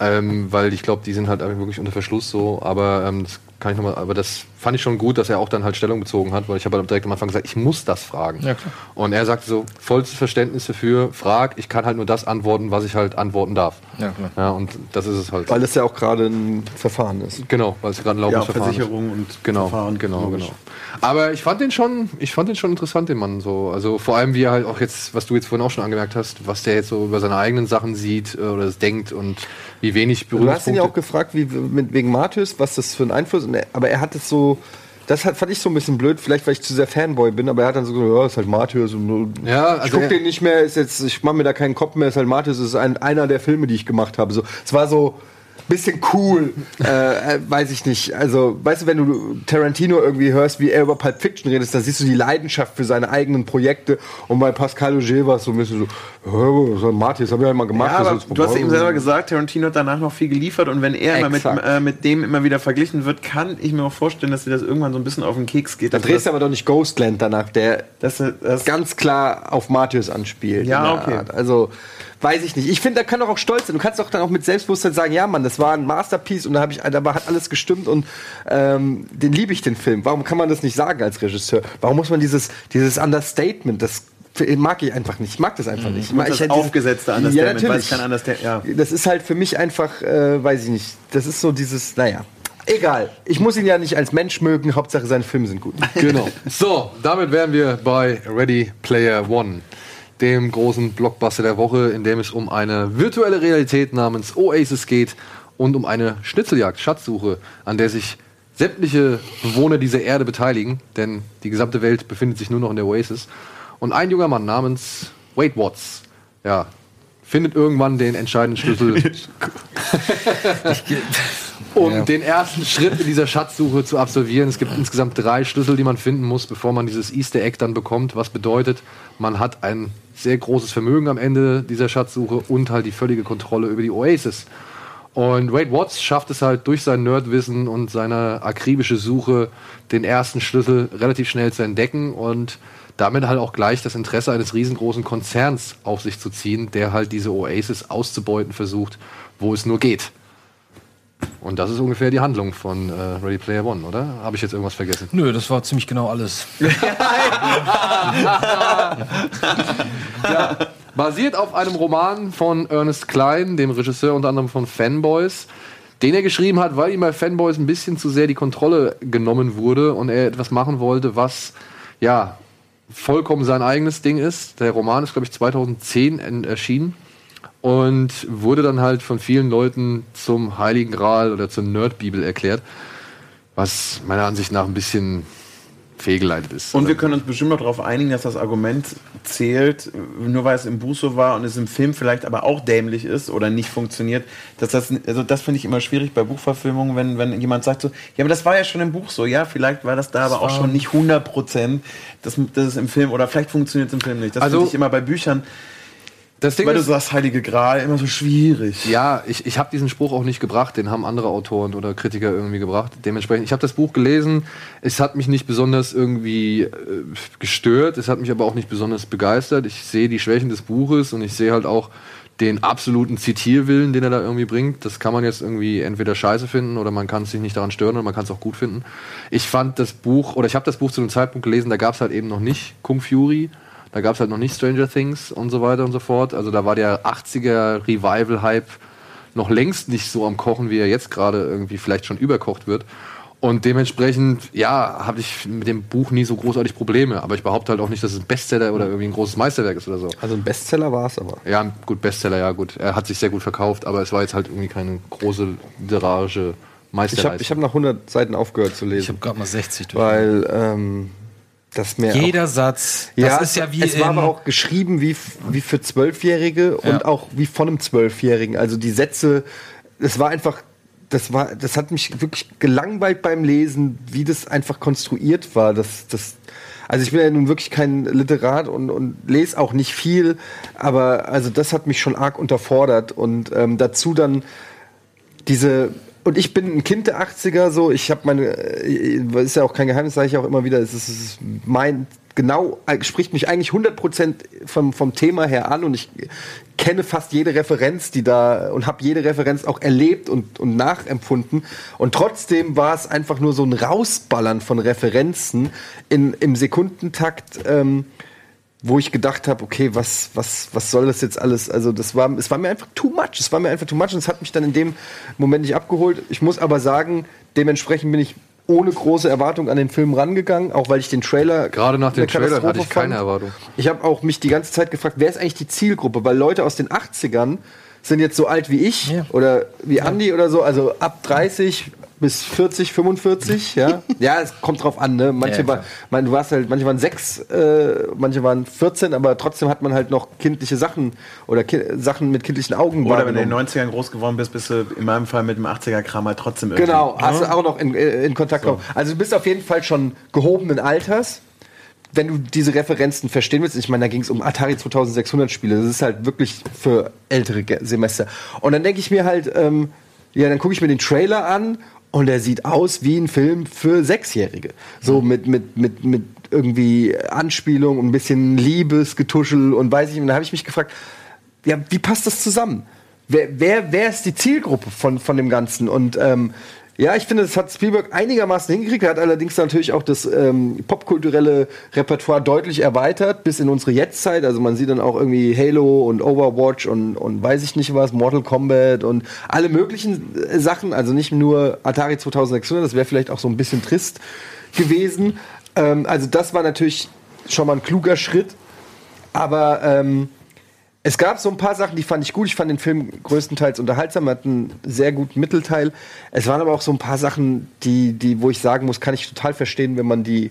Speaker 1: ähm, weil ich glaube, die sind halt einfach wirklich unter Verschluss so. Aber ähm, das kann ich noch mal, aber das fand ich schon gut, dass er auch dann halt Stellung bezogen hat, weil ich habe halt direkt am Anfang gesagt, ich muss das fragen.
Speaker 2: Ja, klar.
Speaker 1: Und er sagte so, vollstes Verständnis dafür, frag, ich kann halt nur das antworten, was ich halt antworten darf.
Speaker 2: Ja, klar.
Speaker 1: Ja, und das ist es halt.
Speaker 4: Weil es ja auch gerade ein Verfahren ist.
Speaker 1: Genau, weil es gerade ein
Speaker 3: Ja,
Speaker 1: laufendes Verfahren ist.
Speaker 3: Versicherung und
Speaker 1: Genau,
Speaker 3: Verfahren.
Speaker 1: genau,
Speaker 3: logisch.
Speaker 1: genau. Aber ich fand den schon, ich fand den schon interessant, den Mann so. Also vor allem, wie er halt auch jetzt, was du jetzt vorhin auch schon angemerkt hast, was der jetzt so über seine eigenen Sachen sieht äh, oder es denkt und wie wenig
Speaker 4: Du hast ihn ja auch gefragt, wie mit, wegen Matthäus, was das für einen Einfluss und er, Aber er hat es so. Das hat, fand ich so ein bisschen blöd, vielleicht weil ich zu sehr Fanboy bin, aber er hat dann so gesagt, ja, ist halt Matthäus und
Speaker 1: Ja,
Speaker 4: ich
Speaker 1: also
Speaker 4: guck
Speaker 1: er-
Speaker 4: den nicht mehr, ist jetzt, ich mache mir da keinen Kopf mehr, ist halt Matthäus, ist ein, einer der Filme, die ich gemacht habe. So, es war so bisschen cool, äh, äh, weiß ich nicht. Also, weißt du, wenn du Tarantino irgendwie hörst, wie er über Pulp Fiction redet, dann siehst du die Leidenschaft für seine eigenen Projekte. Und bei Pascal Auger war es so ein bisschen so, ja, so Matthäus, habe ich halt mal gemacht.
Speaker 3: Ja,
Speaker 4: das
Speaker 3: aber du hast eben selber gesagt, Tarantino hat danach noch viel geliefert und wenn er immer mit, äh, mit dem immer wieder verglichen wird, kann ich mir auch vorstellen, dass dir das irgendwann so ein bisschen auf den Keks geht.
Speaker 4: Da
Speaker 3: dass
Speaker 4: drehst du
Speaker 3: das,
Speaker 4: aber doch nicht Ghostland danach, der
Speaker 3: dass, das,
Speaker 4: ganz klar auf Matthäus anspielt.
Speaker 3: Ja, okay.
Speaker 4: Art. Also, weiß ich nicht. Ich finde, da kann doch auch stolz sein. Du kannst doch dann auch mit Selbstbewusstsein sagen, ja, Mann, das war ein Masterpiece und da, hab ich, da hat alles gestimmt und ähm, den liebe ich, den Film. Warum kann man das nicht sagen als Regisseur? Warum muss man dieses, dieses Understatement, das mag ich einfach nicht. Ich mag das einfach nicht. Ich mag,
Speaker 3: das
Speaker 4: ich,
Speaker 3: aufgesetzte
Speaker 4: ja,
Speaker 3: Understatement, weil
Speaker 4: natürlich.
Speaker 3: es kein Understatement, ja.
Speaker 4: Das ist halt für mich einfach, äh, weiß ich nicht, das ist so dieses, naja. Egal. Ich muss ihn ja nicht als Mensch mögen, Hauptsache seine Filme sind gut.
Speaker 1: Genau. So, damit wären wir bei Ready Player One, dem großen Blockbuster der Woche, in dem es um eine virtuelle Realität namens Oasis geht und um eine Schnitzeljagd, Schatzsuche, an der sich sämtliche Bewohner dieser Erde beteiligen, denn die gesamte Welt befindet sich nur noch in der Oasis. Und ein junger Mann namens Wade Watts, ja, findet irgendwann den entscheidenden Schlüssel um den ersten Schritt in dieser Schatzsuche zu absolvieren. Es gibt insgesamt drei Schlüssel, die man finden muss, bevor man dieses Easter Egg dann bekommt. Was bedeutet, man hat ein sehr großes Vermögen am Ende dieser Schatzsuche und halt die völlige Kontrolle über die Oasis. Und Wade Watts schafft es halt durch sein Nerdwissen und seine akribische Suche, den ersten Schlüssel relativ schnell zu entdecken und damit halt auch gleich das Interesse eines riesengroßen Konzerns auf sich zu ziehen, der halt diese Oasis auszubeuten versucht, wo es nur geht. Und das ist ungefähr die Handlung von äh, Ready Player One, oder? Habe ich jetzt irgendwas vergessen?
Speaker 2: Nö, das war ziemlich genau alles.
Speaker 1: Basiert auf einem Roman von Ernest Klein, dem Regisseur unter anderem von Fanboys, den er geschrieben hat, weil ihm bei Fanboys ein bisschen zu sehr die Kontrolle genommen wurde und er etwas machen wollte, was ja vollkommen sein eigenes Ding ist. Der Roman ist, glaube ich, 2010 en- erschienen und wurde dann halt von vielen Leuten zum Heiligen Gral oder zur Nerdbibel erklärt, was meiner Ansicht nach ein bisschen fehlgeleitet ist.
Speaker 3: Und wir können uns bestimmt noch darauf einigen, dass das Argument zählt, nur weil es im Buch so war und es im Film vielleicht aber auch dämlich ist oder nicht funktioniert. Dass das, also das finde ich immer schwierig bei Buchverfilmungen, wenn, wenn jemand sagt so, ja, aber das war ja schon im Buch so, ja, vielleicht war das da aber auch schon nicht 100 Prozent, dass das ist im Film oder vielleicht funktioniert es im Film nicht. Das
Speaker 1: Also-
Speaker 3: finde ich immer bei Büchern,
Speaker 1: das Ding
Speaker 3: weil du
Speaker 1: ist,
Speaker 3: sagst Heilige Gral, immer so schwierig.
Speaker 1: Ja, ich, ich habe diesen Spruch auch nicht gebracht, den haben andere Autoren oder Kritiker irgendwie gebracht. Dementsprechend, ich habe das Buch gelesen, es hat mich nicht besonders irgendwie äh, gestört, es hat mich aber auch nicht besonders begeistert. Ich sehe die Schwächen des Buches und ich sehe halt auch den absoluten Zitierwillen, den er da irgendwie bringt. Das kann man jetzt irgendwie entweder scheiße finden oder man kann sich nicht daran stören oder man kann es auch gut finden. Ich fand das Buch, oder ich habe das Buch zu einem Zeitpunkt gelesen, da gab es halt eben noch nicht Kung Fury. Da gab es halt noch nicht Stranger Things und so weiter und so fort. Also da war der 80er Revival-Hype noch längst nicht so am Kochen, wie er jetzt gerade irgendwie vielleicht schon überkocht wird. Und dementsprechend, ja, habe ich mit dem Buch nie so großartig Probleme. Aber ich behaupte halt auch nicht, dass es ein Bestseller oder irgendwie ein großes Meisterwerk ist oder so.
Speaker 4: Also ein Bestseller war es aber.
Speaker 1: Ja, gut, Bestseller, ja gut. Er hat sich sehr gut verkauft, aber es war jetzt halt irgendwie keine große literarische
Speaker 4: Ich
Speaker 1: Meisterleistung.
Speaker 4: habe ich hab nach 100 Seiten aufgehört zu
Speaker 2: Ich
Speaker 4: lesen,
Speaker 2: habe gerade mal 60 durch.
Speaker 4: weil ähm, das mir
Speaker 2: Jeder Satz, das
Speaker 4: ja,
Speaker 2: ist ja wie
Speaker 4: es war aber auch geschrieben wie, wie für Zwölfjährige
Speaker 2: Ja.
Speaker 4: und auch wie von einem Zwölfjährigen. Also die Sätze, es war einfach, das war, das hat mich wirklich gelangweilt beim Lesen, wie das einfach konstruiert war. Das, das, also ich bin ja nun wirklich kein Literat und, und lese auch nicht viel, aber also das hat mich schon arg unterfordert und ähm, dazu dann diese und ich bin ein Kind der 80er so, ich habe meine äh, ist ja auch kein Geheimnis, sage ich auch immer wieder, es ist, es ist mein genau äh, spricht mich eigentlich 100% vom vom Thema her an und ich kenne fast jede Referenz, die da und habe jede Referenz auch erlebt und und nachempfunden. Und trotzdem war es einfach nur so ein Rausballern von Referenzen in im Sekundentakt ähm, wo ich gedacht habe, okay, was, was, was soll das jetzt alles? Also das war, es war mir einfach too much. Es war mir einfach too much und es hat mich dann in dem Moment nicht abgeholt. Ich muss aber sagen, dementsprechend bin ich ohne große Erwartung an den Film rangegangen, auch weil ich den Trailer
Speaker 1: Gerade nach dem Trailer hatte ich keine
Speaker 4: fand.
Speaker 1: Erwartung.
Speaker 4: Ich habe auch mich die ganze Zeit gefragt, wer ist eigentlich die Zielgruppe? Weil Leute aus den 80ern sind jetzt so alt wie ich
Speaker 2: Ja.
Speaker 4: oder wie Andi oder so, also ab 30 bis 40, 45, ja. ja, es kommt drauf an, ne? Manche,
Speaker 2: Ja,
Speaker 4: war, man, du warst halt, manche waren sechs, äh, manche waren 14, aber trotzdem hat man halt noch kindliche Sachen oder ki Sachen mit kindlichen Augen
Speaker 3: Oder wenn du in den
Speaker 4: wahrgenommen.
Speaker 3: 90ern groß geworden bist, bist du in meinem Fall mit dem 80er-Kram halt trotzdem irgendwie.
Speaker 4: Genau, hast
Speaker 3: ne?
Speaker 4: du auch noch in, äh, in Kontakt gekommen. Also du bist auf jeden Fall schon gehobenen Alters. Wenn du diese Referenzen verstehen willst, ich meine, da ging es um Atari 2600 Spiele, das ist halt wirklich für ältere Semester. Und dann denke ich mir halt, ähm, ja, dann gucke ich mir den Trailer an und der sieht aus wie ein Film für Sechsjährige. So mit, mit, mit, mit irgendwie Anspielung und ein bisschen Liebesgetuschel und weiß ich, und da habe ich mich gefragt, ja, wie passt das zusammen? Wer, wer, wer ist die Zielgruppe von, von dem Ganzen? Und ähm, ja, ich finde, das hat Spielberg einigermaßen hingekriegt. Er hat allerdings natürlich auch das ähm, popkulturelle Repertoire deutlich erweitert bis in unsere Jetztzeit. Also man sieht dann auch irgendwie Halo und Overwatch und, und weiß ich nicht was, Mortal Kombat und alle möglichen äh, Sachen. Also nicht nur Atari 2600, das wäre vielleicht auch so ein bisschen trist gewesen. Ähm, also das war natürlich schon mal ein kluger Schritt. Aber ähm, es gab so ein paar Sachen, die fand ich gut. Ich fand den Film größtenteils unterhaltsam, er hat einen sehr guten Mittelteil. Es waren aber auch so ein paar Sachen, die, die, wo ich sagen muss, kann ich total verstehen, wenn man die,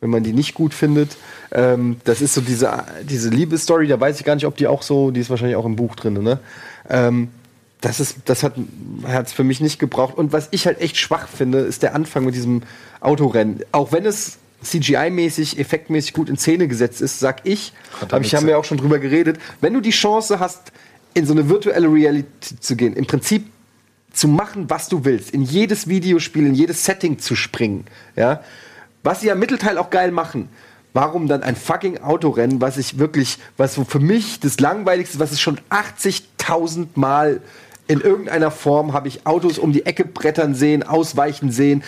Speaker 4: wenn man die nicht gut findet. Ähm, das ist so diese, diese Liebesstory, da weiß ich gar nicht, ob die auch so, die ist wahrscheinlich auch im Buch drin, ne? Ähm, das ist, das hat es für mich nicht gebraucht. Und was ich halt echt schwach finde, ist der Anfang mit diesem Autorennen. Auch wenn es CGI-mäßig, effektmäßig gut in Szene gesetzt ist, sag ich, aber ich haben wir auch schon drüber geredet, wenn du die Chance hast, in so eine virtuelle Reality zu gehen, im Prinzip zu machen, was du willst, in jedes Videospiel, in jedes Setting zu springen, ja, was sie ja im Mittelteil auch geil machen. Warum dann ein fucking Autorennen, was ich wirklich, was so für mich das langweiligste, was es schon 80.000 Mal In irgendeiner Form habe ich Autos um die Ecke brettern sehen, ausweichen sehen,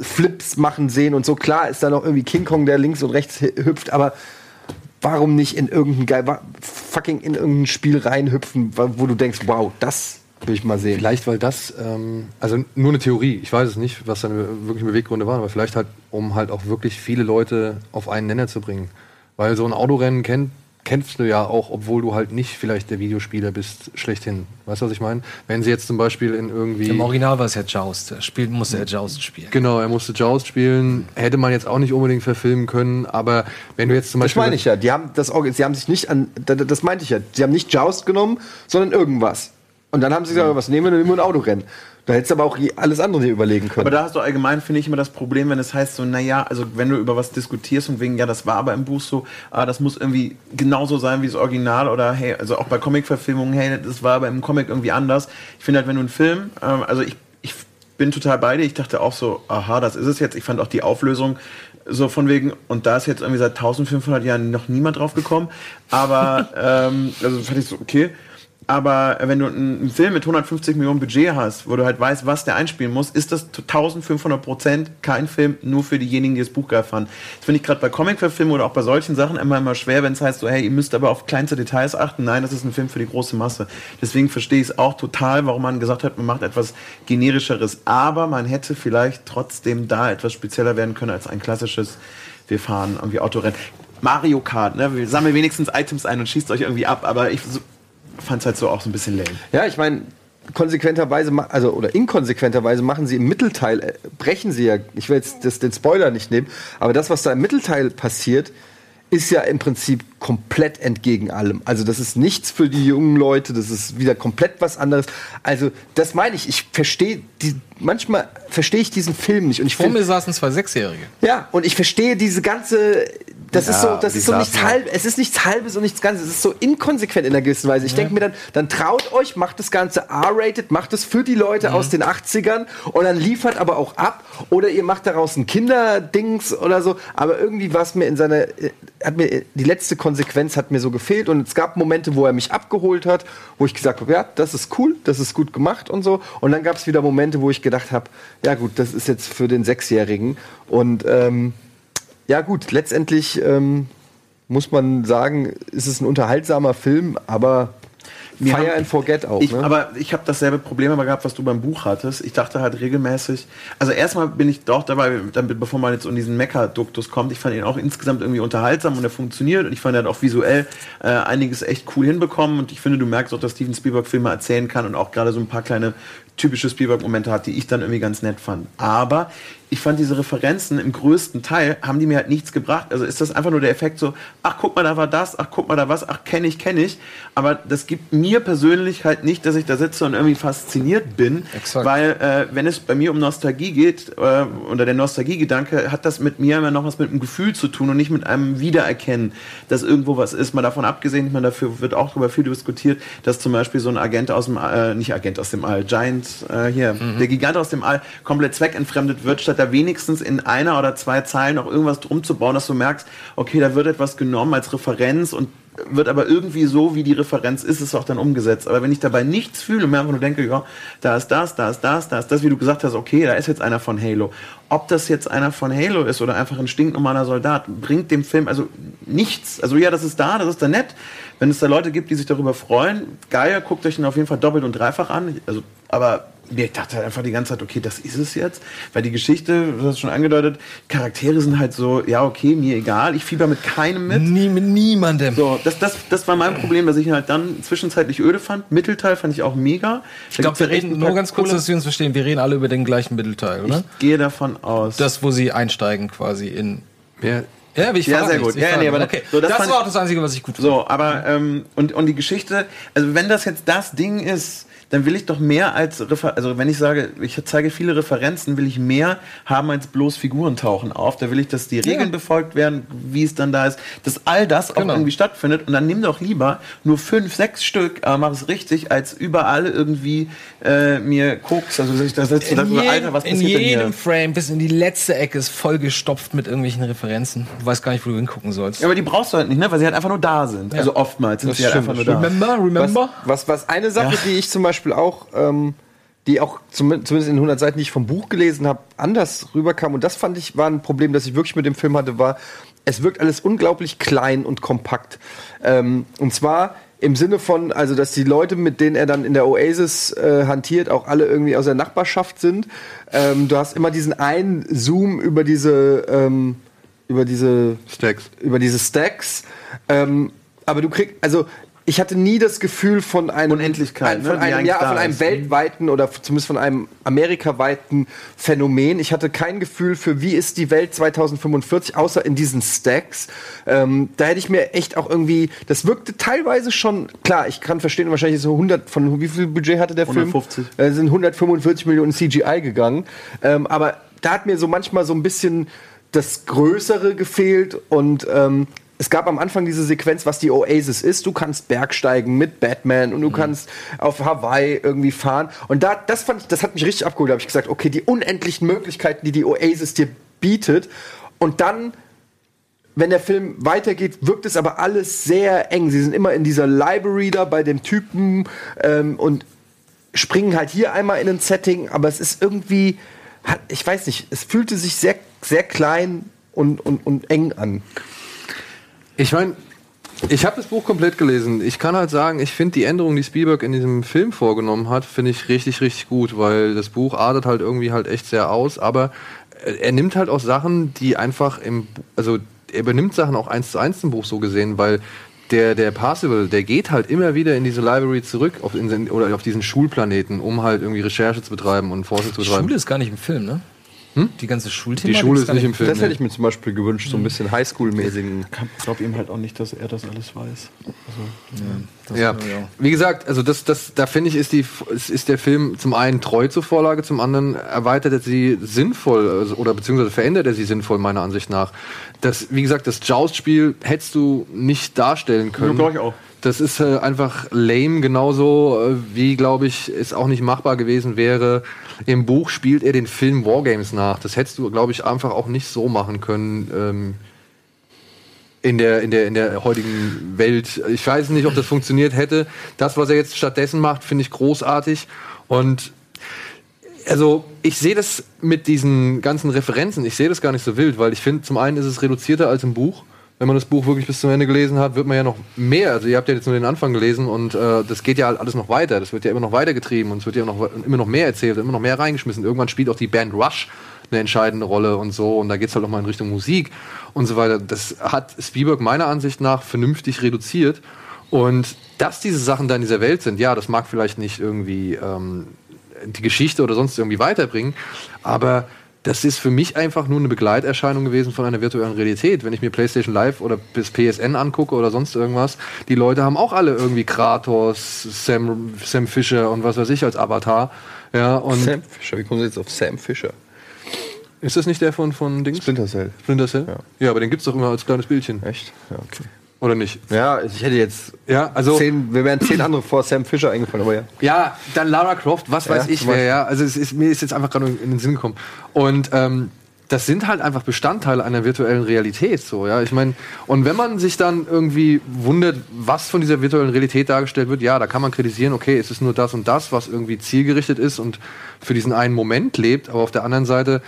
Speaker 4: Flips machen sehen und so. Klar ist da noch irgendwie King Kong, der links und rechts hüpft, aber warum nicht in irgendein geil, fucking in irgendein Spiel reinhüpfen, wo du denkst, wow, das will ich mal sehen.
Speaker 1: Vielleicht, weil das, ähm, also nur eine Theorie, ich weiß es nicht, was seine wirklichen Beweggründe waren, aber vielleicht halt, um halt auch wirklich viele Leute auf einen Nenner zu bringen. Weil so ein Autorennen kennt, kennst du ja auch, obwohl du halt nicht vielleicht der Videospieler bist, schlechthin. Weißt du, was ich meine? Wenn sie jetzt zum Beispiel in irgendwie.
Speaker 2: Im Original war es ja Joust. Er spielt, musste er Joust spielen.
Speaker 1: Genau, er musste Joust spielen. Hätte man jetzt auch nicht unbedingt verfilmen können, aber wenn du jetzt zum
Speaker 4: Das
Speaker 1: Beispiel.
Speaker 4: meine ich ja. Die haben das, sie haben sich nicht an, da- da- das meinte ich ja. Sie haben nicht Joust genommen, sondern irgendwas. Und dann haben sie gesagt, was nehmen wir, dann nehmen wir ein Autorennen. Da hättest du aber auch alles andere dir überlegen können.
Speaker 3: Aber da hast du allgemein, finde ich, immer das Problem, wenn es heißt so, naja, also wenn du über was diskutierst und wegen, ja, das war aber im Buch so, ah, das muss irgendwie genauso sein wie das Original oder hey, also auch bei Comic-Verfilmungen, hey, das war aber im Comic irgendwie anders. Ich finde halt, wenn du einen Film, ähm, also ich, ich bin total bei dir, ich dachte auch so, aha, das ist es jetzt. Ich fand auch die Auflösung so von wegen, und da ist jetzt irgendwie seit 1500 Jahren noch niemand drauf gekommen, aber, ähm, also fand ich so, okay. Aber wenn du einen Film mit 150 Millionen Budget hast, wo du halt weißt, was der einspielen muss, ist das zu 1500 Prozent kein Film nur für diejenigen, die das Buch geil fanden. Das finde ich gerade bei Comic-Verfilmen oder auch bei solchen Sachen immer immer schwer, wenn es heißt so, hey, ihr müsst aber auf kleinste Details achten. Nein, das ist ein Film für die große Masse. Deswegen verstehe ich es auch total, warum man gesagt hat, man macht etwas generischeres. Aber man hätte vielleicht trotzdem da etwas spezieller werden können als ein klassisches, wir fahren irgendwie Autorennen. Mario Kart, ne? Wir sammeln wenigstens Items ein und schießt euch irgendwie ab, aber ich fand es halt so auch so ein bisschen lame.
Speaker 4: Ja, ich meine, konsequenterweise, also oder inkonsequenterweise machen sie im Mittelteil, äh, brechen sie ja, ich will jetzt das, den Spoiler nicht nehmen, aber das, was da im Mittelteil passiert, ist ja im Prinzip komplett entgegen allem. Also das ist nichts für die jungen Leute, das ist wieder komplett was anderes. Also das meine ich, ich verstehe die, manchmal verstehe ich diesen Film nicht und ich
Speaker 2: Vor mir saßen zwei Sechsjährige.
Speaker 4: ja, und ich verstehe diese ganze. Das ist so, das ist so nichts halb, es ist nichts halbes und nichts ganzes. Es ist so inkonsequent in einer gewissen Weise. Ich denke mir dann, dann traut euch, macht das Ganze R-rated, macht es für die Leute aus den 80ern und dann liefert aber auch ab. Oder ihr macht daraus ein Kinderdings oder so. Aber irgendwie war es mir in seiner, äh, hat mir, die letzte Konsequenz hat mir so gefehlt und es gab Momente, wo er mich abgeholt hat, wo ich gesagt habe, ja, das ist cool, das ist gut gemacht und so. Und dann gab es wieder Momente, wo ich gedacht habe, ja gut, das ist jetzt für den Sechsjährigen und ähm, ja gut, letztendlich ähm, muss man sagen, ist es ein unterhaltsamer Film, aber
Speaker 3: Wir
Speaker 4: Fire
Speaker 3: haben-
Speaker 4: and Forget auch.
Speaker 3: Ich,
Speaker 4: ne?
Speaker 3: Aber ich habe dasselbe Problem aber gehabt, was du beim Buch hattest. Ich dachte halt regelmäßig, also erstmal bin ich doch dabei, damit, bevor man jetzt in diesen Mecha-Duktus kommt, ich fand ihn auch insgesamt irgendwie unterhaltsam und er funktioniert und ich fand er hat auch visuell äh, einiges echt cool hinbekommen und ich finde, du merkst auch, dass Steven Spielberg Filme erzählen kann und auch gerade so ein paar kleine typische Spielberg-Momente hat, die ich dann irgendwie ganz nett fand. Aber ich fand diese Referenzen im größten Teil, haben die mir halt nichts gebracht. Also ist das einfach nur der Effekt so, ach guck mal, da war das, ach guck mal, da was, ach kenne ich, kenne ich. Aber das gibt mir persönlich halt nicht, dass ich da sitze und irgendwie fasziniert bin.
Speaker 2: Exakt.
Speaker 3: Weil äh, wenn es bei mir um Nostalgie geht, äh, oder der Nostalgie-Gedanke, hat das mit mir immer noch was mit einem Gefühl zu tun und nicht mit einem Wiedererkennen, dass irgendwo was ist. Mal davon abgesehen, ich meine, dafür wird auch darüber viel diskutiert, dass zum Beispiel so ein Agent aus dem, äh, nicht Agent aus dem All, Giant, äh, hier, der Gigant aus dem All komplett zweckentfremdet wird, statt da wenigstens in einer oder zwei Zeilen noch irgendwas drum zu bauen, dass du merkst, okay, da wird etwas genommen als Referenz und wird aber irgendwie so, wie die Referenz ist, ist auch dann umgesetzt. Aber wenn ich dabei nichts fühle und mir einfach nur denke, ja, da ist das, da ist das, da ist das, wie du gesagt hast, okay, da ist jetzt einer von Halo. Ob das jetzt einer von Halo ist oder einfach ein stinknormaler Soldat, bringt dem Film also nichts. Also ja, das ist da, das ist da nett. Wenn es da Leute gibt, die sich darüber freuen, geil, guckt euch den auf jeden Fall doppelt und dreifach an. Also, aber ich dachte einfach die ganze Zeit, okay, das ist es jetzt. Weil die Geschichte, du hast es schon angedeutet, Charaktere sind halt so, ja, okay, mir egal, ich fieber mit keinem mit.
Speaker 2: Nie, mit niemandem.
Speaker 3: So, das, das, das war mein Problem, dass ich ihn halt dann zwischenzeitlich öde fand. Mittelteil fand ich auch mega.
Speaker 2: Ich glaube, wir reden nur ganz kurz, dass wir uns verstehen. Wir reden alle über den gleichen Mittelteil, oder?
Speaker 3: Ich gehe davon aus.
Speaker 2: Das, wo sie einsteigen quasi in. Ja, ich
Speaker 3: Ja, sehr gut.
Speaker 2: ich
Speaker 3: Ja,
Speaker 2: frage
Speaker 3: nee, aber da-
Speaker 2: okay.
Speaker 3: so, das
Speaker 2: das war auch das Einzige, was ich gut fand.
Speaker 3: So, aber ähm, und, und die Geschichte, also wenn das jetzt das Ding ist, dann will ich doch mehr als Refer also wenn ich sage, ich zeige viele Referenzen, will ich mehr haben als bloß Figuren tauchen auf. Da will ich, dass die Regeln befolgt werden, wie es dann da ist, dass all das auch
Speaker 2: Genau.
Speaker 3: irgendwie stattfindet. Und dann nimm doch lieber nur fünf, sechs Stück, aber mach es richtig, als überall irgendwie äh, mir Koks, also dass ich da sitze und
Speaker 2: In,
Speaker 3: dachte,
Speaker 2: jedem,
Speaker 3: Alter, was
Speaker 2: in
Speaker 3: passiert denn
Speaker 2: jedem
Speaker 3: hier?
Speaker 2: Frame bis in die letzte Ecke ist vollgestopft mit irgendwelchen Referenzen. Du weißt gar nicht, wo du hingucken sollst.
Speaker 3: Ja, aber die brauchst du halt nicht, ne? Weil sie halt einfach nur da sind. Also oftmals sind sie halt einfach nur da.
Speaker 2: Remember, remember?
Speaker 4: Was, was eine Sache, die ich zum Beispiel Beispiel auch, ähm, die auch zum, zumindest in den 100 Seiten, die ich vom Buch gelesen habe, anders rüberkam. Und das fand ich war ein Problem, das ich wirklich mit dem Film hatte, war, es wirkt alles unglaublich klein und kompakt. Ähm, und zwar im Sinne von, also dass die Leute, mit denen er dann in der Oasis äh, hantiert, auch alle irgendwie aus der Nachbarschaft sind. Ähm, du hast immer diesen einen Zoom über diese ähm, über diese
Speaker 1: Stacks.
Speaker 4: über diese Stacks. Ähm, aber du kriegst, also ich hatte nie das Gefühl von einem
Speaker 3: Unendlichkeit,
Speaker 4: ein,
Speaker 3: ne,
Speaker 4: von
Speaker 3: die
Speaker 4: einem, ja, von einem weltweiten oder zumindest von einem amerikaweiten Phänomen. Ich hatte kein Gefühl für, wie ist die Welt 2045, außer in diesen Stacks. Ähm, da hätte ich mir echt auch irgendwie, das wirkte teilweise schon, klar, ich kann verstehen, wahrscheinlich so 100, von wie viel Budget hatte der
Speaker 3: 150.
Speaker 4: Film? Äh, sind 145 Millionen CGI gegangen. Ähm, aber da hat mir so manchmal so ein bisschen das Größere gefehlt und ähm, es gab am Anfang diese Sequenz, was die Oasis ist. Du kannst Bergsteigen mit Batman und du kannst auf Hawaii irgendwie fahren. Und da, das fand ich, das hat mich richtig abgeholt. Da habe ich gesagt, okay, die unendlichen Möglichkeiten, die die Oasis dir bietet. Und dann wenn der Film weitergeht, wirkt es aber alles sehr eng. Sie sind immer in dieser Library da bei dem Typen ähm, und springen halt hier einmal in ein Setting, aber es ist irgendwie, ich weiß nicht, es fühlte sich sehr, sehr klein und, und, und eng an.
Speaker 1: Ich meine, ich habe das Buch komplett gelesen. Ich kann halt sagen, ich finde die Änderungen, die Spielberg in diesem Film vorgenommen hat, finde ich richtig, richtig gut, weil das Buch artet halt irgendwie halt echt sehr aus, aber äh, er nimmt halt auch Sachen, die einfach im, also er übernimmt Sachen auch eins zu eins im Buch so gesehen, weil der, der Parsival, der geht halt immer wieder in diese Library zurück auf, in, oder auf diesen Schulplaneten, um halt irgendwie Recherche zu betreiben und Forschung zu
Speaker 2: Die
Speaker 1: betreiben.
Speaker 2: Schule ist gar nicht im Film, ne? Die ganze Schulthema.
Speaker 1: die Schule ist nicht im Film.
Speaker 4: Das hätte ich mir zum Beispiel gewünscht, so ein bisschen Highschool-mäßigen.
Speaker 3: Ich glaube ihm halt auch nicht, dass er das alles weiß.
Speaker 1: Ja, wie gesagt, also das, das, da finde ich, ist, die, ist, ist der Film zum einen treu zur Vorlage, zum anderen erweitert er sie sinnvoll also, oder beziehungsweise verändert er sie sinnvoll, meiner Ansicht nach. Das, wie gesagt, das Joust-Spiel hättest du nicht darstellen können.
Speaker 3: glaub ich auch.
Speaker 1: Das ist äh, einfach lame, genauso äh, wie, glaube ich, es auch nicht machbar gewesen wäre. Im Buch spielt er den Film Wargames nach. Das hättest du, glaube ich, einfach auch nicht so machen können. Ähm, in der, in der, in der heutigen Welt. Ich weiß nicht, ob das funktioniert hätte. Das, was er jetzt stattdessen macht, finde ich großartig. Und also ich sehe das mit diesen ganzen Referenzen, ich sehe das gar nicht so wild, weil ich finde, zum einen ist es reduzierter als im Buch. Wenn man das Buch wirklich bis zum Ende gelesen hat, wird man ja noch mehr. Also ihr habt ja jetzt nur den Anfang gelesen und äh, das geht ja alles noch weiter. Das wird ja immer noch weitergetrieben und es wird ja noch, immer noch mehr erzählt, immer noch mehr reingeschmissen. Irgendwann spielt auch die Band Rush eine entscheidende Rolle und so und da geht's halt auch mal in Richtung Musik und so weiter. Das hat Spielberg meiner Ansicht nach vernünftig reduziert und dass diese Sachen da in dieser Welt sind, ja, das mag vielleicht nicht irgendwie ähm, die Geschichte oder sonst irgendwie weiterbringen, aber das ist für mich einfach nur eine Begleiterscheinung gewesen von einer virtuellen Realität. Wenn ich mir PlayStation Live oder bis PSN angucke oder sonst irgendwas, die Leute haben auch alle irgendwie Kratos, Sam, Sam Fisher und was weiß ich als Avatar. Ja, und
Speaker 4: Sam Fisher, wie kommen Sie jetzt auf Sam Fisher?
Speaker 1: ist das nicht der von, von Dings?
Speaker 4: Splinter Cell.
Speaker 1: Splinter Cell? Ja. aber den gibt's doch immer als kleines Bildchen.
Speaker 4: Echt? Ja, okay.
Speaker 1: Oder nicht?
Speaker 4: Ja, ich hätte jetzt
Speaker 1: Ja, also.
Speaker 4: zehn, wir wären zehn andere vor Sam Fisher eingefallen, aber ja.
Speaker 1: Ja, dann Lara Croft, was weiß
Speaker 4: Ja,
Speaker 1: ich wer, ja. Also es ist, mir ist jetzt einfach gerade in den Sinn gekommen. Und ähm, das sind halt einfach Bestandteile einer virtuellen Realität, so, ja. Ich meine, und wenn man sich dann irgendwie wundert, was von dieser virtuellen Realität dargestellt wird, ja, da kann man kritisieren, okay, es ist nur das und das, was irgendwie zielgerichtet ist und für diesen einen Moment lebt, aber auf der anderen Seite,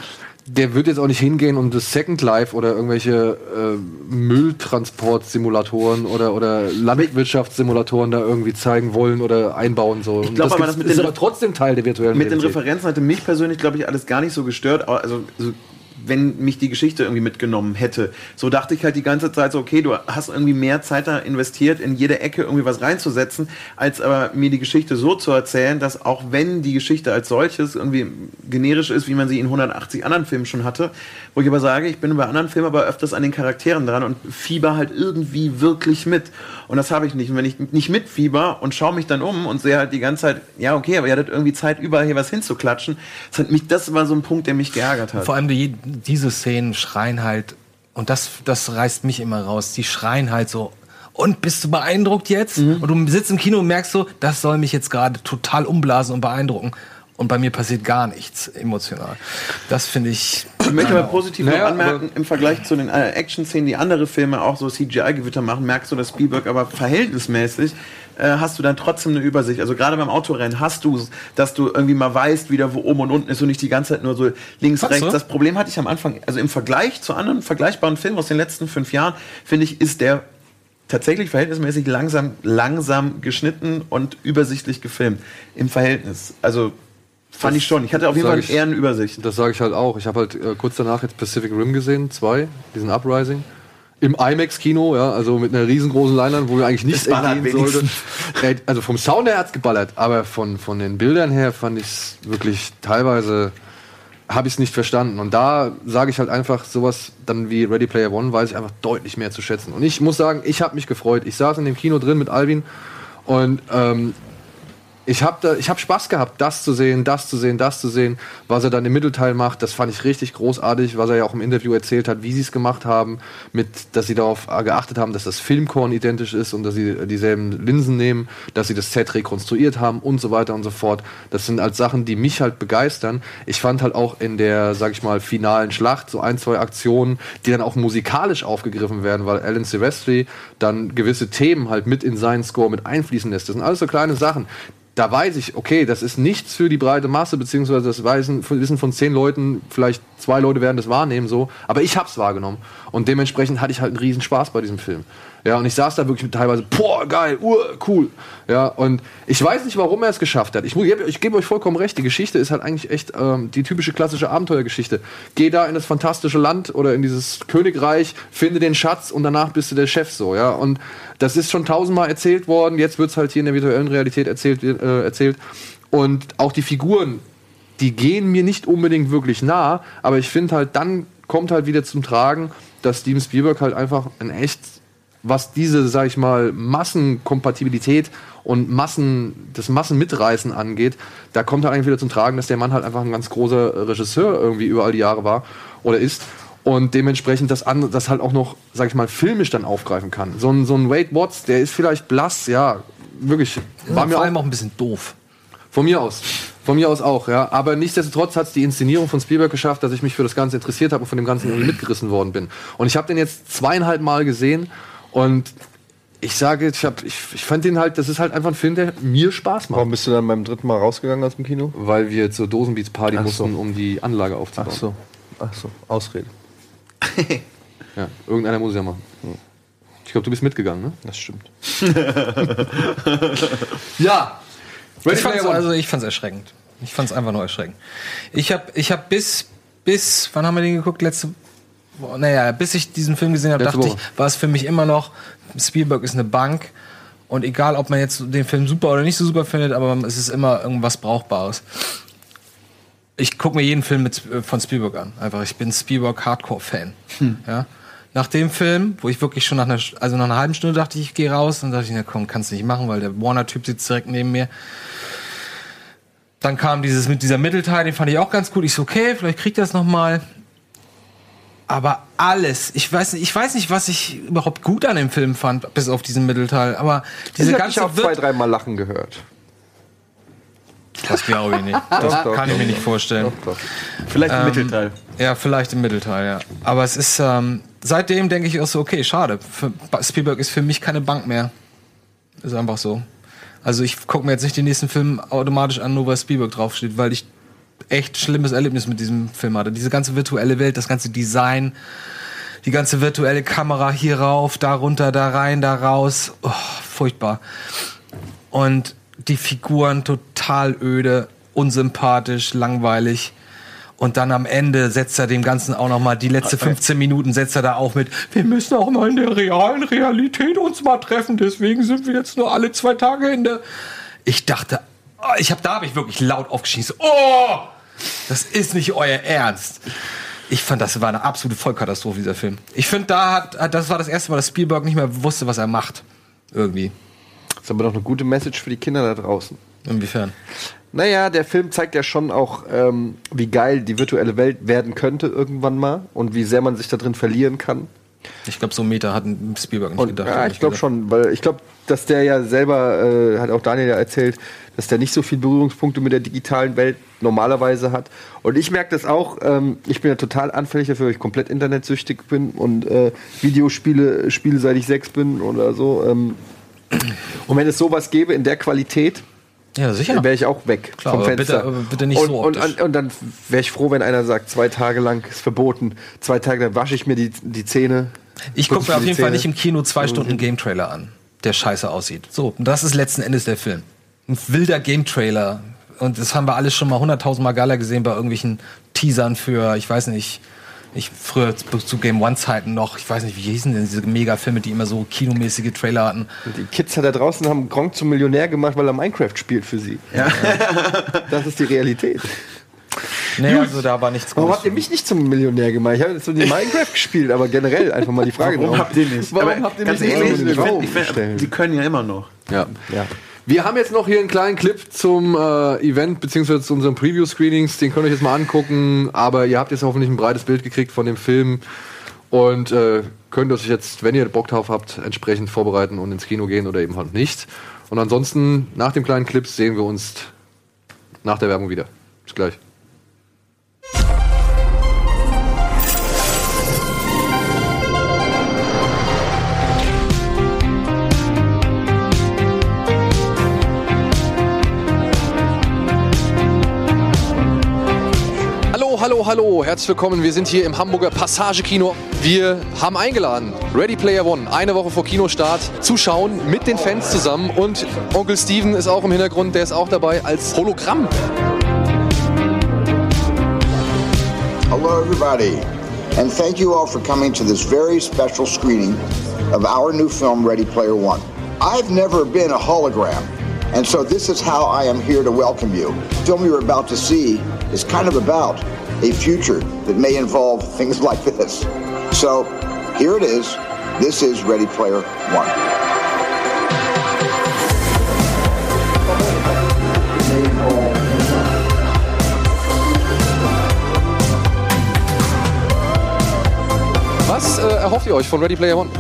Speaker 1: der wird jetzt auch nicht hingehen und das Second Life oder irgendwelche äh, Mülltransportsimulatoren oder, oder Landwirtschaftssimulatoren da irgendwie zeigen wollen oder einbauen so. Ich
Speaker 3: glaub aber, das mit
Speaker 1: ist
Speaker 3: den-
Speaker 1: aber trotzdem Teil der virtuellen
Speaker 3: Mit den
Speaker 1: Realität.
Speaker 3: Referenzen hatte mich persönlich, glaube ich, alles gar nicht so gestört. Also, so, wenn mich die Geschichte irgendwie mitgenommen hätte. So dachte ich halt die ganze Zeit so, okay, du hast irgendwie mehr Zeit da investiert, in jede Ecke irgendwie was reinzusetzen, als aber mir die Geschichte so zu erzählen, dass auch wenn die Geschichte als solches irgendwie generisch ist, wie man sie in 180 anderen Filmen schon hatte, wo ich aber sage, ich bin bei anderen Filmen aber öfters an den Charakteren dran und fieber halt irgendwie wirklich mit. Und das habe ich nicht. Und wenn ich nicht mitfieber und schaue mich dann um und sehe halt die ganze Zeit, ja, okay, aber ihr hattet irgendwie Zeit, überall hier was hinzuklatschen, das, hat mich, das war so ein Punkt, der mich geärgert hat.
Speaker 2: Vor allem die, diese Szenen schreien halt, und das, das reißt mich immer raus, die schreien halt so, und bist du beeindruckt jetzt? Und du sitzt im Kino und merkst so, das soll mich jetzt gerade total umblasen und beeindrucken. Und bei mir passiert gar nichts emotional. Das finde ich.
Speaker 3: Ich möchte aber positiv
Speaker 1: Naja,
Speaker 3: noch anmerken, im Vergleich zu den äh, Action-Szenen, die andere Filme auch so CGI-Gewitter machen, merkst du, dass Spielberg aber verhältnismäßig äh, hast du dann trotzdem eine Übersicht. Also gerade beim Autorennen hast du dass du irgendwie mal weißt, wieder wo oben und unten ist und nicht die ganze Zeit nur so links,
Speaker 2: Hast
Speaker 3: rechts.
Speaker 2: du?
Speaker 3: Das Problem hatte ich am Anfang, also im Vergleich zu anderen vergleichbaren Filmen aus den letzten fünf Jahren, finde ich, ist der tatsächlich verhältnismäßig langsam, langsam geschnitten und übersichtlich gefilmt. Im Verhältnis. Also fand ich schon. Ich hatte auf jeden Fall eher eine Übersicht.
Speaker 1: Das sage ich halt auch. Ich habe halt äh, kurz danach jetzt Pacific Rim gesehen, zwei, diesen Uprising. Im IMAX-Kino, ja, also mit einer riesengroßen Leinwand, wo mir eigentlich nichts entgehen sollte.
Speaker 3: wenigstens.
Speaker 1: Äh, Also vom Sound her hat's geballert, aber von, von den Bildern her fand ich es wirklich teilweise habe ich es nicht verstanden. Und da sage ich halt einfach sowas dann wie Ready Player One, weiß ich einfach deutlich mehr zu schätzen. Und ich muss sagen, ich habe mich gefreut. Ich saß in dem Kino drin mit Alvin und ähm, ich habe habe Spaß gehabt, das zu sehen, das zu sehen, das zu sehen, was er dann im Mittelteil macht. Das fand ich richtig großartig, was er ja auch im Interview erzählt hat, wie sie es gemacht haben, mit, dass sie darauf geachtet haben, dass das Filmkorn identisch ist und dass sie dieselben Linsen nehmen, dass sie das Set rekonstruiert haben und so weiter und so fort. Das sind halt Sachen, die mich halt begeistern. Ich fand halt auch in der, sag ich mal, finalen Schlacht so ein, zwei Aktionen, die dann auch musikalisch aufgegriffen werden, weil Alan Silvestri dann gewisse Themen halt mit in seinen Score mit einfließen lässt. Das sind alles so kleine Sachen da weiß ich, okay, das ist nichts für die breite Masse, beziehungsweise das wissen, von zehn Leuten, vielleicht zwei Leute werden das wahrnehmen, so, aber ich hab's wahrgenommen. Und dementsprechend hatte ich halt einen riesen Spaß bei diesem Film. Ja, und ich saß da wirklich teilweise, boah, geil, uh, cool. Ja, und ich weiß nicht, warum er es geschafft hat. Ich, ich gebe euch vollkommen recht, die Geschichte ist halt eigentlich echt ähm, die typische klassische Abenteuergeschichte. Geh da in das fantastische Land oder in dieses Königreich, finde den Schatz und danach bist du der Chef so, ja. Und das ist schon tausendmal erzählt worden, jetzt wird's halt hier in der virtuellen Realität erzählt, äh, erzählt. Und auch die Figuren, die gehen mir nicht unbedingt wirklich nah, aber ich finde halt, dann kommt halt wieder zum Tragen, dass Steven Spielberg halt einfach ein echt, was diese, sag ich mal, Massenkompatibilität und Massen, das Massenmitreißen angeht, da kommt halt eigentlich wieder zum Tragen, dass der Mann halt einfach ein ganz großer Regisseur irgendwie über all die Jahre war oder ist und dementsprechend das, andere, das halt auch noch, sag ich mal, filmisch dann aufgreifen kann. So ein, so ein Wade Watts, der ist vielleicht blass, ja, wirklich. War mir
Speaker 2: vor
Speaker 1: auch
Speaker 2: allem auch ein bisschen doof.
Speaker 1: von mir aus. Von mir aus auch, ja. Aber nichtsdestotrotz hat es die Inszenierung von Spielberg geschafft, dass ich mich für das Ganze interessiert habe und von dem Ganzen irgendwie mitgerissen worden bin. Und ich habe den jetzt zweieinhalb Mal gesehen und ich sage, ich, hab, ich, ich fand den halt, das ist halt einfach ein Film, der mir Spaß macht.
Speaker 4: Warum bist du dann beim dritten Mal rausgegangen aus dem Kino?
Speaker 1: Weil wir zur Dosenbeats Party
Speaker 4: Ach so.
Speaker 1: mussten, um die Anlage aufzubauen.
Speaker 4: Ach so. Ach so, Ausrede.
Speaker 1: Ja, irgendeiner muss es ja machen. Ich glaube, du bist mitgegangen, ne?
Speaker 4: Das stimmt.
Speaker 1: Ja.
Speaker 2: Ich fand's, also ich fand's erschreckend. Ich fand's einfach nur erschreckend. Ich habe ich hab bis, bis, wann haben wir den geguckt? Letzte? Naja, bis ich diesen Film gesehen habe, dachte ich, war es für mich immer noch, Spielberg ist eine Bank. Und egal, ob man jetzt den Film super oder nicht so super findet, aber es ist immer irgendwas Brauchbares. Ich gucke mir jeden Film mit, äh, von Spielberg an. Einfach, ich bin Spielberg-Hardcore-Fan. Ja. Nach dem Film, wo ich wirklich schon nach einer, also nach einer halben Stunde dachte ich, gehe raus, dann dachte ich, na komm, kannst du nicht machen, weil der Warner-Typ sitzt direkt neben mir. Dann kam dieses mit dieser Mittelteil, den fand ich auch ganz gut. Ich so, okay, vielleicht kriegt das noch mal. Aber alles, ich weiß nicht, ich weiß nicht, was ich überhaupt gut an dem Film fand, bis auf diesen Mittelteil. Aber diese
Speaker 4: ich hab
Speaker 2: ganze
Speaker 4: dich auch zwei, dreimal lachen gehört.
Speaker 2: Das glaube ich nicht. Das
Speaker 4: Doch, doch,
Speaker 2: kann ich mir
Speaker 4: doch,
Speaker 2: nicht vorstellen.
Speaker 4: Doch, doch.
Speaker 3: Vielleicht im
Speaker 2: Ähm,
Speaker 3: Mittelteil.
Speaker 2: Ja, vielleicht im Mittelteil, ja. Aber es ist, ähm, seitdem denke ich auch so, okay, schade. Für, Spielberg ist für mich keine Bank mehr. Ist einfach so. Also ich gucke mir jetzt nicht den nächsten Film automatisch an, nur weil Spielberg draufsteht, weil ich echt schlimmes Erlebnis mit diesem Film hatte. Diese ganze virtuelle Welt, das ganze Design, die ganze virtuelle Kamera hier rauf, da runter, da rein, da raus. Oh, furchtbar. Und die Figuren total öde, unsympathisch, langweilig. Und dann am Ende setzt er dem Ganzen auch noch mal die letzte 15 Minuten setzt er da auch mit. Wir müssen auch mal in der realen Realität uns mal treffen. Deswegen sind wir jetzt nur alle zwei Tage in der. Ich dachte, oh, ich habe da habe ich wirklich laut aufgeschießt. Oh, das ist nicht euer Ernst. Ich fand, das war eine absolute Vollkatastrophe dieser Film. Ich finde, da hat, hat- das war das erste Mal, dass Spielberg nicht mehr wusste, was er macht. Irgendwie.
Speaker 4: Das ist aber doch eine gute Message für die Kinder da draußen.
Speaker 2: Inwiefern?
Speaker 4: Naja, der Film zeigt ja schon auch, ähm, wie geil die virtuelle Welt werden könnte irgendwann mal und wie sehr man sich da drin verlieren kann.
Speaker 2: Ich glaube, so einen Meter hat ein Spielberg nicht
Speaker 4: Und,
Speaker 2: gedacht.
Speaker 4: ja, ich glaube schon, weil ich glaube, dass der ja selber, äh, hat auch Daniel ja erzählt, dass der nicht so viel Berührungspunkte mit der digitalen Welt normalerweise hat. Und ich merke das auch, ähm, ich bin ja total anfällig dafür, weil ich komplett internetsüchtig bin und äh, Videospiele spiele, seit ich sechs bin oder so. Ähm, Und wenn es sowas gäbe in der Qualität,
Speaker 2: Ja, sicher.
Speaker 4: wäre ich auch weg
Speaker 2: Klar,
Speaker 4: vom Fenster.
Speaker 2: bitte- bitte nicht
Speaker 4: und,
Speaker 2: so
Speaker 4: und,
Speaker 2: optisch.
Speaker 4: und, und dann wäre ich froh, wenn einer sagt, zwei Tage lang ist verboten, zwei Tage, dann wasche ich mir die, die Zähne.
Speaker 2: Ich gucke mir auf jeden Fall
Speaker 4: Zähne.
Speaker 2: nicht im Kino zwei Stunden Game-Trailer an, der scheiße aussieht. So, und das ist letzten Endes der Film. Ein wilder Game-Trailer. Und das haben wir alles schon mal hunderttausendmal geiler gesehen bei irgendwelchen Teasern für, ich weiß nicht, ich früher zu, Game One-Zeiten noch, ich weiß nicht, wie hießen denn diese Mega-Filme, die immer so kinomäßige Trailer hatten.
Speaker 4: Und die Kids da draußen haben Gronk zum Millionär gemacht, weil er Minecraft spielt für sie. Ja. Das ist die Realität.
Speaker 2: Nee, also da war nichts
Speaker 4: Warum habt ihr mich nicht zum Millionär gemacht? Ich habe jetzt so die Minecraft gespielt, aber generell einfach mal die Frage.
Speaker 3: Warum habt ihr nicht?
Speaker 4: Warum
Speaker 3: Aber
Speaker 4: habt ihr
Speaker 3: ganz
Speaker 4: mich nicht
Speaker 3: ehrlich, ich find- ich find-? Die können ja immer noch.
Speaker 1: Ja.
Speaker 4: Ja.
Speaker 1: Wir haben jetzt noch hier einen kleinen Clip zum äh, Event beziehungsweise zu unseren Preview-Screenings. Den könnt ihr euch jetzt mal angucken. Aber ihr habt jetzt hoffentlich ein breites Bild gekriegt von dem Film und äh, könnt euch jetzt, wenn ihr Bock drauf habt, entsprechend vorbereiten und ins Kino gehen oder eben halt nicht. Und ansonsten nach dem kleinen Clip sehen wir uns nach der Werbung wieder. Bis gleich. Hallo, herzlich willkommen. Wir sind hier im Hamburger Passage-Kino. Wir haben eingeladen, Ready Player One, eine Woche vor Kinostart, zu schauen mit den Fans zusammen. Und Onkel Steven ist auch im Hintergrund, der ist auch dabei als Hologramm.
Speaker 10: Hello, everybody, and thank you all for coming to this very special screening of our new film, Ready Player One. I've never been a hologram, and so this is how I am here to welcome you. The film you're about to see is kind of about a future that may involve things like this. So here it is. This is Ready Player One.
Speaker 1: Was äh, erhofft ihr euch von Ready Player One?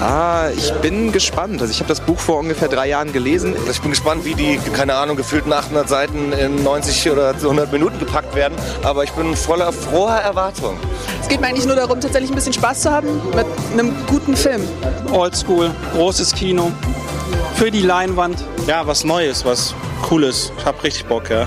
Speaker 11: Ah, ich bin gespannt. Also ich habe das Buch vor ungefähr drei Jahren gelesen.
Speaker 12: Ich bin gespannt, wie die, keine Ahnung, gefühlten 800 Seiten in 90 oder 100 Minuten gepackt werden. Aber ich bin voller froher Erwartung.
Speaker 13: Es geht mir eigentlich nur darum, tatsächlich ein bisschen Spaß zu haben mit einem guten Film.
Speaker 14: Oldschool, großes Kino, für die Leinwand.
Speaker 12: Ja, was Neues, was Cooles. Ich hab richtig Bock, ja.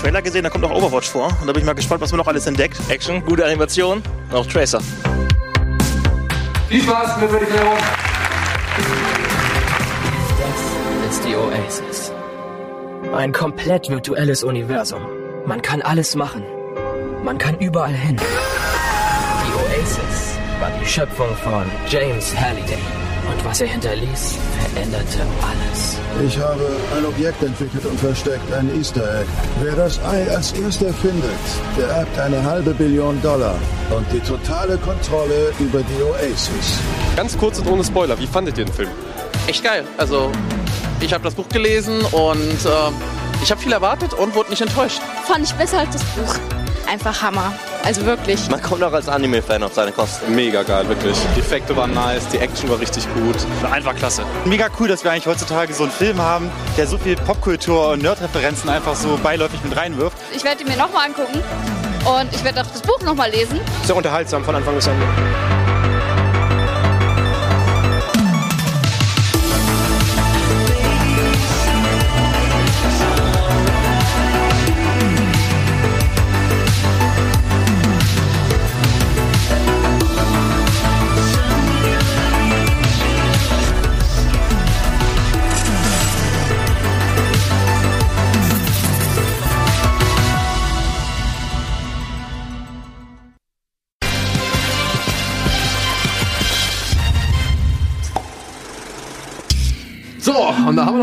Speaker 12: Trailer gesehen, da kommt auch Overwatch vor. Und da bin ich mal gespannt, was man noch alles entdeckt. Action, gute Animation und auch Tracer.
Speaker 1: Viel Spaß mit Player One.
Speaker 15: Das ist die Oasis. Ein komplett virtuelles Universum. Man kann alles machen. Man kann überall hin. Die Oasis war die Schöpfung von James Halliday. Und was er hinterließ, veränderte alles.
Speaker 16: Ich habe ein Objekt entwickelt und versteckt, ein Easter Egg. Wer das Ei als erster findet, der erbt eine halbe Billion Dollar und die totale Kontrolle über die Oasis.
Speaker 17: Ganz kurz und ohne Spoiler, wie fandet ihr den Film?
Speaker 18: echt geil. Also, ich habe das Buch gelesen und äh, ich habe viel erwartet und wurde nicht enttäuscht.
Speaker 19: Fand ich besser als das Buch. Einfach Hammer. Also wirklich.
Speaker 12: Man kommt auch als Anime-Fan auf seine Kosten.
Speaker 17: Mega geil, wirklich. Die Effekte waren nice, die Action war richtig gut. War einfach klasse.
Speaker 20: Mega cool, dass wir eigentlich heutzutage so einen Film haben, der so viel Popkultur und Nerdreferenzen einfach so beiläufig mit reinwirft.
Speaker 19: Ich werde ihn mir nochmal angucken. Und ich werde auch das Buch nochmal lesen.
Speaker 17: Sehr unterhaltsam von Anfang bis Ende.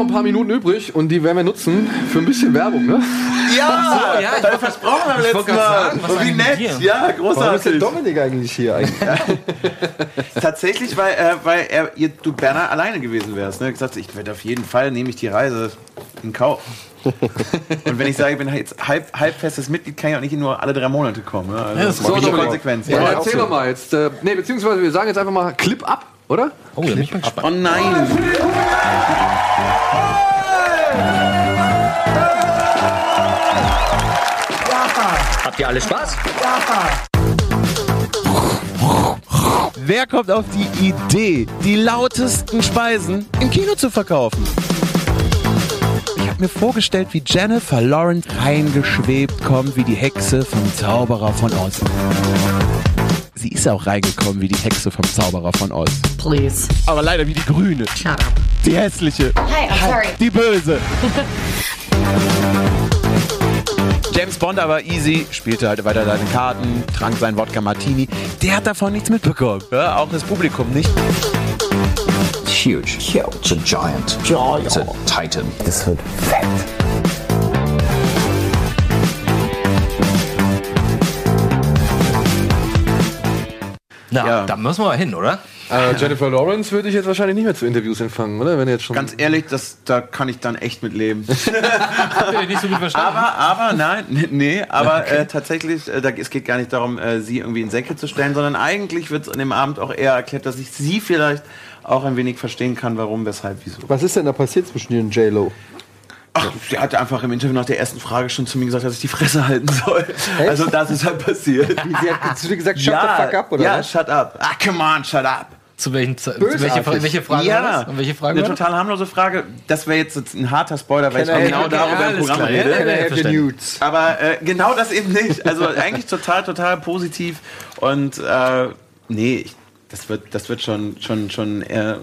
Speaker 1: Ein paar Minuten übrig und die werden wir nutzen für ein bisschen Werbung, ne?
Speaker 3: Ja,
Speaker 1: so, ja, ich
Speaker 3: das
Speaker 1: wollt-
Speaker 3: versprochen
Speaker 1: ich
Speaker 3: letzten Mal.
Speaker 1: sagen,
Speaker 3: wie nett.
Speaker 1: hier?
Speaker 3: Ja,
Speaker 4: Warum ist der
Speaker 3: großartig.
Speaker 4: Dominik eigentlich hier eigentlich?
Speaker 3: Tatsächlich, weil, äh, weil er, ihr, du Berner alleine gewesen wärst. Ne? Gesagt, ich werde auf jeden Fall, nehme ich die Reise in Kauf. Und wenn ich sage, ich bin jetzt halb, halb festes Mitglied, kann ich auch nicht nur alle drei Monate kommen. Ne? Also,
Speaker 1: Ja,
Speaker 3: das
Speaker 1: das
Speaker 3: ist
Speaker 1: ist
Speaker 3: eine
Speaker 1: so,
Speaker 3: Konsequenz.
Speaker 1: Ja,
Speaker 3: Ja,
Speaker 1: erzähl doch mal jetzt. Äh, nee, beziehungsweise wir sagen jetzt einfach mal Clip ab, oder?
Speaker 2: Oh, bin ich mal gespannt.
Speaker 3: Oh nein!
Speaker 15: Habt ihr alle Spaß?
Speaker 3: Wer kommt auf die Idee, die lautesten Speisen im Kino zu verkaufen? Ich habe mir vorgestellt, wie Jennifer Lawrence reingeschwebt kommt, wie die Hexe vom Zauberer von außen. Sie ist auch reingekommen wie die Hexe vom Zauberer von Oz.
Speaker 21: Please.
Speaker 3: Aber leider wie die Grüne.
Speaker 21: Shut up.
Speaker 3: Die hässliche.
Speaker 21: Hi, I'm sorry.
Speaker 3: Die Böse. James Bond aber easy, spielte halt weiter seine Karten, trank seinen Wodka Martini. Der hat davon nichts mitbekommen. Ja, auch das Publikum nicht.
Speaker 22: It's huge. Yeah, it's a giant. Giant. It's a titan. Das wird fett.
Speaker 2: Na, da müssen wir mal hin, oder?
Speaker 1: Äh, Jennifer Lawrence würde ich jetzt wahrscheinlich nicht mehr zu Interviews empfangen, oder? Wenn jetzt schon
Speaker 3: Ganz ehrlich, das, da kann ich dann echt mit leben.
Speaker 2: Habt ihr nicht so gut verstanden?
Speaker 3: Aber, aber, nein, nee, aber äh, tatsächlich, äh, da, es geht gar nicht darum, äh, sie irgendwie in Säcke zu stellen, sondern eigentlich wird es an dem Abend auch eher erklärt, dass ich sie vielleicht auch ein wenig verstehen kann, warum, weshalb, wieso.
Speaker 4: Was ist denn da passiert zwischen dir und J-Lo?
Speaker 3: Ach, sie hatte einfach im Interview nach der ersten Frage schon zu mir gesagt, dass ich die Fresse halten soll. Also das ist halt passiert.
Speaker 4: Sie hat zu dir gesagt, shut
Speaker 3: ja,
Speaker 4: the fuck up, oder
Speaker 3: Ja,
Speaker 4: was?
Speaker 3: shut up. Ah, come on, shut up.
Speaker 2: Zu welchen, zu welche, welche Frage
Speaker 3: ja,
Speaker 2: war das? Und welche Frage
Speaker 3: eine total harmlose Frage. Das wäre jetzt ein harter Spoiler, weil
Speaker 4: Can
Speaker 3: ich genau darüber
Speaker 2: ja,
Speaker 3: im Programm
Speaker 2: klar.
Speaker 3: rede.
Speaker 2: Ja.
Speaker 3: Aber äh, genau das eben nicht. Also eigentlich total, total positiv. Und äh, nee, ich, das wird, das wird schon, schon, schon eher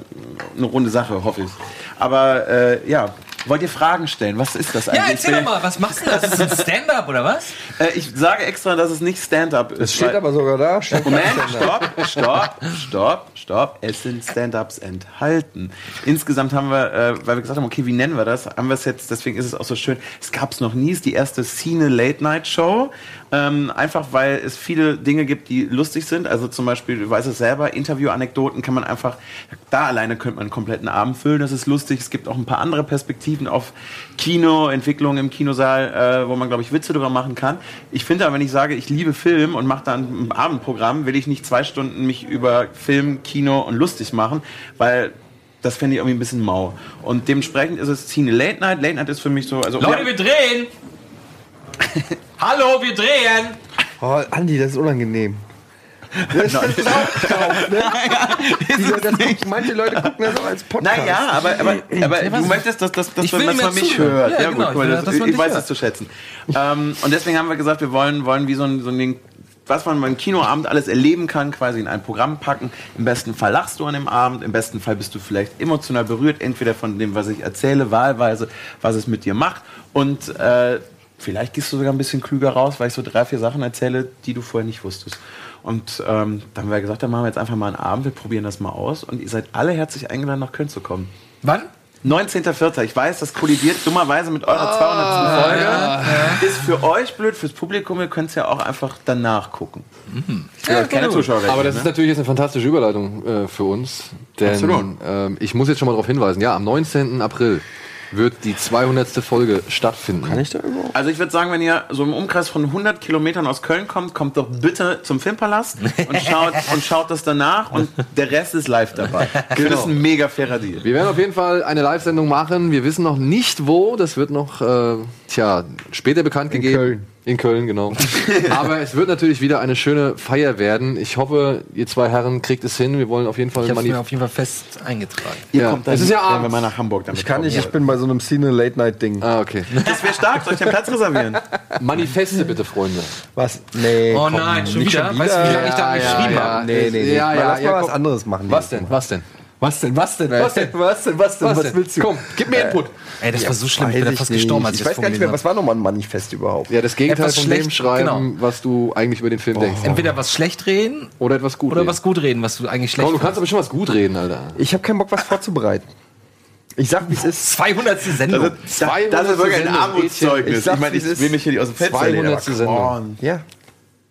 Speaker 3: eine runde Sache, hoffe ich. Aber äh, ja, wollt ihr Fragen stellen? Was ist das eigentlich?
Speaker 2: Ja, erzähl doch mal, was machst du da? Ist das ein Stand-up oder was?
Speaker 3: Äh, ich sage extra, dass es nicht Stand-up ist.
Speaker 4: Es steht aber sogar da.
Speaker 3: Moment, stopp, stopp, stopp, stopp. Es sind Stand-ups enthalten. Insgesamt haben wir, äh, weil wir gesagt haben, okay, wie nennen wir das, haben wir es jetzt, deswegen ist es auch so schön, es gab es noch nie, es ist die erste Cine Late Night Show. Ähm, einfach weil es viele Dinge gibt, die lustig sind. Also zum Beispiel, du weißt es selber, Interview-Anekdoten kann man einfach, da alleine könnte man einen kompletten Abend füllen, das ist lustig. Es gibt auch ein paar andere Perspektiven auf Kino, Entwicklung im Kinosaal, äh, wo man, glaube ich, Witze drüber machen kann. Ich finde aber, wenn ich sage, ich liebe Film und mache dann ein Abendprogramm, will ich nicht zwei Stunden mich über Film, Kino und lustig machen, weil das fände ich irgendwie ein bisschen mau. Und dementsprechend ist es Cine Late Night. Late Night ist für mich so, also
Speaker 2: Leute, wir drehen! Hallo, wir drehen!
Speaker 4: Oh, Andi, das ist unangenehm. Das ist auch ne? Das guckt- Manche Leute gucken das auch als Podcast.
Speaker 3: Naja, aber, aber, aber
Speaker 2: Ja,
Speaker 3: du möchtest, dass, dass, dass, man, dass man mich hört.
Speaker 2: Ja,
Speaker 3: Ja,
Speaker 2: genau,
Speaker 3: gut,
Speaker 2: will,
Speaker 3: das,
Speaker 2: dass man
Speaker 3: ich weiß
Speaker 2: hört.
Speaker 3: das zu schätzen. ähm, und deswegen haben wir gesagt, wir wollen, wollen wie so ein, so ein Ding, was man beim Kinoabend alles erleben kann, quasi in ein Programm packen. Im besten Fall lachst du an dem Abend, im besten Fall bist du vielleicht emotional berührt, entweder von dem, was ich erzähle, wahlweise, was es mit dir macht. Und äh, vielleicht gehst du sogar ein bisschen klüger raus, weil ich so drei, vier Sachen erzähle, die du vorher nicht wusstest. Und ähm, dann haben wir gesagt, dann machen wir jetzt einfach mal einen Abend, wir probieren das mal aus. Und ihr seid alle herzlich eingeladen, nach Köln zu kommen.
Speaker 2: Wann?
Speaker 3: 19.04. Ich weiß, das kollidiert dummerweise mit eurer 200. Folge. Ist für euch blöd, fürs Publikum, ihr könnt es ja auch einfach danach gucken. Für euch keine Zuschauer.
Speaker 1: Aber das ist natürlich jetzt eine fantastische Überleitung äh, für uns. Denn
Speaker 3: Absolut.
Speaker 1: ähm, ich muss jetzt schon mal darauf hinweisen, ja, am 19. April wird die 200. Folge stattfinden. Kann
Speaker 4: ich da überhaupt?
Speaker 3: Also ich würde sagen, wenn ihr so im Umkreis von 100 Kilometern aus Köln kommt, kommt doch bitte zum Filmpalast und schaut, und schaut das danach und der Rest ist live dabei.
Speaker 1: Genau.
Speaker 3: Das ist ein mega fairer Deal.
Speaker 1: Wir werden auf jeden Fall eine Live-Sendung machen. Wir wissen noch nicht wo. Das wird noch, äh, tja, später bekannt gegeben.
Speaker 4: Köln.
Speaker 1: In Köln, genau. Aber es wird natürlich wieder eine schöne Feier werden. Ich hoffe, ihr zwei Herren kriegt es hin. Wir wollen auf jeden Fall
Speaker 2: Ich habe mir auf jeden Fall fest eingetragen.
Speaker 3: Ihr
Speaker 1: Ja.
Speaker 3: kommt dann,
Speaker 1: Es ist ja
Speaker 3: wenn wir
Speaker 1: abends.
Speaker 3: mal nach Hamburg damit
Speaker 4: Ich kann nicht, ich bin bei so einem Cine Late Night Ding.
Speaker 1: Ah, okay.
Speaker 3: Das wäre stark, soll ich den Platz reservieren?
Speaker 1: Manifeste bitte, Freunde.
Speaker 4: Was? Nee.
Speaker 2: Oh
Speaker 4: komm,
Speaker 2: nein, schon
Speaker 4: nicht
Speaker 2: wieder? Weißt du, wie lange ich da geschrieben habe?
Speaker 4: Nee, nee, nee.
Speaker 1: Ja,
Speaker 4: Mal
Speaker 1: ja,
Speaker 4: lass mal
Speaker 1: ja,
Speaker 4: was
Speaker 1: komm.
Speaker 4: anderes machen.
Speaker 1: Was denn? Was denn?
Speaker 4: Was denn? Was denn?
Speaker 1: Was denn?
Speaker 4: Was denn? Was denn? Was,
Speaker 1: denn?
Speaker 4: willst du?
Speaker 1: Komm, gib mir Input.
Speaker 2: Ey, das war so schlimm, ich bin
Speaker 4: Weiß
Speaker 2: da fast
Speaker 4: nicht.
Speaker 2: gestorben, als ich
Speaker 4: Ich
Speaker 2: das
Speaker 4: weiß gar nicht mehr, was war nochmal ein Manifest überhaupt?
Speaker 1: Ja, das Gegenteil
Speaker 2: Etwas
Speaker 1: von dem
Speaker 2: schlecht,
Speaker 1: schreiben,
Speaker 2: genau.
Speaker 1: was du eigentlich über den Film denkst.
Speaker 2: Entweder was schlecht reden
Speaker 1: Oder etwas gut
Speaker 2: oder
Speaker 1: reden.
Speaker 2: was gut reden, was du eigentlich schlecht
Speaker 1: Komm, du kannst aber schon was gut reden, Alter.
Speaker 4: Ich habe keinen Bock, was vorzubereiten. Ich sag, wie es ist.
Speaker 2: 200. Sendung.
Speaker 3: Das, das, das ist wirklich ein. Armutszeugnis.
Speaker 4: Ich
Speaker 3: meine, ich will
Speaker 4: ist.
Speaker 3: mich hier nicht aus dem Fenster lehnen. aber
Speaker 1: 200. Sendung.
Speaker 4: Ja.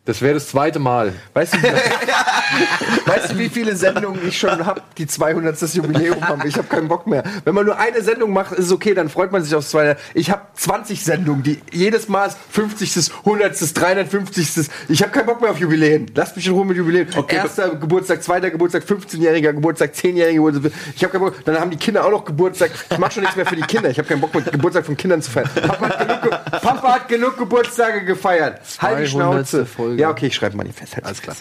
Speaker 1: Das wäre das zweite Mal.
Speaker 4: Weißt du, weißt du, wie viele Sendungen ich schon habe, die 200. Jubiläum haben? Ich habe keinen Bock mehr. Wenn man nur eine Sendung macht, ist es okay, dann freut man sich aufs zweite. Ich habe 20 Sendungen, die jedes Mal 50., 100., 350. Ich habe keinen Bock mehr auf Jubiläen. Lasst mich in Ruhe mit Jubiläen. Erster Geburtstag, zweiter Geburtstag, 15-jähriger Geburtstag, 10-jähriger Geburtstag. Ich habe keinen Bock. Dann haben die Kinder auch noch Geburtstag. Ich mache schon nichts mehr für die Kinder. Ich habe keinen Bock, mit Geburtstag von Kindern zu feiern. Hab halt genug, ge- Papa hat genug Geburtstage gefeiert. Halt die
Speaker 1: 200.
Speaker 4: Schnauze.
Speaker 1: Folge.
Speaker 4: Ja, okay, ich schreibe manifest. Halt
Speaker 1: Alles klar.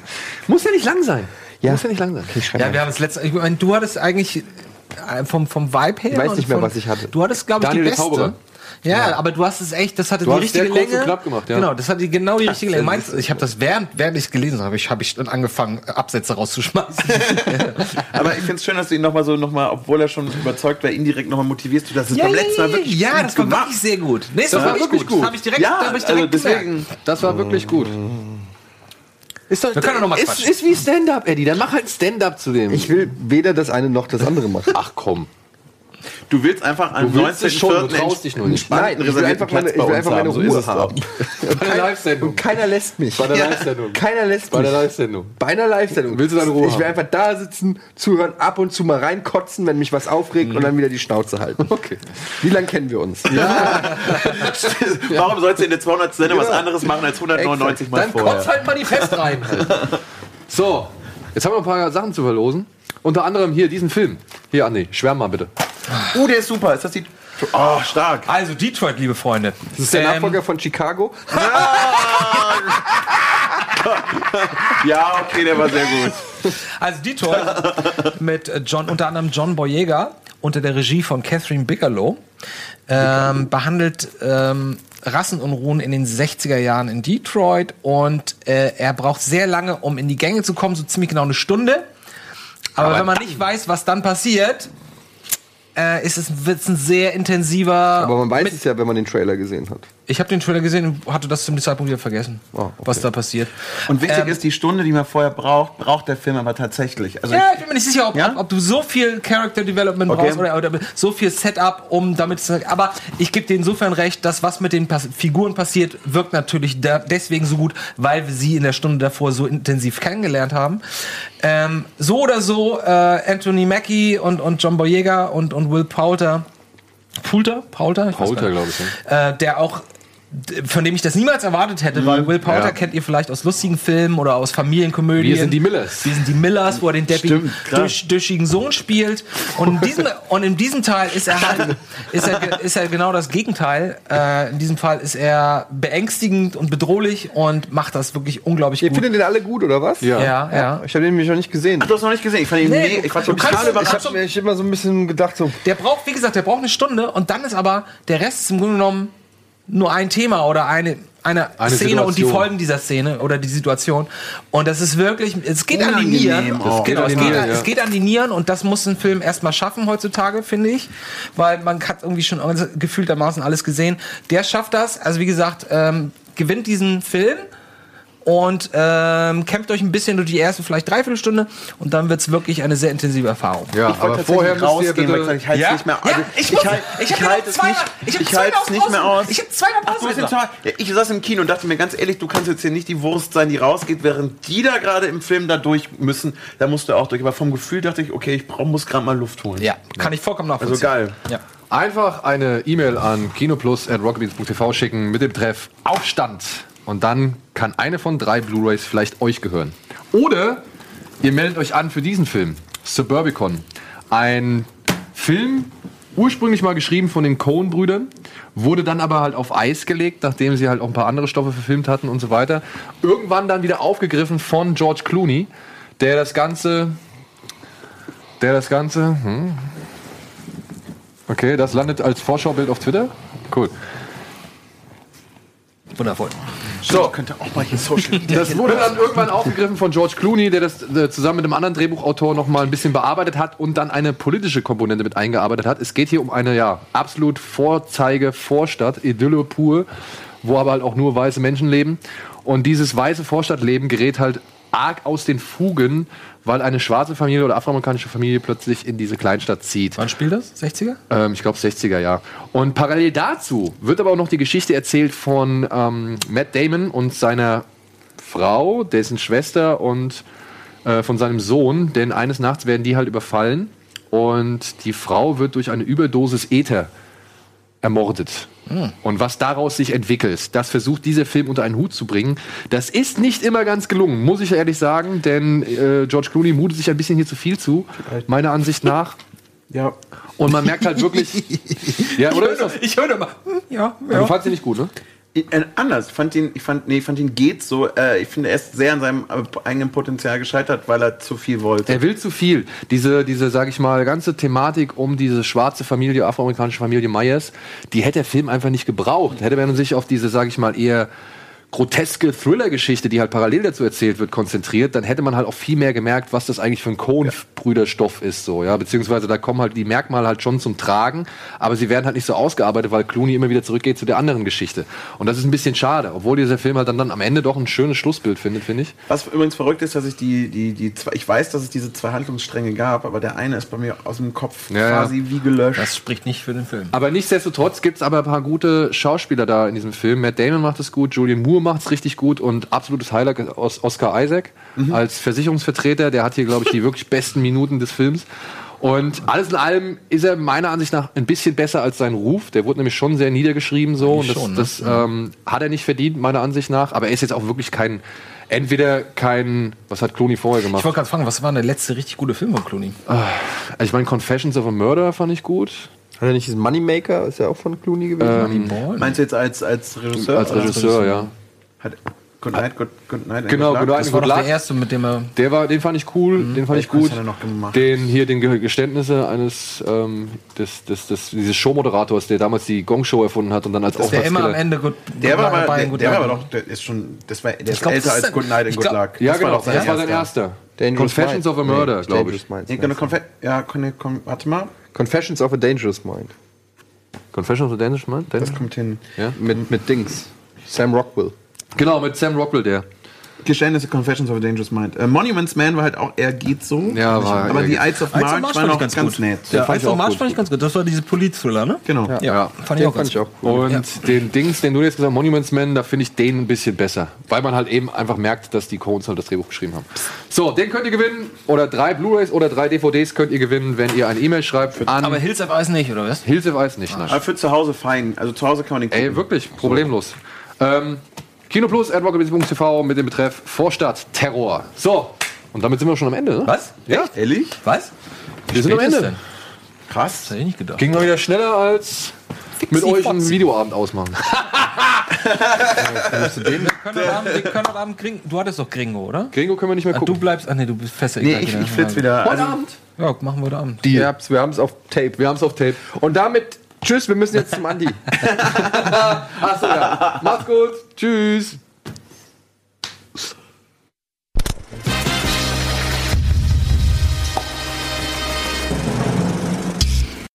Speaker 1: Muss ja nicht lang sein.
Speaker 4: Ja.
Speaker 1: Muss ja nicht lang sein.
Speaker 4: Okay,
Speaker 2: Ja, wir haben das letzte. Ich meine, du hattest eigentlich äh, vom, vom Vibe her.
Speaker 4: Ich weiß nicht mehr,
Speaker 2: von,
Speaker 4: was ich hatte.
Speaker 2: Du hattest, glaube ich,
Speaker 1: Daniel
Speaker 2: die beste.
Speaker 1: Zauberer.
Speaker 2: Ja, aber du hast es echt, das hatte
Speaker 1: Du
Speaker 2: die
Speaker 1: hast
Speaker 2: richtige
Speaker 1: sehr kurz und
Speaker 2: Länge.
Speaker 1: knapp gemacht, ja.
Speaker 2: Genau, das hatte genau die richtige Länge. Meinst, ich habe das während, während ich es gelesen habe, ich habe ich dann angefangen Absätze rauszuschmeißen.
Speaker 3: Aber ich finde es schön, dass du ihn nochmal so, noch mal, obwohl er schon überzeugt war, indirekt nochmal motivierst. Du das ist beim letzten Mal wirklich
Speaker 2: ja,
Speaker 3: gut
Speaker 2: das war
Speaker 3: gemacht.
Speaker 2: wirklich sehr gut. Nee, das,
Speaker 1: Das
Speaker 2: war wirklich gut. Das habe ich direkt,
Speaker 3: Ja,
Speaker 2: hab ich
Speaker 3: also
Speaker 2: direkt
Speaker 3: deswegen.
Speaker 2: gemerkt.
Speaker 1: Das war wirklich gut. Ist doch,
Speaker 2: Wir können doch noch mal
Speaker 1: ist, ist wie Stand-Up, Eddie. Dann mach halt Stand-Up zu dem.
Speaker 4: Ich will weder das eine noch das andere machen.
Speaker 1: Ach komm.
Speaker 3: Du willst einfach am
Speaker 1: Du willst es schon, du
Speaker 3: 19.04.
Speaker 1: traust dich nur nicht.
Speaker 4: Nein, ich will einfach meine, ich will einfach meine
Speaker 3: so ist
Speaker 4: Ruhe
Speaker 3: es
Speaker 4: haben.
Speaker 1: Bei der
Speaker 4: Und
Speaker 1: Live-Sendung.
Speaker 4: keiner lässt mich.
Speaker 1: Bei der
Speaker 4: Ja.
Speaker 1: Live-Sendung.
Speaker 4: Keiner lässt
Speaker 1: Bei
Speaker 4: mich.
Speaker 1: der Live-Sendung.
Speaker 4: Bei einer Live-Sendung.
Speaker 1: Willst du deine Ruhe
Speaker 4: Ich will
Speaker 1: haben?
Speaker 4: einfach da sitzen, zuhören, ab und zu mal reinkotzen, wenn mich was aufregt und dann wieder die Schnauze halten.
Speaker 1: Okay.
Speaker 4: Wie lange kennen wir uns?
Speaker 3: Warum sollst du in der 200. Sendung was
Speaker 4: Ja.
Speaker 3: anderes machen als 199 Mal
Speaker 2: Dann
Speaker 3: vorher?
Speaker 2: kotzt halt manifest rein.
Speaker 1: So, jetzt haben wir ein paar Sachen zu verlosen. Unter anderem hier diesen Film. Hier, Andi, schwärm mal bitte.
Speaker 3: Oh, der ist super. Ist das die... Oh, stark.
Speaker 2: Also Detroit, liebe Freunde.
Speaker 4: Das ist der
Speaker 2: Ähm,
Speaker 4: Nachfolger von Chicago.
Speaker 3: Ja, okay, der war sehr gut.
Speaker 2: Also Detroit mit John, unter anderem John Boyega unter der Regie von Catherine Bigelow ähm, behandelt ähm, Rassenunruhen in den 60er Jahren in Detroit und äh, er braucht sehr lange, um in die Gänge zu kommen, so ziemlich genau eine Stunde. Aber,
Speaker 1: Aber
Speaker 2: wenn man nicht weiß, was dann passiert, äh, ist es wird's ein sehr intensiver.
Speaker 4: Aber man weiß
Speaker 2: mit-
Speaker 4: es ja, wenn man den Trailer gesehen hat.
Speaker 2: Ich habe den Trailer gesehen und hatte das zum Zeitpunkt wieder vergessen,
Speaker 4: Oh, okay.
Speaker 2: was da passiert.
Speaker 3: Und wichtig
Speaker 2: Ähm,
Speaker 3: ist, die Stunde, die man vorher braucht, braucht der Film aber tatsächlich. Also
Speaker 2: Ja, ich bin mir nicht sicher, ob,
Speaker 3: Ja?
Speaker 2: ob, ob du so viel Character Development
Speaker 3: Okay.
Speaker 2: brauchst oder, oder so viel Setup, um damit zu. Aber ich gebe dir insofern recht, dass was mit den Pas Figuren passiert, wirkt natürlich da, deswegen so gut, weil wir sie in der Stunde davor so intensiv kennengelernt haben. Ähm, so oder so, äh, Anthony Mackie und, und John Boyega und, und Will Poulter. Poulter? Poulter? Ich
Speaker 1: Poulter, glaube ich.
Speaker 2: Äh, der auch von dem ich das niemals erwartet hätte, weil Will Poulter
Speaker 1: Ja.
Speaker 2: kennt ihr vielleicht aus lustigen Filmen oder aus Familienkomödien.
Speaker 1: Wir sind die Millers.
Speaker 2: Wir sind die Millers, wo er den deppigen, durchschigen Sohn spielt. Und in diesem, und in diesem Teil ist er halt, ist er, ist er genau das Gegenteil. Äh, in diesem Fall ist er beängstigend und bedrohlich und macht das wirklich unglaublich
Speaker 4: Ihr
Speaker 2: gut.
Speaker 4: findet den alle gut, oder was?
Speaker 1: Ja.
Speaker 2: ja, ja.
Speaker 4: Ich habe den nämlich noch nicht gesehen.
Speaker 3: Ach, du hast noch nicht gesehen. Ich fand ihn
Speaker 2: Nee,
Speaker 3: nee,
Speaker 2: du-
Speaker 3: ich fand
Speaker 2: du
Speaker 3: ihn
Speaker 2: kannst- ich
Speaker 4: habe mir immer so ein bisschen gedacht, so,
Speaker 2: Der braucht, wie gesagt, der braucht eine Stunde und dann ist aber der Rest ist im Grunde genommen nur ein Thema oder eine eine,
Speaker 1: Eine
Speaker 2: Szene und die
Speaker 1: Situation.
Speaker 2: Folgen dieser Szene oder die Situation. Und das ist wirklich, es geht an die
Speaker 3: Unangenehm
Speaker 2: Nieren.
Speaker 3: auch.
Speaker 2: Genau, es
Speaker 1: an die
Speaker 2: geht,
Speaker 1: Nieren, ja.
Speaker 2: es geht an die Nieren und das muss ein Film erstmal schaffen heutzutage, finde ich. Weil man hat irgendwie schon gefühltermaßen alles gesehen. Der schafft das. Also wie gesagt, ähm, gewinnt diesen Film und ähm, kämpft euch ein bisschen durch die erste vielleicht Dreiviertelstunde und dann wird's wirklich eine sehr intensive Erfahrung.
Speaker 1: Ja,
Speaker 3: Ich wollte
Speaker 1: aber
Speaker 3: tatsächlich
Speaker 1: vorher müsst ihr
Speaker 3: rausgehen, weil ich,
Speaker 1: bitte...
Speaker 3: ich halte es
Speaker 2: Ja?
Speaker 3: nicht mehr
Speaker 2: Ja,
Speaker 3: also,
Speaker 2: ich muss-
Speaker 3: halt,
Speaker 2: ich
Speaker 3: ich
Speaker 2: hab
Speaker 3: halte es nicht,
Speaker 2: ich
Speaker 3: ich
Speaker 2: zweimal
Speaker 3: halte es
Speaker 2: auf
Speaker 3: nicht mehr
Speaker 2: Pause-
Speaker 3: aus.
Speaker 2: ich hab zweimal
Speaker 3: Ach,
Speaker 2: Pause
Speaker 3: total, ja, ich saß im Kino und dachte mir ganz ehrlich, du kannst jetzt hier nicht die Wurst sein, die rausgeht, während die da gerade im Film da durch müssen. Da musst du auch durch. Aber vom Gefühl dachte ich, okay, ich brauch, muss gerade mal Luft holen.
Speaker 2: Ja, kann ich vollkommen nachvollziehen.
Speaker 3: Also geil.
Speaker 2: Ja.
Speaker 1: Einfach eine E-Mail an kinoplus.rockbeats.tv schicken mit dem Treff Aufstand. Und dann kann eine von drei Blu-Rays vielleicht euch gehören. Oder ihr meldet euch an für diesen Film, Suburbicon. Ein Film, ursprünglich mal geschrieben von den Coen-Brüdern, wurde dann aber halt auf Eis gelegt, nachdem sie halt auch ein paar andere Stoffe verfilmt hatten und so weiter. Irgendwann dann wieder aufgegriffen von George Clooney, der das Ganze... Der das Ganze... Hm, Okay, das landet als Vorschaubild auf Twitter. Cool.
Speaker 2: Wundervoll.
Speaker 3: So, könnte auch mal hier Social
Speaker 1: Das wurde dann irgendwann aufgegriffen von George Clooney, der das äh, zusammen mit einem anderen Drehbuchautor noch mal ein bisschen bearbeitet hat und dann eine politische Komponente mit eingearbeitet hat. Es geht hier um eine ja absolut Vorzeige Vorstadt, Idylle pur, wo aber halt auch nur weiße Menschen leben. Und dieses weiße Vorstadtleben gerät halt arg aus den Fugen, weil eine schwarze Familie oder afroamerikanische Familie plötzlich in diese Kleinstadt zieht.
Speaker 2: Wann spielt das? 60er?
Speaker 1: Ähm, ich glaube 60er, ja. Und parallel dazu wird aber auch noch die Geschichte erzählt von ähm, Matt Damon und seiner Frau, dessen Schwester und äh, von seinem Sohn, denn eines Nachts werden die halt überfallen und die Frau wird durch eine Überdosis Ether ermordet. Und was daraus sich entwickelt, das versucht dieser Film unter einen Hut zu bringen. Das ist nicht immer ganz gelungen, muss ich ehrlich sagen, denn äh, George Clooney mutet sich ein bisschen hier zu viel zu, meiner Ansicht nach.
Speaker 3: Ja.
Speaker 1: Und man merkt halt wirklich. ja, oder?
Speaker 2: Ich höre mal. Ja,
Speaker 1: Du fandst ihn nicht gut, ne?
Speaker 3: Äh, anders. Fand ihn, ich fand, nee, ich fand ihn geht so. Äh, ich finde, er ist sehr an seinem äh, eigenen Potenzial gescheitert, weil er zu viel wollte.
Speaker 1: Er will zu viel. Diese, diese, sag ich mal, ganze Thematik um diese schwarze Familie, afroamerikanische Familie Myers, die hätte der Film einfach nicht gebraucht. Hätte man sich auf diese, sag ich mal, eher groteske Thriller-Geschichte, die halt parallel dazu erzählt wird, konzentriert, dann hätte man halt auch viel mehr gemerkt, was das eigentlich für ein Coen-Brüderstoff ist, so, ja. Beziehungsweise da kommen halt die Merkmale halt schon zum Tragen, aber sie werden halt nicht so ausgearbeitet, weil Clooney immer wieder zurückgeht zu der anderen Geschichte. Und das ist ein bisschen schade, obwohl dieser Film halt dann, dann am Ende doch ein schönes Schlussbild findet, finde ich.
Speaker 3: Was übrigens verrückt ist, dass ich die, die, die zwei, ich weiß, dass es diese zwei Handlungsstränge gab, aber der eine ist bei mir aus dem Kopf
Speaker 1: Ja, ja.
Speaker 3: quasi wie gelöscht.
Speaker 2: Das spricht nicht für den Film.
Speaker 1: Aber nichtsdestotrotz gibt's aber ein paar gute Schauspieler da in diesem Film. Matt Damon macht es gut, Julian Moore macht es richtig gut und absolutes Highlight ist Os- Oscar Isaac als Versicherungsvertreter. Der hat hier, glaube ich, die wirklich besten Minuten des Films. Und alles in allem ist er meiner Ansicht nach ein bisschen besser als sein Ruf. Der wurde nämlich schon sehr niedergeschrieben so. Und das,
Speaker 2: schon, ne?
Speaker 1: das ähm, hat er nicht verdient, meiner Ansicht nach. Aber er ist jetzt auch wirklich kein, entweder kein, was hat Clooney vorher
Speaker 2: Ich
Speaker 1: gemacht?
Speaker 2: wollte gerade fragen, was war der letzte richtig gute Film von Clooney?
Speaker 1: Also ich meine, Confessions of a Murder fand ich gut.
Speaker 4: Hat er nicht diesen Moneymaker? Ist ja auch von Clooney gewesen.
Speaker 1: Ähm,
Speaker 3: Meinst du jetzt als, als Regisseur?
Speaker 1: Als
Speaker 3: oder?
Speaker 1: Regisseur, ja.
Speaker 3: Hat, Good Night, Good, good night
Speaker 1: Genau,
Speaker 3: Good
Speaker 1: Good? Night and Good Luck.
Speaker 2: erste, mit dem er.
Speaker 1: Der war, den fand ich cool, den fand ich gut. Den hier, den Ge- Geständnisse eines ähm, des, des, des, dieses Showmoderators, der damals die Gong Show erfunden hat und dann als
Speaker 2: Der immer am Ende gut.
Speaker 3: Der war, aber,
Speaker 2: bei
Speaker 3: der,
Speaker 2: Good
Speaker 3: der war doch, der ist schon, das war, der ist
Speaker 2: glaub,
Speaker 3: älter
Speaker 2: das ist
Speaker 3: als Good Night and
Speaker 2: ich
Speaker 3: Good
Speaker 2: glaub-
Speaker 3: Luck.
Speaker 1: Ja,
Speaker 3: Das
Speaker 1: genau,
Speaker 3: war
Speaker 1: das war sein
Speaker 3: erster.
Speaker 4: Dangerous
Speaker 1: Confessions
Speaker 4: Minds.
Speaker 1: of a Murder,
Speaker 4: Nee,
Speaker 1: glaube
Speaker 4: Dangerous
Speaker 1: ich.
Speaker 4: Minds
Speaker 3: genau, ja, warte mal,
Speaker 4: Confessions of a Dangerous Mind.
Speaker 1: Confessions of a Dangerous Man?
Speaker 3: das kommt hin.
Speaker 1: Ja?
Speaker 4: Mit, mit Dings. Sam Rockwell.
Speaker 1: Genau, mit Sam Rockwell, der.
Speaker 3: Geständnisse Confessions of a Dangerous Mind. Äh, Monuments Man war halt auch, er geht so.
Speaker 1: Ja, war-
Speaker 3: aber
Speaker 1: er
Speaker 3: die. Ides of March
Speaker 2: March
Speaker 3: war
Speaker 2: fand
Speaker 3: noch
Speaker 2: ich
Speaker 3: ganz,
Speaker 2: ganz gut.
Speaker 3: nett.
Speaker 2: Ja, am
Speaker 1: auch
Speaker 2: March
Speaker 1: gut.
Speaker 2: fand ich ganz gut. Das war diese Polit-Thriller, ne?
Speaker 3: Genau.
Speaker 2: Ja,
Speaker 1: Ja.
Speaker 2: fand ich auch
Speaker 4: fand
Speaker 2: ganz
Speaker 4: ich auch
Speaker 2: gut.
Speaker 4: cool.
Speaker 1: Und den Dings, den du jetzt gesagt hast, Monuments Man, da finde ich den ein bisschen besser. Weil man halt eben einfach merkt, dass die Coens halt das Drehbuch geschrieben haben. So, den könnt ihr gewinnen. Oder drei Blu-Rays oder drei DVDs könnt ihr gewinnen, wenn ihr eine E-Mail schreibt an
Speaker 2: Aber Hills of Ice nicht, oder was?
Speaker 1: Hilfe weiß nicht. Nein.
Speaker 3: Aber für zu Hause fein. Also zu Hause kann man den gucken.
Speaker 1: Ey, wirklich, problemlos. Ähm, Kino Plus, adrockability.tv mit dem Betreff Vorstadt Terror. So, und damit sind wir schon am Ende, ne?
Speaker 2: Was?
Speaker 1: Ja,
Speaker 3: Ehrlich?
Speaker 2: Was?
Speaker 1: wir sind am Ende.
Speaker 2: denn?
Speaker 3: Krass.
Speaker 2: Das hätte ich nicht gedacht.
Speaker 1: Ging mal wieder schneller als mit euch einen. Videoabend ausmachen.
Speaker 2: Wir können Abend, wir können heute Abend Gringo. Du hattest doch Gringo, oder?
Speaker 1: Gringo können wir nicht mehr
Speaker 2: Ah, du
Speaker 1: gucken.
Speaker 2: bleibst. Ach nee, du bist fester.
Speaker 3: Nee, ich, ich flitz wieder.
Speaker 1: Heute
Speaker 3: Also,
Speaker 1: Abend.
Speaker 2: Ja, machen wir heute Abend.
Speaker 4: Wir haben's, wir haben's auf Tape.
Speaker 1: Wir haben es auf Tape.
Speaker 4: Und damit, tschüss, wir müssen jetzt zum Andi.
Speaker 1: Achso, ja. Macht's gut. Tschüss.